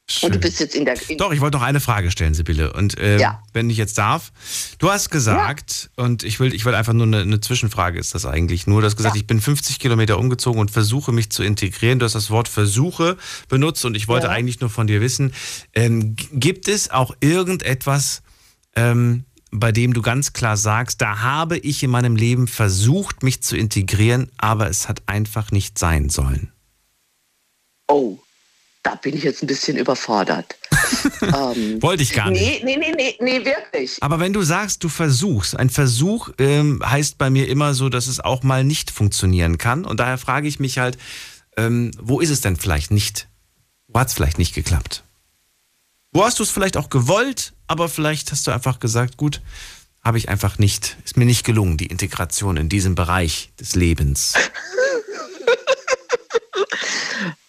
Schön. Und du bist jetzt in der. In Doch, ich wollte noch eine Frage stellen, Sibylle. Und äh, ja. wenn ich jetzt darf, du hast gesagt, ja. und ich will, ich will einfach nur eine, eine, Zwischenfrage, ist das eigentlich nur, du hast gesagt, ja. ich bin 50 Kilometer umgezogen und versuche mich zu integrieren. Du hast das Wort Versuche benutzt und ich wollte eigentlich nur von dir wissen, ähm, gibt es auch irgendetwas, ähm, bei dem du ganz klar sagst, da habe ich in meinem Leben versucht, mich zu integrieren, aber es hat einfach nicht sein sollen? Oh da bin ich jetzt ein bisschen überfordert. [LAUGHS] ähm, Wollte ich gar nicht. Nee, nee, nee, nee, nee, wirklich. Aber wenn du sagst, du versuchst, ein Versuch ähm, heißt bei mir immer so, dass es auch mal nicht funktionieren kann. Und daher frage ich mich halt, ähm, wo ist es denn vielleicht nicht? Wo hat es vielleicht nicht geklappt? Wo hast du es vielleicht auch gewollt, aber vielleicht hast du einfach gesagt, gut, habe ich einfach nicht, ist mir nicht gelungen, die Integration in diesem Bereich des Lebens. [LAUGHS]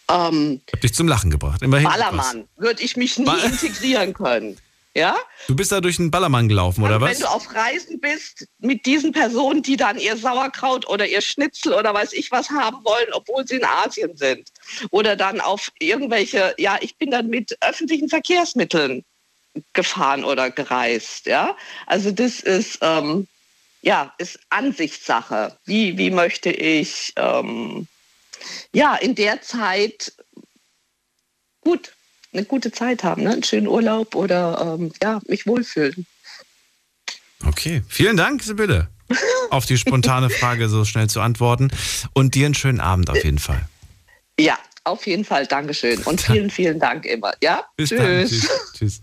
Ähm, hab dich zum Lachen gebracht. Immerhin Ballermann würde ich mich nie [LAUGHS] integrieren können. Ja? Du bist da durch einen Ballermann gelaufen, oder was? Wenn du auf Reisen bist mit diesen Personen, die dann ihr Sauerkraut oder ihr Schnitzel oder weiß ich was haben wollen, obwohl sie in Asien sind. Oder dann auf irgendwelche, ja, ich bin dann mit öffentlichen Verkehrsmitteln gefahren oder gereist. Ja? Also das ist, ähm, ja, ist Ansichtssache. Wie, wie möchte ich ähm, ja, in der Zeit gut, eine gute Zeit haben, ne? einen schönen Urlaub oder ähm, ja, mich wohlfühlen. Okay, vielen Dank, Sibylle, auf die spontane [LAUGHS] Frage so schnell zu antworten und dir einen schönen Abend auf jeden Fall. Ja, auf jeden Fall, Dankeschön und vielen, vielen Dank immer. Ja, Bis tschüss. Dann. tschüss. [LAUGHS] Tschüss.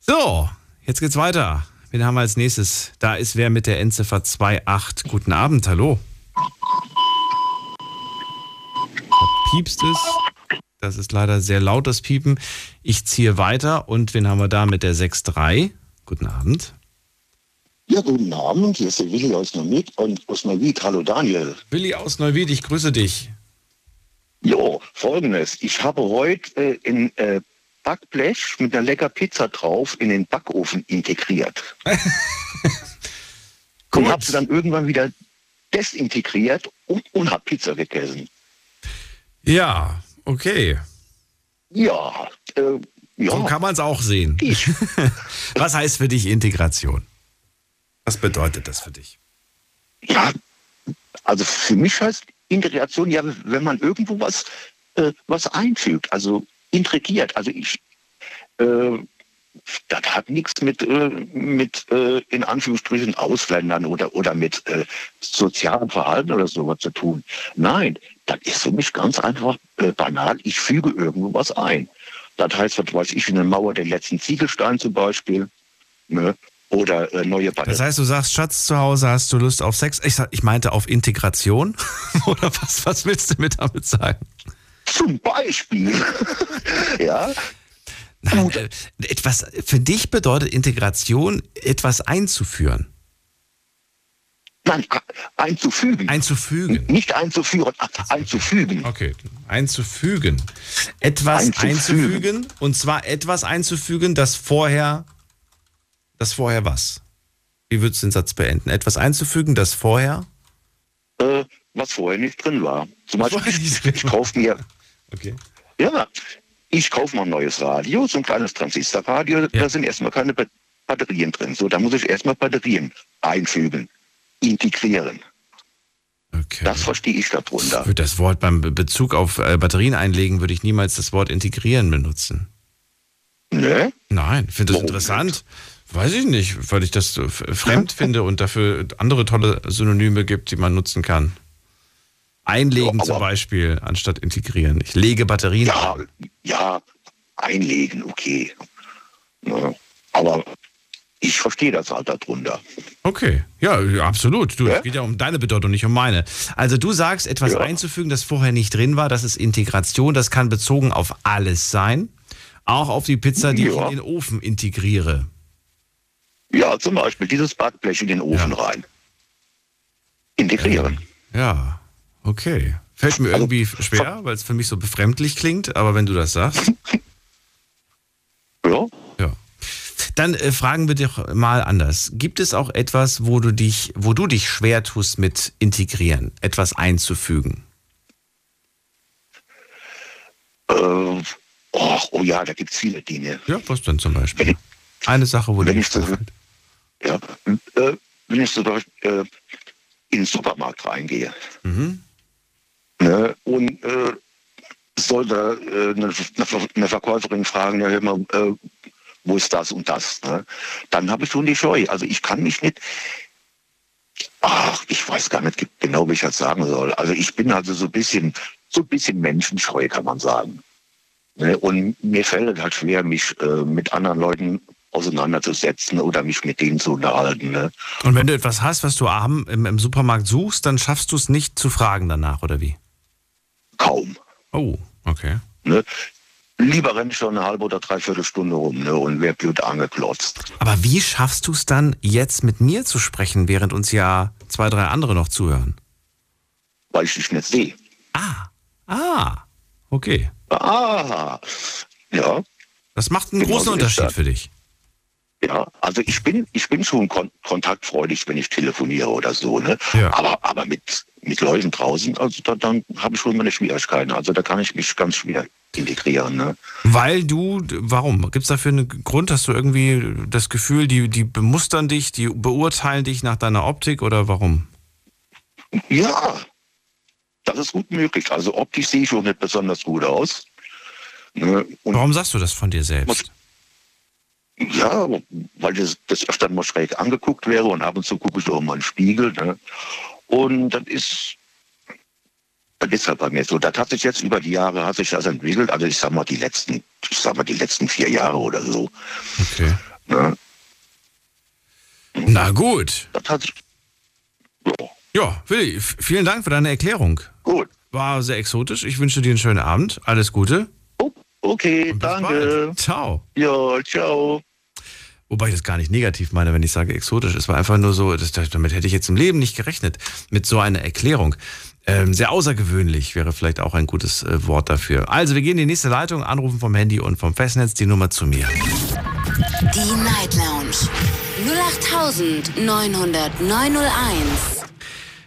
So, jetzt geht's weiter. Wen haben wir als nächstes? Da ist wer mit der Endziffer 28. Guten Abend, hallo piepst es. Das ist leider sehr laut, das Piepen. Ich ziehe weiter und wen haben wir da mit der 6.3? Guten Abend. Ja, guten Abend. Hier ist der Willi aus Neuwied und aus Neuwied. Hallo Daniel. Willi aus Neuwied, ich grüße dich. Jo, folgendes. Ich habe heute äh, in äh, Backblech mit einer lecker Pizza drauf in den Backofen integriert. [LAUGHS] und habe sie dann irgendwann wieder desintegriert und, und habe Pizza gegessen. Ja, okay. Ja, äh, ja. So kann man es auch sehen. [LAUGHS] Was heißt für dich Integration? Was bedeutet das für dich? Ja, also für mich heißt Integration ja, wenn man irgendwo was, äh, was einfügt, also integriert. Also ich, äh, das hat nichts mit, äh, mit äh, in Anführungsstrichen Ausländern oder, oder mit äh, sozialem Verhalten oder sowas zu tun. Nein, das ist für mich ganz einfach banal. Ich füge irgendwo was ein. Das heißt, was weiß ich, eine Mauer den letzten Ziegelstein zum Beispiel. Ne? Oder äh, neue Batterien. Das heißt, du sagst, Schatz, zu Hause hast du Lust auf Sex? Ich, ich meinte auf Integration. [LAUGHS] oder was, was willst du mir damit sagen? Zum Beispiel. [LAUGHS] ja. Nein, äh, etwas, für dich bedeutet Integration, etwas einzuführen. Nein, einzufügen. Einzufügen. Nicht einzuführen, einzufügen. Okay, einzufügen. Etwas einzufügen. einzufügen. Und zwar etwas einzufügen, das vorher, das vorher was? Wie würdest du den Satz beenden? Etwas einzufügen, das vorher? Äh, was vorher nicht drin war. Zum Beispiel, ich, ich kaufe mir. Okay. Ja, ich kaufe mal ein neues Radio, so ein kleines Transistorradio, ja. da sind erstmal keine Batterien drin. So, da muss ich erstmal Batterien einfügen integrieren. Okay. Das verstehe ich darunter. Für das Wort beim Bezug auf äh, Batterien einlegen würde ich niemals das Wort integrieren benutzen. Ne? Nein, ich finde das interessant. Weiß ich nicht, weil ich das so fremd [LAUGHS] finde und dafür andere tolle Synonyme gibt, die man nutzen kann. Einlegen ja, zum Beispiel, anstatt integrieren. Ich lege Batterien. Ja, ja einlegen, okay. Ja, aber ich verstehe das halt darunter. Okay, ja, absolut. Du, es geht ja um deine Bedeutung, nicht um meine. Also du sagst, etwas einzufügen, das vorher nicht drin war, das ist Integration, das kann bezogen auf alles sein. Auch auf die Pizza, die ich in den Ofen integriere. Ja, zum Beispiel dieses Backblech in den Ofen rein. Integrieren. Ja, okay. Fällt mir Also, irgendwie schwer, weil es für mich so befremdlich klingt, aber wenn du das sagst. ja. Ja. Dann äh, fragen wir dich mal anders. Gibt es auch etwas, wo du dich, wo du dich schwer tust mit integrieren, etwas einzufügen? Äh, oh, oh ja, da gibt es viele Dinge. Ja, was denn zum Beispiel? Eine Sache, wo du Wenn dich ich so, ja, äh, wenn ich zum Beispiel äh, in den Supermarkt reingehe Mhm. Ne, und äh, soll da äh, eine, Verkäuferin fragen, ja, hör mal, äh, wo ist das und das? Ne? Dann habe ich schon die Scheu. Also ich kann mich nicht, ach, ich weiß gar nicht genau, wie ich das sagen soll. Also ich bin also so ein bisschen, so ein bisschen menschenscheu, kann man sagen. Ne? Und mir fällt es halt schwer, mich äh, mit anderen Leuten auseinanderzusetzen oder mich mit denen zu unterhalten. Ne? Und wenn du etwas hast, was du abend im, im Supermarkt suchst, dann schaffst du es nicht zu fragen danach, oder wie? Kaum. Oh, okay. Ne? Lieber renne ich schon eine halbe oder dreiviertel Stunde rum ne? und wer blöd angeklotzt. Aber wie schaffst du es dann, jetzt mit mir zu sprechen, während uns ja zwei, drei andere noch zuhören? Weil ich dich nicht sehe. Ah, okay. Ah, ja. Das macht einen Genau großen so Unterschied für dich. Ja, also ich bin, ich bin schon kon kontaktfreudig, wenn ich telefoniere oder so, ne? Ja. Aber, aber mit, mit Leuten draußen, also da, dann habe ich schon meine Schwierigkeiten. Also da kann ich mich ganz schwer integrieren, ne? Weil du, warum? Gibt es dafür einen Grund? Hast du irgendwie das Gefühl, die, die bemustern dich, die beurteilen dich nach deiner Optik oder warum? Ja, das ist gut möglich. Also optisch sehe ich schon nicht besonders gut aus. Ne? Warum sagst du das von dir selbst? Ja, weil das, das öfter mal schräg angeguckt wäre und ab und zu gucke ich auch mal in den Spiegel. Ne? Und das ist, das ist halt bei mir so. Das hat sich jetzt über die Jahre hat sich das entwickelt. Also ich sag mal die letzten, ich sag mal die letzten vier Jahre oder so. Okay. Ne? Na gut. Das hat sich, Ja, Willi, f- vielen Dank für deine Erklärung. Gut. War sehr exotisch. Ich wünsche dir einen schönen Abend. Alles Gute. okay, danke. Bald. Ciao. Ja, ciao. Wobei ich das gar nicht negativ meine, wenn ich sage exotisch. Es war einfach nur so, das, damit hätte ich jetzt im Leben nicht gerechnet, mit so einer Erklärung. Ähm, sehr außergewöhnlich wäre vielleicht auch ein gutes äh, Wort dafür. Also, wir gehen in die nächste Leitung, anrufen vom Handy und vom Festnetz die Nummer zu mir. Die Night Lounge 0890901.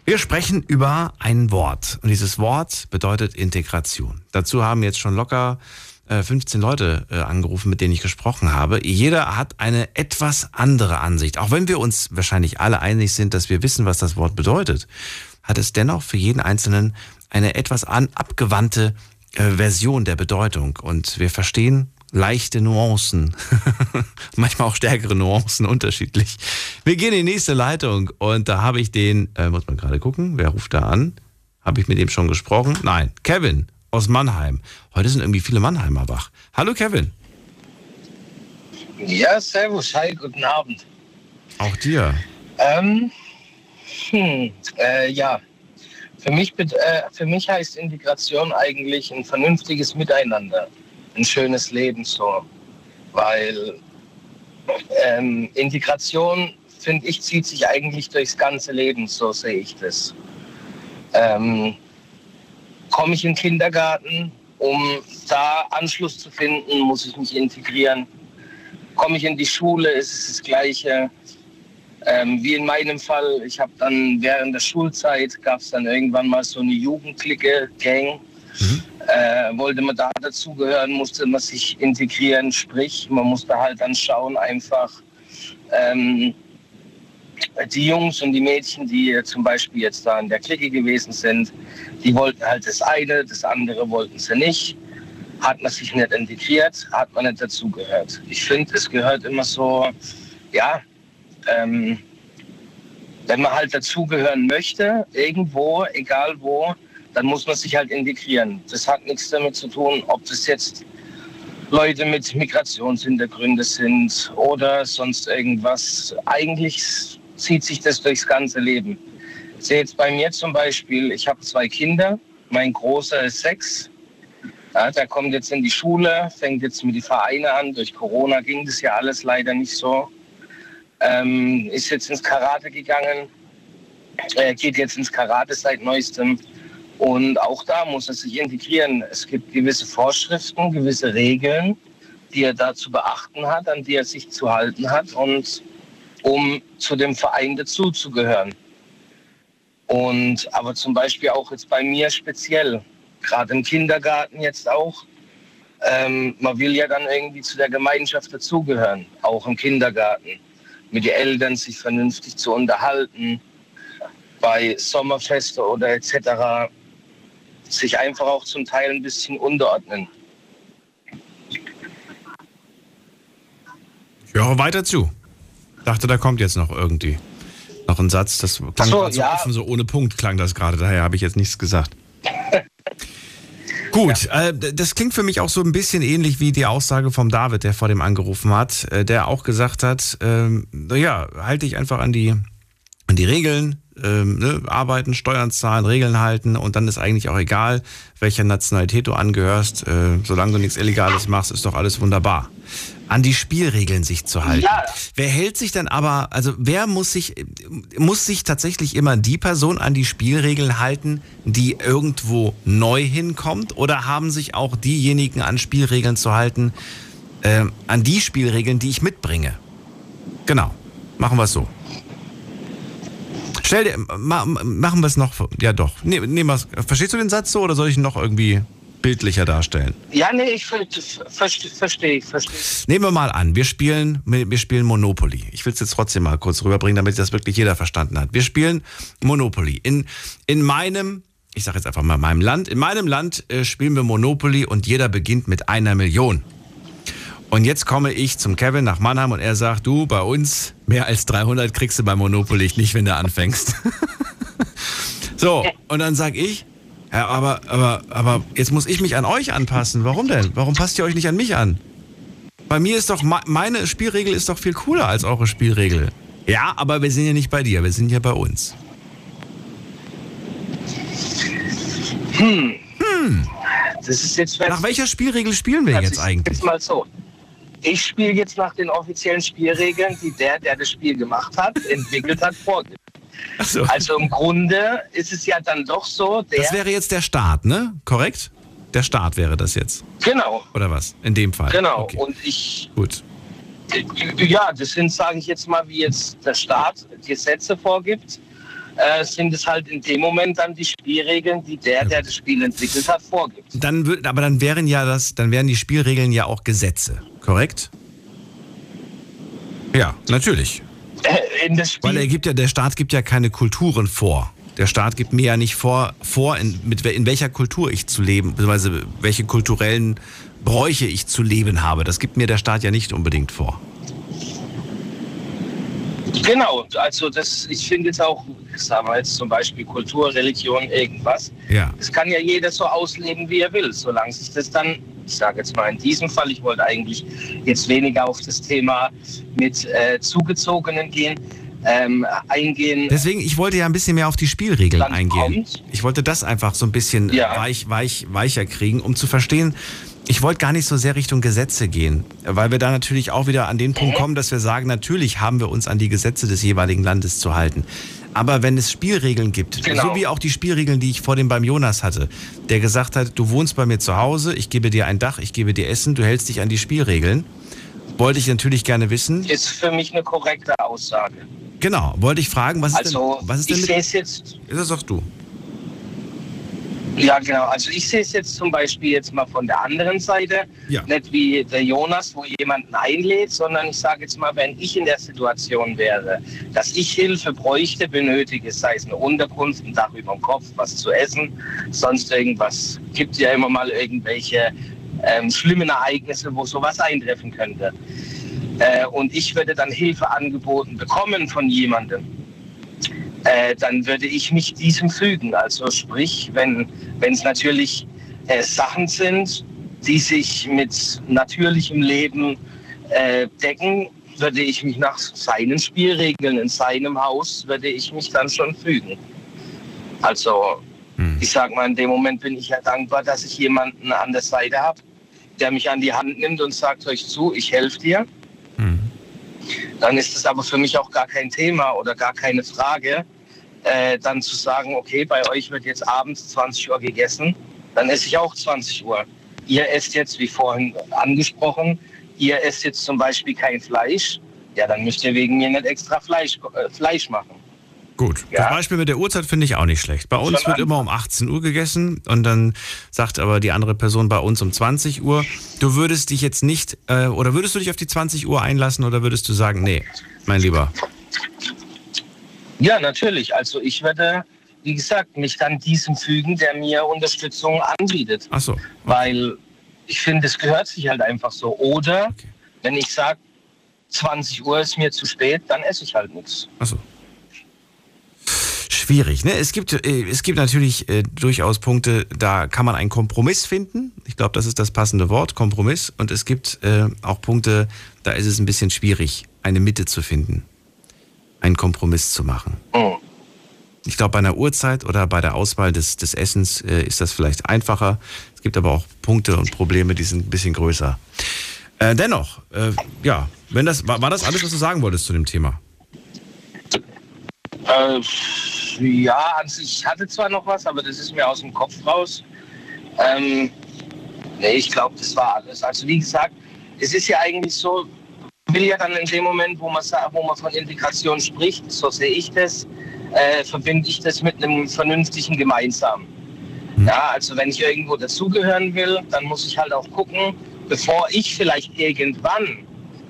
Wir sprechen über ein Wort. Und dieses Wort bedeutet Integration. Dazu haben jetzt schon locker 15 Leute äh, angerufen, mit denen ich gesprochen habe. Jeder hat eine etwas andere Ansicht. Auch wenn wir uns wahrscheinlich alle einig sind, dass wir wissen, was das Wort bedeutet, hat es dennoch für jeden Einzelnen eine etwas an, abgewandte äh, Version der Bedeutung. Und wir verstehen leichte Nuancen, [LAUGHS] manchmal auch stärkere Nuancen unterschiedlich. Wir gehen in die nächste Leitung und da habe ich den, äh, muss man gerade gucken, wer ruft da an? Habe ich mit dem schon gesprochen? Nein, Kevin aus Mannheim. Heute sind irgendwie viele Mannheimer wach. Hallo Kevin. Ja, servus, hi, guten Abend. Auch dir. Ähm, hm, äh, ja, für mich, äh, für mich heißt Integration eigentlich ein vernünftiges Miteinander, ein schönes Leben so, weil ähm, Integration, finde ich, zieht sich eigentlich durchs ganze Leben, so sehe ich das. Ähm, Komme ich in den Kindergarten, um da Anschluss zu finden, muss ich mich integrieren. Komme ich in die Schule, ist es das Gleiche. Ähm, wie in meinem Fall, ich habe dann während der Schulzeit, gab es dann irgendwann mal so eine Jugendclique, Gang. Äh, wollte man da dazugehören, musste man sich integrieren, sprich, man musste halt dann schauen, einfach ähm, die Jungs und die Mädchen, die zum Beispiel jetzt da in der Clique gewesen sind, die wollten halt das eine, das andere wollten sie nicht. Hat man sich nicht integriert, hat man nicht dazugehört. Ich finde, es gehört immer so, ja, ähm, wenn man halt dazugehören möchte, irgendwo, egal wo, dann muss man sich halt integrieren. Das hat nichts damit zu tun, ob das jetzt Leute mit Migrationshintergründe sind oder sonst irgendwas. Eigentlich zieht sich das durchs ganze Leben. Ich sehe jetzt bei mir zum Beispiel, ich habe zwei Kinder. Mein Großer ist sechs. Ja, der kommt jetzt in die Schule, fängt jetzt mit den Vereinen an. Durch Corona ging das ja alles leider nicht so. Ähm, ist jetzt ins Karate gegangen, er geht jetzt ins Karate seit neuestem. Und auch da muss er sich integrieren. Es gibt gewisse Vorschriften, gewisse Regeln, die er da zu beachten hat, an die er sich zu halten hat, und um zu dem Verein dazuzugehören. Und aber zum Beispiel auch jetzt bei mir speziell, gerade im Kindergarten jetzt auch, ähm, man will ja dann irgendwie zu der Gemeinschaft dazugehören, auch im Kindergarten, mit den Eltern sich vernünftig zu unterhalten, bei Sommerfeste oder etc sich einfach auch zum Teil ein bisschen unterordnen. Ich höre weiter zu. Dachte, da kommt jetzt noch irgendwie noch ein Satz. Das klang so, so ja. offen, so ohne Punkt klang das gerade. Daher habe ich jetzt nichts gesagt. [LAUGHS] Gut, äh, das klingt für mich auch so ein bisschen ähnlich wie die Aussage vom David, der vor dem angerufen hat, äh, der auch gesagt hat, ähm, naja, halte dich einfach an die, an die Regeln, ähm, ne, arbeiten, Steuern zahlen, Regeln halten und dann ist eigentlich auch egal, welcher Nationalität du angehörst. Äh, solange du nichts Illegales machst, ist doch alles wunderbar. An die Spielregeln sich zu halten. Ja. Wer hält sich dann aber, also wer muss sich, muss sich tatsächlich immer die Person an die Spielregeln halten, die irgendwo neu hinkommt? Oder haben sich auch diejenigen an Spielregeln zu halten, äh, an die Spielregeln, die ich mitbringe? Genau. Machen wir es so. Stell dir, ma, machen wir es noch, ja doch. Nee, wir's. Verstehst du den Satz so oder soll ich ihn noch irgendwie bildlicher darstellen? Ja, nee, ich ver verstehe, verstehe, verstehe. Nehmen wir mal an, wir spielen, wir spielen Monopoly. Ich will es jetzt trotzdem mal kurz rüberbringen, damit das wirklich jeder verstanden hat. Wir spielen Monopoly. In, in meinem, ich sage jetzt einfach mal meinem Land, in meinem Land äh, spielen wir Monopoly und jeder beginnt mit einer Million. Und jetzt komme ich zum Kevin nach Mannheim und er sagt, du, bei uns mehr als 300 kriegst du bei Monopoly nicht, wenn du anfängst. [LAUGHS] so, und dann sag ich, ja, aber, aber, aber jetzt muss ich mich an euch anpassen. Warum denn? Warum passt ihr euch nicht an mich an? Bei mir ist doch, meine Spielregel ist doch viel cooler als eure Spielregel. Ja, aber wir sind ja nicht bei dir, wir sind ja bei uns. Hm. Hm. Das ist jetzt Nach welcher Spielregel spielen wir jetzt eigentlich? Jetzt mal so. Ich spiele jetzt nach den offiziellen Spielregeln, die der, der das Spiel gemacht hat, entwickelt hat, vorgibt. So. Also im Grunde ist es ja dann doch so, der. Das wäre jetzt der Staat, ne? Korrekt? Der Staat wäre das jetzt. Genau. Oder was? In dem Fall. Genau. Okay. Und ich. Gut. Ja, das sind, sage ich jetzt mal, wie jetzt der Staat Gesetze vorgibt, äh, sind es halt in dem Moment dann die Spielregeln, die der, der das Spiel entwickelt hat, vorgibt. Dann aber dann wären ja das, dann wären die Spielregeln ja auch Gesetze, korrekt? Ja, natürlich. Äh, Weil er gibt ja, der Staat gibt ja keine Kulturen vor. Der Staat gibt mir ja nicht vor, vor in, mit, in welcher Kultur ich zu leben, beziehungsweise welche kulturellen Bräuche ich zu leben habe. Das gibt mir der Staat ja nicht unbedingt vor. Genau, also das, ich finde jetzt auch, sagen wir jetzt zum Beispiel Kultur, Religion, irgendwas. Ja. Das kann ja jeder so ausleben, wie er will, solange sich das dann, ich sage jetzt mal in diesem Fall, ich wollte eigentlich jetzt weniger auf das Thema mit äh, Zugezogenen gehen, ähm, eingehen. Deswegen, ich wollte ja ein bisschen mehr auf die Spielregeln eingehen. Ich wollte das einfach so ein bisschen Ja. weich, weich, weicher kriegen, um zu verstehen, ich wollte gar nicht so sehr Richtung Gesetze gehen, weil wir da natürlich auch wieder an den Punkt kommen, dass wir sagen, natürlich haben wir uns an die Gesetze des jeweiligen Landes zu halten. Aber wenn es Spielregeln gibt, Genau. so wie auch die Spielregeln, die ich vor dem beim Jonas hatte, der gesagt hat, du wohnst bei mir zu Hause, ich gebe dir ein Dach, ich gebe dir Essen, du hältst dich an die Spielregeln, wollte ich natürlich gerne wissen. Ist für mich eine korrekte Aussage. Genau, wollte ich fragen, was ist Also, denn, was ist ich denn sehe mit, es jetzt das sagst du. Ja, genau. Also ich sehe es jetzt zum Beispiel jetzt mal von der anderen Seite. Ja. Nicht wie der Jonas, wo jemanden einlädt, sondern ich sage jetzt mal, wenn ich in der Situation wäre, dass ich Hilfe bräuchte, benötige, sei es eine Unterkunft, ein Dach über dem Kopf, was zu essen, sonst irgendwas. Gibt ja immer mal irgendwelche ähm, schlimmen Ereignisse, wo sowas eintreffen könnte. Äh, und ich würde dann Hilfe angeboten bekommen von jemandem äh, dann würde ich mich diesem fügen. Also sprich, wenn es natürlich äh, Sachen sind, die sich mit natürlichem Leben äh, decken, würde ich mich nach seinen Spielregeln in seinem Haus, würde ich mich dann schon fügen. Also ich sag mal, in dem Moment bin ich ja dankbar, dass ich jemanden an der Seite habe, der mich an die Hand nimmt und sagt, euch zu, ich helfe dir. Dann ist es aber für mich auch gar kein Thema oder gar keine Frage, äh, dann zu sagen, okay, bei euch wird jetzt abends 20 Uhr gegessen, dann esse ich auch 20 Uhr. Ihr esst jetzt, wie vorhin angesprochen, ihr esst jetzt zum Beispiel kein Fleisch, ja, dann müsst ihr wegen mir nicht extra Fleisch, äh, Fleisch machen. Gut. Das Beispiel mit der Uhrzeit finde ich auch nicht schlecht. Bei uns Schon wird immer um 18 Uhr gegessen und dann sagt aber die andere Person bei uns um 20 Uhr. Du würdest dich jetzt nicht, äh, oder würdest du dich auf die 20 Uhr einlassen oder würdest du sagen, nee, mein Lieber? Ja, natürlich. Also ich würde, wie gesagt, mich dann diesem fügen, der mir Unterstützung anbietet. Ach so. Weil ich finde, es gehört sich halt einfach so. Oder wenn ich sage, 20 Uhr ist mir zu spät, dann esse ich halt nichts. Ach so. Schwierig, ne? Es gibt, äh, es gibt natürlich äh, durchaus Punkte, da kann man einen Kompromiss finden. Ich glaube, das ist das passende Wort, Kompromiss. Und es gibt äh, auch Punkte, da ist es ein bisschen schwierig, eine Mitte zu finden, einen Kompromiss zu machen. Ich glaube, bei einer Uhrzeit oder bei der Auswahl des, des Essens äh, ist das vielleicht einfacher. Es gibt aber auch Punkte und Probleme, die sind ein bisschen größer. Äh, dennoch, äh, ja, wenn das, war, war das alles, was du sagen wolltest zu dem Thema? Äh, ja, also ich hatte zwar noch was, aber das ist mir aus dem Kopf raus. Ähm, nee, ich glaube, das war alles. Also wie gesagt, es ist ja eigentlich so, man will ja dann in dem Moment, wo man, wo man von Integration spricht, so sehe ich das, äh, verbinde ich das mit einem vernünftigen Gemeinsamen. Ja, also wenn ich irgendwo dazugehören will, dann muss ich halt auch gucken, bevor ich vielleicht irgendwann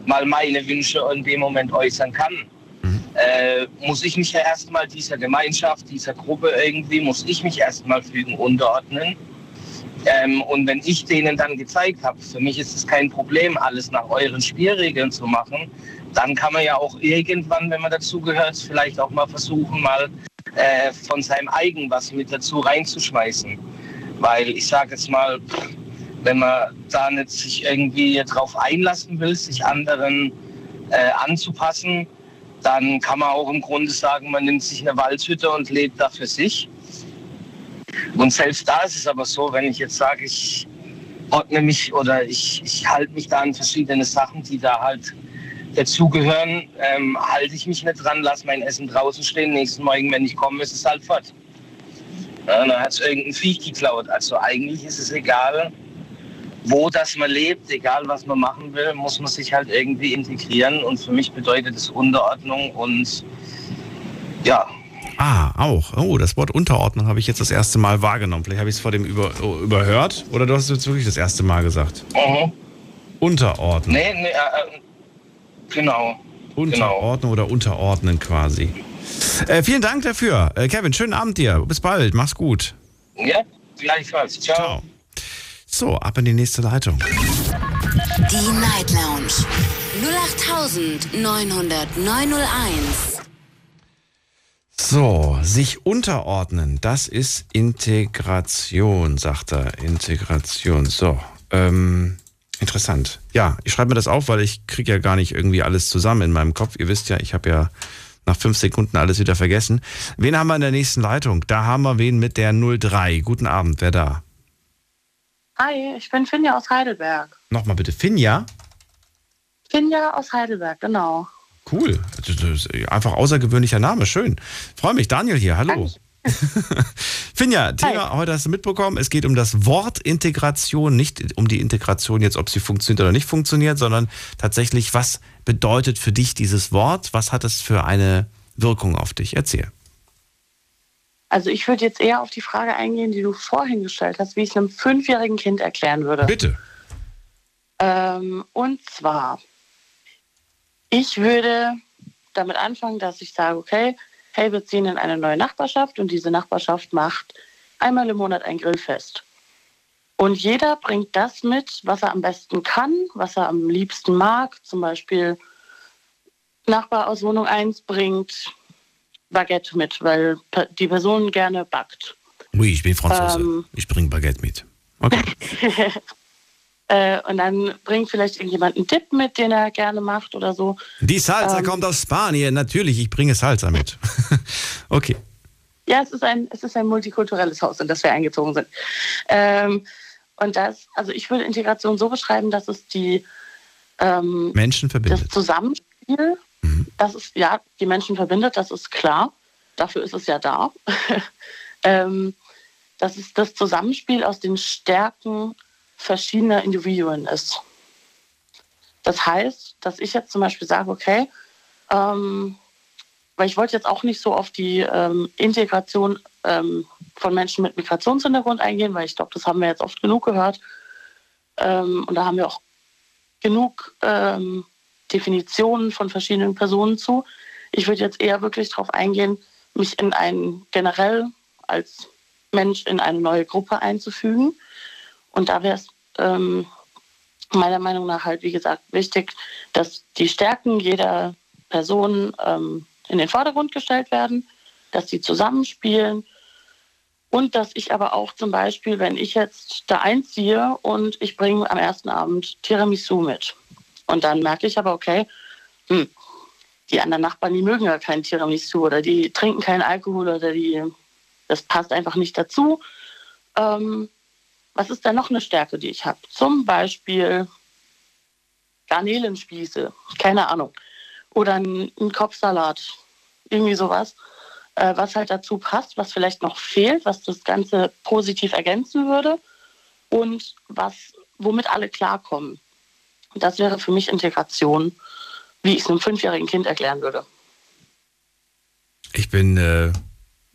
mal meine Wünsche in dem Moment äußern kann, äh, muss ich mich ja erstmal dieser Gemeinschaft, dieser Gruppe irgendwie, muss ich mich erstmal fügen, unterordnen. Ähm, und wenn ich denen dann gezeigt habe, für mich ist es kein Problem, alles nach euren Spielregeln zu machen, dann kann man ja auch irgendwann, wenn man dazugehört, vielleicht auch mal versuchen, mal äh, von seinem eigen was mit dazu reinzuschmeißen. Weil ich sage jetzt mal, wenn man da nicht sich irgendwie drauf einlassen will, sich anderen äh, anzupassen, dann kann man auch im Grunde sagen, man nimmt sich eine Waldhütte und lebt da für sich. Und selbst da ist es aber so, wenn ich jetzt sage, ich ordne mich oder ich, ich halte mich da an verschiedene Sachen, die da halt dazugehören, ähm, halte ich mich nicht dran, lasse mein Essen draußen stehen. Nächsten Morgen, wenn ich komme, ist es halt fort. Ja, dann hat es irgendein Viech geklaut. Also eigentlich ist es egal, wo das man lebt, egal was man machen will, muss man sich halt irgendwie integrieren. Und für mich bedeutet es Unterordnung und ja, Ah, auch. Oh, das Wort Unterordnung habe ich jetzt das erste Mal wahrgenommen. Vielleicht habe ich es vor dem über, überhört oder du hast es jetzt wirklich das erste Mal gesagt. Mhm. Unterordnen. Nee, nee, äh, äh, genau. Unterordnen oder unterordnen quasi. Äh, vielen Dank dafür. Äh, Kevin, schönen Abend dir. Bis bald. Mach's gut. Ja, gleichfalls. Ciao. So, ab in die nächste Leitung. Die Night Lounge 0890901. So, sich unterordnen, das ist Integration, sagt er. Integration. So, ähm, interessant. Ja, ich schreibe mir das auf, weil ich kriege ja gar nicht irgendwie alles zusammen in meinem Kopf. Ihr wisst ja, ich habe ja nach fünf Sekunden alles wieder vergessen. Wen haben wir in der nächsten Leitung? Da haben wir wen mit der 03. Guten Abend, wer da? Hi, ich bin Finja aus Heidelberg. Nochmal bitte, Finja. Finja aus Heidelberg, genau. Cool. Einfach außergewöhnlicher Name. Schön. Freue mich. Daniel hier. Hallo. [LAUGHS] Finja, Thema heute hast du mitbekommen. Es geht um das Wort Integration, nicht um die Integration jetzt, ob sie funktioniert oder nicht funktioniert, sondern tatsächlich, was bedeutet für dich dieses Wort? Was hat es für eine Wirkung auf dich? Erzähl. Also ich würde jetzt eher auf die Frage eingehen, die du vorhin gestellt hast, wie ich es einem fünfjährigen Kind erklären würde. Bitte. Ähm, und zwar, ich würde damit anfangen, dass ich sage, okay, hey, wir ziehen in eine neue Nachbarschaft und diese Nachbarschaft macht einmal im Monat ein Grillfest. Und jeder bringt das mit, was er am besten kann, was er am liebsten mag. Zum Beispiel Nachbar aus Wohnung 1 bringt Baguette mit, weil die Person gerne backt. Oui, ich bin Franzose. Ähm. ich bringe Baguette mit. Okay. [LAUGHS] Äh, und dann bringt vielleicht irgendjemand einen Tipp mit, den er gerne macht oder so. Die Salsa Ähm, kommt aus Spanien. Natürlich, ich bringe Salsa mit. [LAUGHS] okay. Ja, es ist ein, es ist ein multikulturelles Haus, in das wir eingezogen sind. Ähm, und das, also ich würde Integration so beschreiben, dass es die ähm, Menschen verbindet. das Zusammenspiel, das ist ja die Menschen verbindet, das ist klar. Dafür ist es ja da. [LAUGHS] ähm, dass es das Zusammenspiel aus den Stärken verschiedener Individuen ist. Das heißt, dass ich jetzt zum Beispiel sage, okay, ähm, weil ich wollte jetzt auch nicht so auf die ähm, Integration ähm, von Menschen mit Migrationshintergrund eingehen, weil ich glaube, das haben wir jetzt oft genug gehört. Ähm, und da haben wir auch genug ähm, Definitionen von verschiedenen Personen zu. Ich würde jetzt eher wirklich darauf eingehen, mich in einen generell als Mensch in eine neue Gruppe einzufügen. Und da wäre es ähm, meiner Meinung nach halt, wie gesagt, wichtig, dass die Stärken jeder Person ähm, in den Vordergrund gestellt werden, dass sie zusammenspielen und dass ich aber auch zum Beispiel, wenn ich jetzt da einziehe und ich bringe am ersten Abend Tiramisu mit und dann merke ich aber, okay, hm, die anderen Nachbarn, die mögen ja kein Tiramisu oder die trinken keinen Alkohol oder die, das passt einfach nicht dazu. Ähm, was ist denn noch eine Stärke, die ich habe? Zum Beispiel Garnelenspieße, keine Ahnung. Oder ein, ein Kopfsalat, irgendwie sowas, äh, was halt dazu passt, was vielleicht noch fehlt, was das Ganze positiv ergänzen würde und was, womit alle klarkommen. Das wäre für mich Integration, wie ich es einem fünfjährigen Kind erklären würde. Ich bin, äh,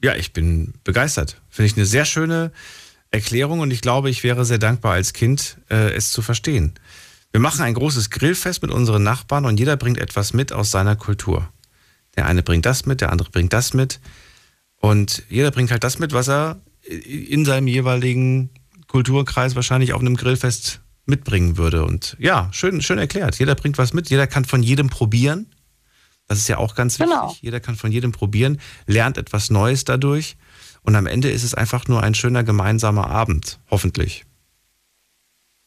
ja, ich bin begeistert. Finde ich eine sehr schöne Erklärung und ich glaube, ich wäre sehr dankbar als Kind, äh, es zu verstehen. Wir machen ein großes Grillfest mit unseren Nachbarn und jeder bringt etwas mit aus seiner Kultur. Der eine bringt das mit, der andere bringt das mit. Und jeder bringt halt das mit, was er in seinem jeweiligen Kulturkreis wahrscheinlich auf einem Grillfest mitbringen würde. Und ja, schön, schön erklärt. Jeder bringt was mit, jeder kann von jedem probieren. Das ist ja auch ganz wichtig. Genau. Jeder kann von jedem probieren, lernt etwas Neues dadurch. Und am Ende ist es einfach nur ein schöner gemeinsamer Abend, hoffentlich.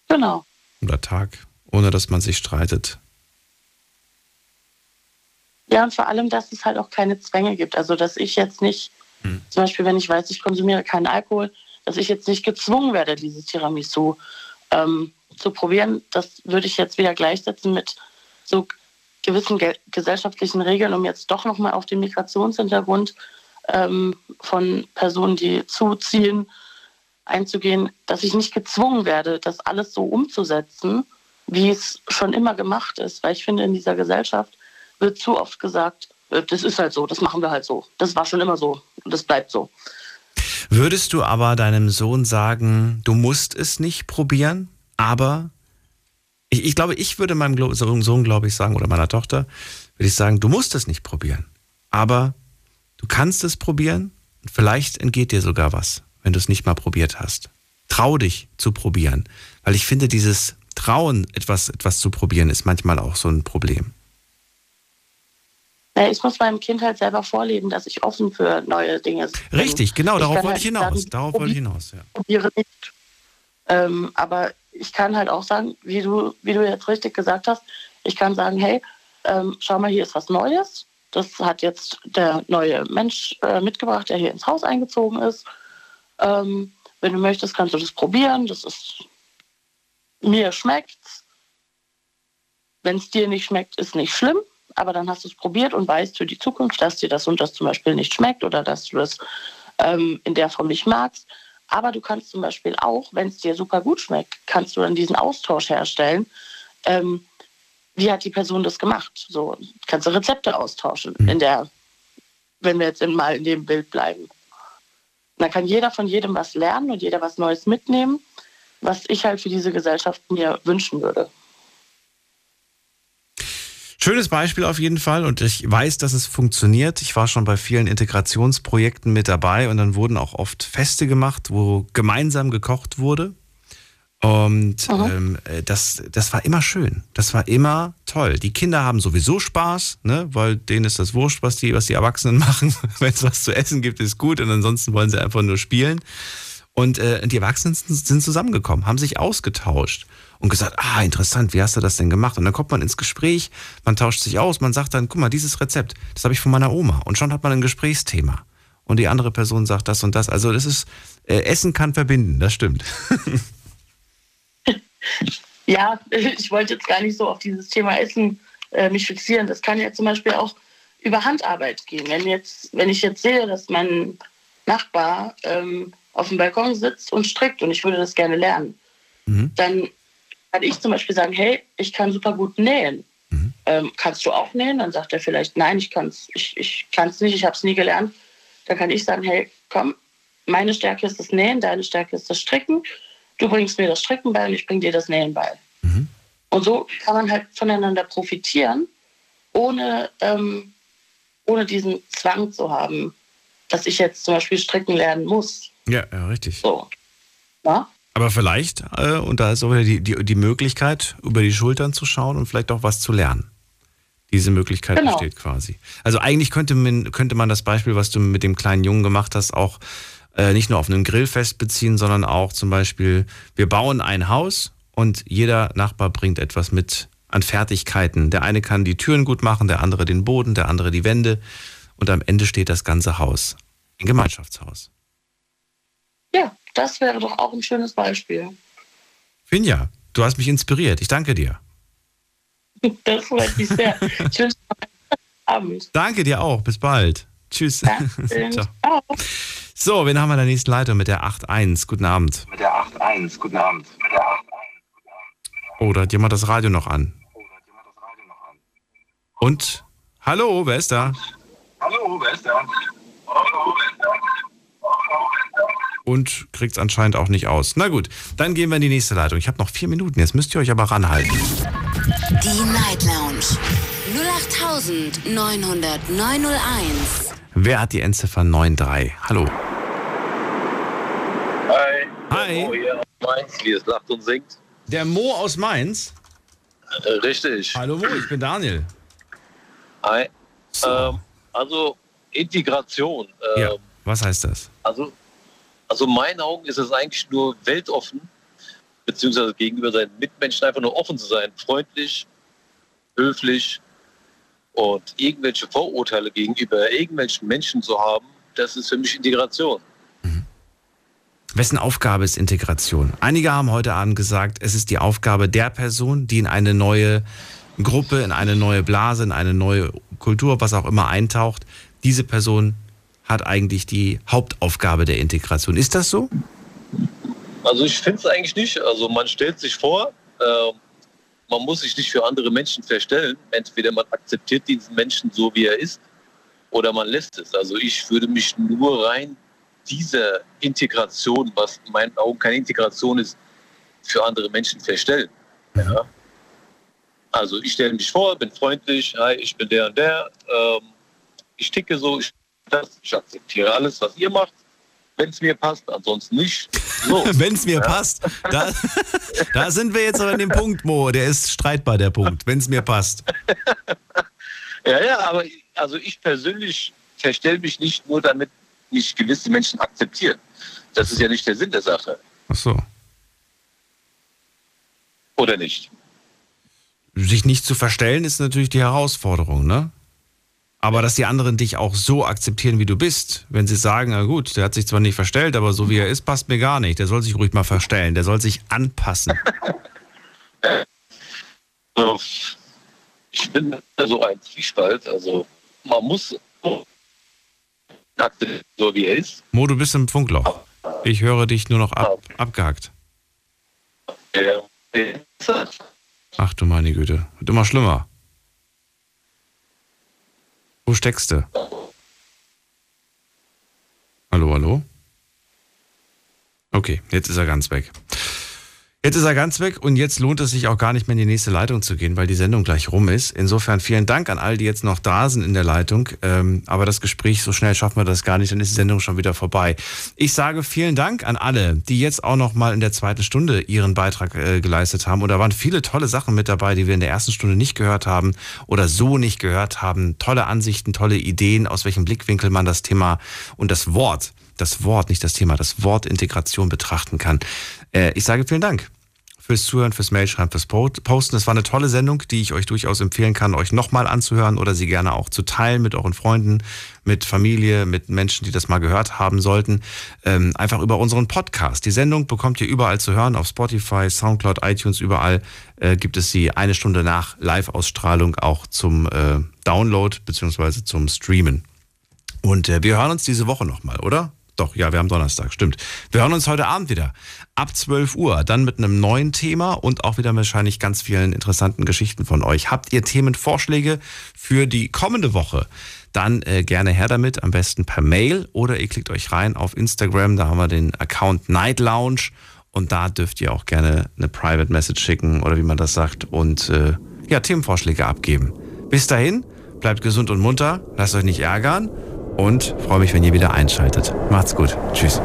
Genau. Oder Tag, ohne dass man sich streitet. Ja, und vor allem, dass es halt auch keine Zwänge gibt. Also, dass ich jetzt nicht, zum Beispiel, wenn ich weiß, ich konsumiere keinen Alkohol, dass ich jetzt nicht gezwungen werde, dieses Tiramisu ähm, zu probieren. Das würde ich jetzt wieder gleichsetzen mit so gewissen ge gesellschaftlichen Regeln, um jetzt doch nochmal auf den Migrationshintergrund ähm, von Personen, die zuziehen, einzugehen, dass ich nicht gezwungen werde, das alles so umzusetzen, wie es schon immer gemacht ist. Weil ich finde, in dieser Gesellschaft wird zu oft gesagt, äh, das ist halt so, das machen wir halt so. Das war schon immer so und das bleibt so. Würdest du aber deinem Sohn sagen, du musst es nicht probieren, aber ich, ich glaube, ich würde meinem Glo- Sohn, glaube ich, sagen, oder meiner Tochter, würde ich sagen, du musst es nicht probieren, aber du kannst es probieren und vielleicht entgeht dir sogar was, wenn du es nicht mal probiert hast. Trau dich zu probieren, weil ich finde, dieses Trauen, etwas, etwas zu probieren, ist manchmal auch so ein Problem. Ich muss meinem Kind halt selber vorleben, dass ich offen für neue Dinge bin. Richtig, genau, darauf wollte halt ich hinaus. sagen, Darauf wollte ich hinaus, ja. probiere nicht. Ähm, aber ich kann halt auch sagen, wie du, wie du jetzt richtig gesagt hast, ich kann sagen, hey, ähm, schau mal, hier ist was Neues. Das hat jetzt der neue Mensch äh, mitgebracht, der hier ins Haus eingezogen ist. Ähm, wenn du möchtest, kannst du das probieren. Das ist mir schmeckt's. Wenn es dir nicht schmeckt, ist nicht schlimm. Aber dann hast du es probiert und weißt für die Zukunft, dass dir das und das zum Beispiel nicht schmeckt oder dass du das ähm, in der Form nicht magst. Aber du kannst zum Beispiel auch, wenn es dir super gut schmeckt, kannst du dann diesen Austausch herstellen. Ähm, wie hat die Person das gemacht? So kannst du Rezepte austauschen, in der, wenn wir jetzt mal in dem Bild bleiben. Dann kann jeder von jedem was lernen und jeder was Neues mitnehmen, was ich halt für diese Gesellschaft mir wünschen würde. Schönes Beispiel auf jeden Fall und ich weiß, dass es funktioniert. Ich war schon bei vielen Integrationsprojekten mit dabei und dann wurden auch oft Feste gemacht, wo gemeinsam gekocht wurde. Und ähm, äh, das, das war immer schön. Das war immer toll. Die Kinder haben sowieso Spaß, ne? weil denen ist das wurscht, was die, was die Erwachsenen [LAUGHS] machen. Wenn es was zu essen gibt, ist gut und ansonsten wollen sie einfach nur spielen. Und äh, die Erwachsenen sind zusammengekommen, haben sich ausgetauscht und gesagt, ah, interessant, wie hast du das denn gemacht? Und dann kommt man ins Gespräch, man tauscht sich aus, man sagt dann, guck mal, dieses Rezept, das habe ich von meiner Oma. Und schon hat man ein Gesprächsthema. Und die andere Person sagt das und das. Also das ist, äh, Essen kann verbinden, das stimmt. [LAUGHS] ja, ich wollte jetzt gar nicht so auf dieses Thema Essen äh, mich fixieren. Das kann ja zum Beispiel auch über Handarbeit gehen. Wenn, jetzt, wenn ich jetzt sehe, dass mein Nachbar ähm, auf dem Balkon sitzt und strickt und ich würde das gerne lernen, mhm. dann kann ich zum Beispiel sagen, hey, ich kann super gut nähen. Mhm. Ähm, kannst du auch nähen? Dann sagt er vielleicht, nein, ich kann es ich, ich kann's nicht, ich habe es nie gelernt. Dann kann ich sagen, hey, komm, meine Stärke ist das Nähen, deine Stärke ist das Stricken. Du bringst mir das Stricken bei und ich bringe dir das Nähen bei. Mhm. Und so kann man halt voneinander profitieren, ohne, ähm, ohne diesen Zwang zu haben, dass ich jetzt zum Beispiel stricken lernen muss. Ja, ja, richtig. So. Ja? Aber vielleicht, äh, und da ist auch wieder die, die, die Möglichkeit, über die Schultern zu schauen und vielleicht auch was zu lernen. Diese Möglichkeit genau. besteht quasi. Also eigentlich könnte man, könnte man das Beispiel, was du mit dem kleinen Jungen gemacht hast, auch äh, nicht nur auf einem Grillfest beziehen, sondern auch zum Beispiel, wir bauen ein Haus und jeder Nachbar bringt etwas mit an Fertigkeiten. Der eine kann die Türen gut machen, der andere den Boden, der andere die Wände und am Ende steht das ganze Haus. Ein Gemeinschaftshaus. Das wäre doch auch ein schönes Beispiel. Finja, du hast mich inspiriert. Ich danke dir. [LAUGHS] Das freut mich sehr. [LAUGHS] Tschüss. Abend. Danke dir auch. Bis bald. Tschüss. [LAUGHS] Ciao. So, wen haben wir in der nächsten Leitung mit der 8.1? Guten Abend. Mit der 8.1. Guten Abend. Mit der 8.1. Oh, da hat jemand das Radio noch an. Und? Hallo, wer ist da? Hallo, wer ist da? Hallo, wer ist da? Und kriegt es anscheinend auch nicht aus. Na gut, dann gehen wir in die nächste Leitung. Ich habe noch vier Minuten, jetzt müsst ihr euch aber ranhalten. Die Night Lounge 0890901. Wer hat die Endziffer 93? Hallo. Hi. Hi. Mo hier aus Mainz, wie es lacht und singt. Der Mo aus Mainz? Äh, richtig. Hallo Mo, ich bin Daniel. Hi. So. Ähm, also Integration. Ähm, ja, was heißt das? Also also in meinen Augen ist es eigentlich nur weltoffen, beziehungsweise gegenüber seinen Mitmenschen einfach nur offen zu sein, freundlich, höflich und irgendwelche Vorurteile gegenüber irgendwelchen Menschen zu haben, das ist für mich Integration. Mhm. Wessen Aufgabe ist Integration? Einige haben heute Abend gesagt, es ist die Aufgabe der Person, die in eine neue Gruppe, in eine neue Blase, in eine neue Kultur, was auch immer eintaucht, diese Person hat eigentlich die Hauptaufgabe der Integration. Ist das so? Also ich finde es eigentlich nicht. Also man stellt sich vor, äh, man muss sich nicht für andere Menschen verstellen. Entweder man akzeptiert diesen Menschen so, wie er ist, oder man lässt es. Also ich würde mich nur rein dieser Integration, was in meinen Augen keine Integration ist, für andere Menschen verstellen. Mhm. Ja. Also ich stelle mich vor, bin freundlich, hi, ich bin der und der, ähm, ich ticke so, ich das. Ich akzeptiere alles, was ihr macht, wenn es mir passt, ansonsten nicht. So. [LAUGHS] wenn es mir ja. passt. Da, [LAUGHS] da sind wir jetzt aber an dem Punkt, Mo. Der ist streitbar, der Punkt. Wenn es mir passt. [LAUGHS] ja, ja, aber also ich persönlich verstelle mich nicht nur, damit mich gewisse Menschen akzeptieren. Das ist ja nicht der Sinn der Sache. Ach so. Oder nicht? Sich nicht zu verstellen ist natürlich die Herausforderung, ne? Aber dass die anderen dich auch so akzeptieren, wie du bist, wenn sie sagen, na gut, der hat sich zwar nicht verstellt, aber so wie er ist, passt mir gar nicht. Der soll sich ruhig mal verstellen, der soll sich anpassen. [LAUGHS] Ich bin so ein Zwiespalt. Also man muss so wie er ist. Mo, du bist im Funkloch. Ich höre dich nur noch ab, abgehackt. Ach du meine Güte, wird immer schlimmer. Wo steckst du? Hallo, hallo? Okay, jetzt ist er ganz weg. Jetzt ist er ganz weg und jetzt lohnt es sich auch gar nicht mehr in die nächste Leitung zu gehen, weil die Sendung gleich rum ist. Insofern vielen Dank an all die jetzt noch da sind in der Leitung. Ähm, aber das Gespräch, so schnell schaffen wir das gar nicht, dann ist die Sendung schon wieder vorbei. Ich sage vielen Dank an alle, die jetzt auch noch mal in der zweiten Stunde ihren Beitrag äh, geleistet haben. Und da waren viele tolle Sachen mit dabei, die wir in der ersten Stunde nicht gehört haben oder so nicht gehört haben. Tolle Ansichten, tolle Ideen, aus welchem Blickwinkel man das Thema und das Wort das Wort, nicht das Thema, das Wort Integration betrachten kann. Äh, ich sage vielen Dank fürs Zuhören, fürs Mailschreiben, fürs Posten. Es war eine tolle Sendung, die ich euch durchaus empfehlen kann, euch nochmal anzuhören oder sie gerne auch zu teilen mit euren Freunden, mit Familie, mit Menschen, die das mal gehört haben sollten. Ähm, einfach über unseren Podcast. Die Sendung bekommt ihr überall zu hören, auf Spotify, Soundcloud, iTunes, überall äh, gibt es sie eine Stunde nach Live-Ausstrahlung auch zum äh, Download beziehungsweise zum Streamen. Und äh, wir hören uns diese Woche nochmal, oder? Doch, ja, wir haben Donnerstag, stimmt. Wir hören uns heute Abend wieder ab 12 Uhr, dann mit einem neuen Thema und auch wieder wahrscheinlich ganz vielen interessanten Geschichten von euch. Habt ihr Themenvorschläge für die kommende Woche? Dann äh, gerne her damit, am besten per Mail oder ihr klickt euch rein auf Instagram, da haben wir den Account Night Lounge und da dürft ihr auch gerne eine Private Message schicken oder wie man das sagt und äh, ja, Themenvorschläge abgeben. Bis dahin, bleibt gesund und munter, lasst euch nicht ärgern und freue mich, wenn ihr wieder einschaltet. Macht's gut. Tschüss.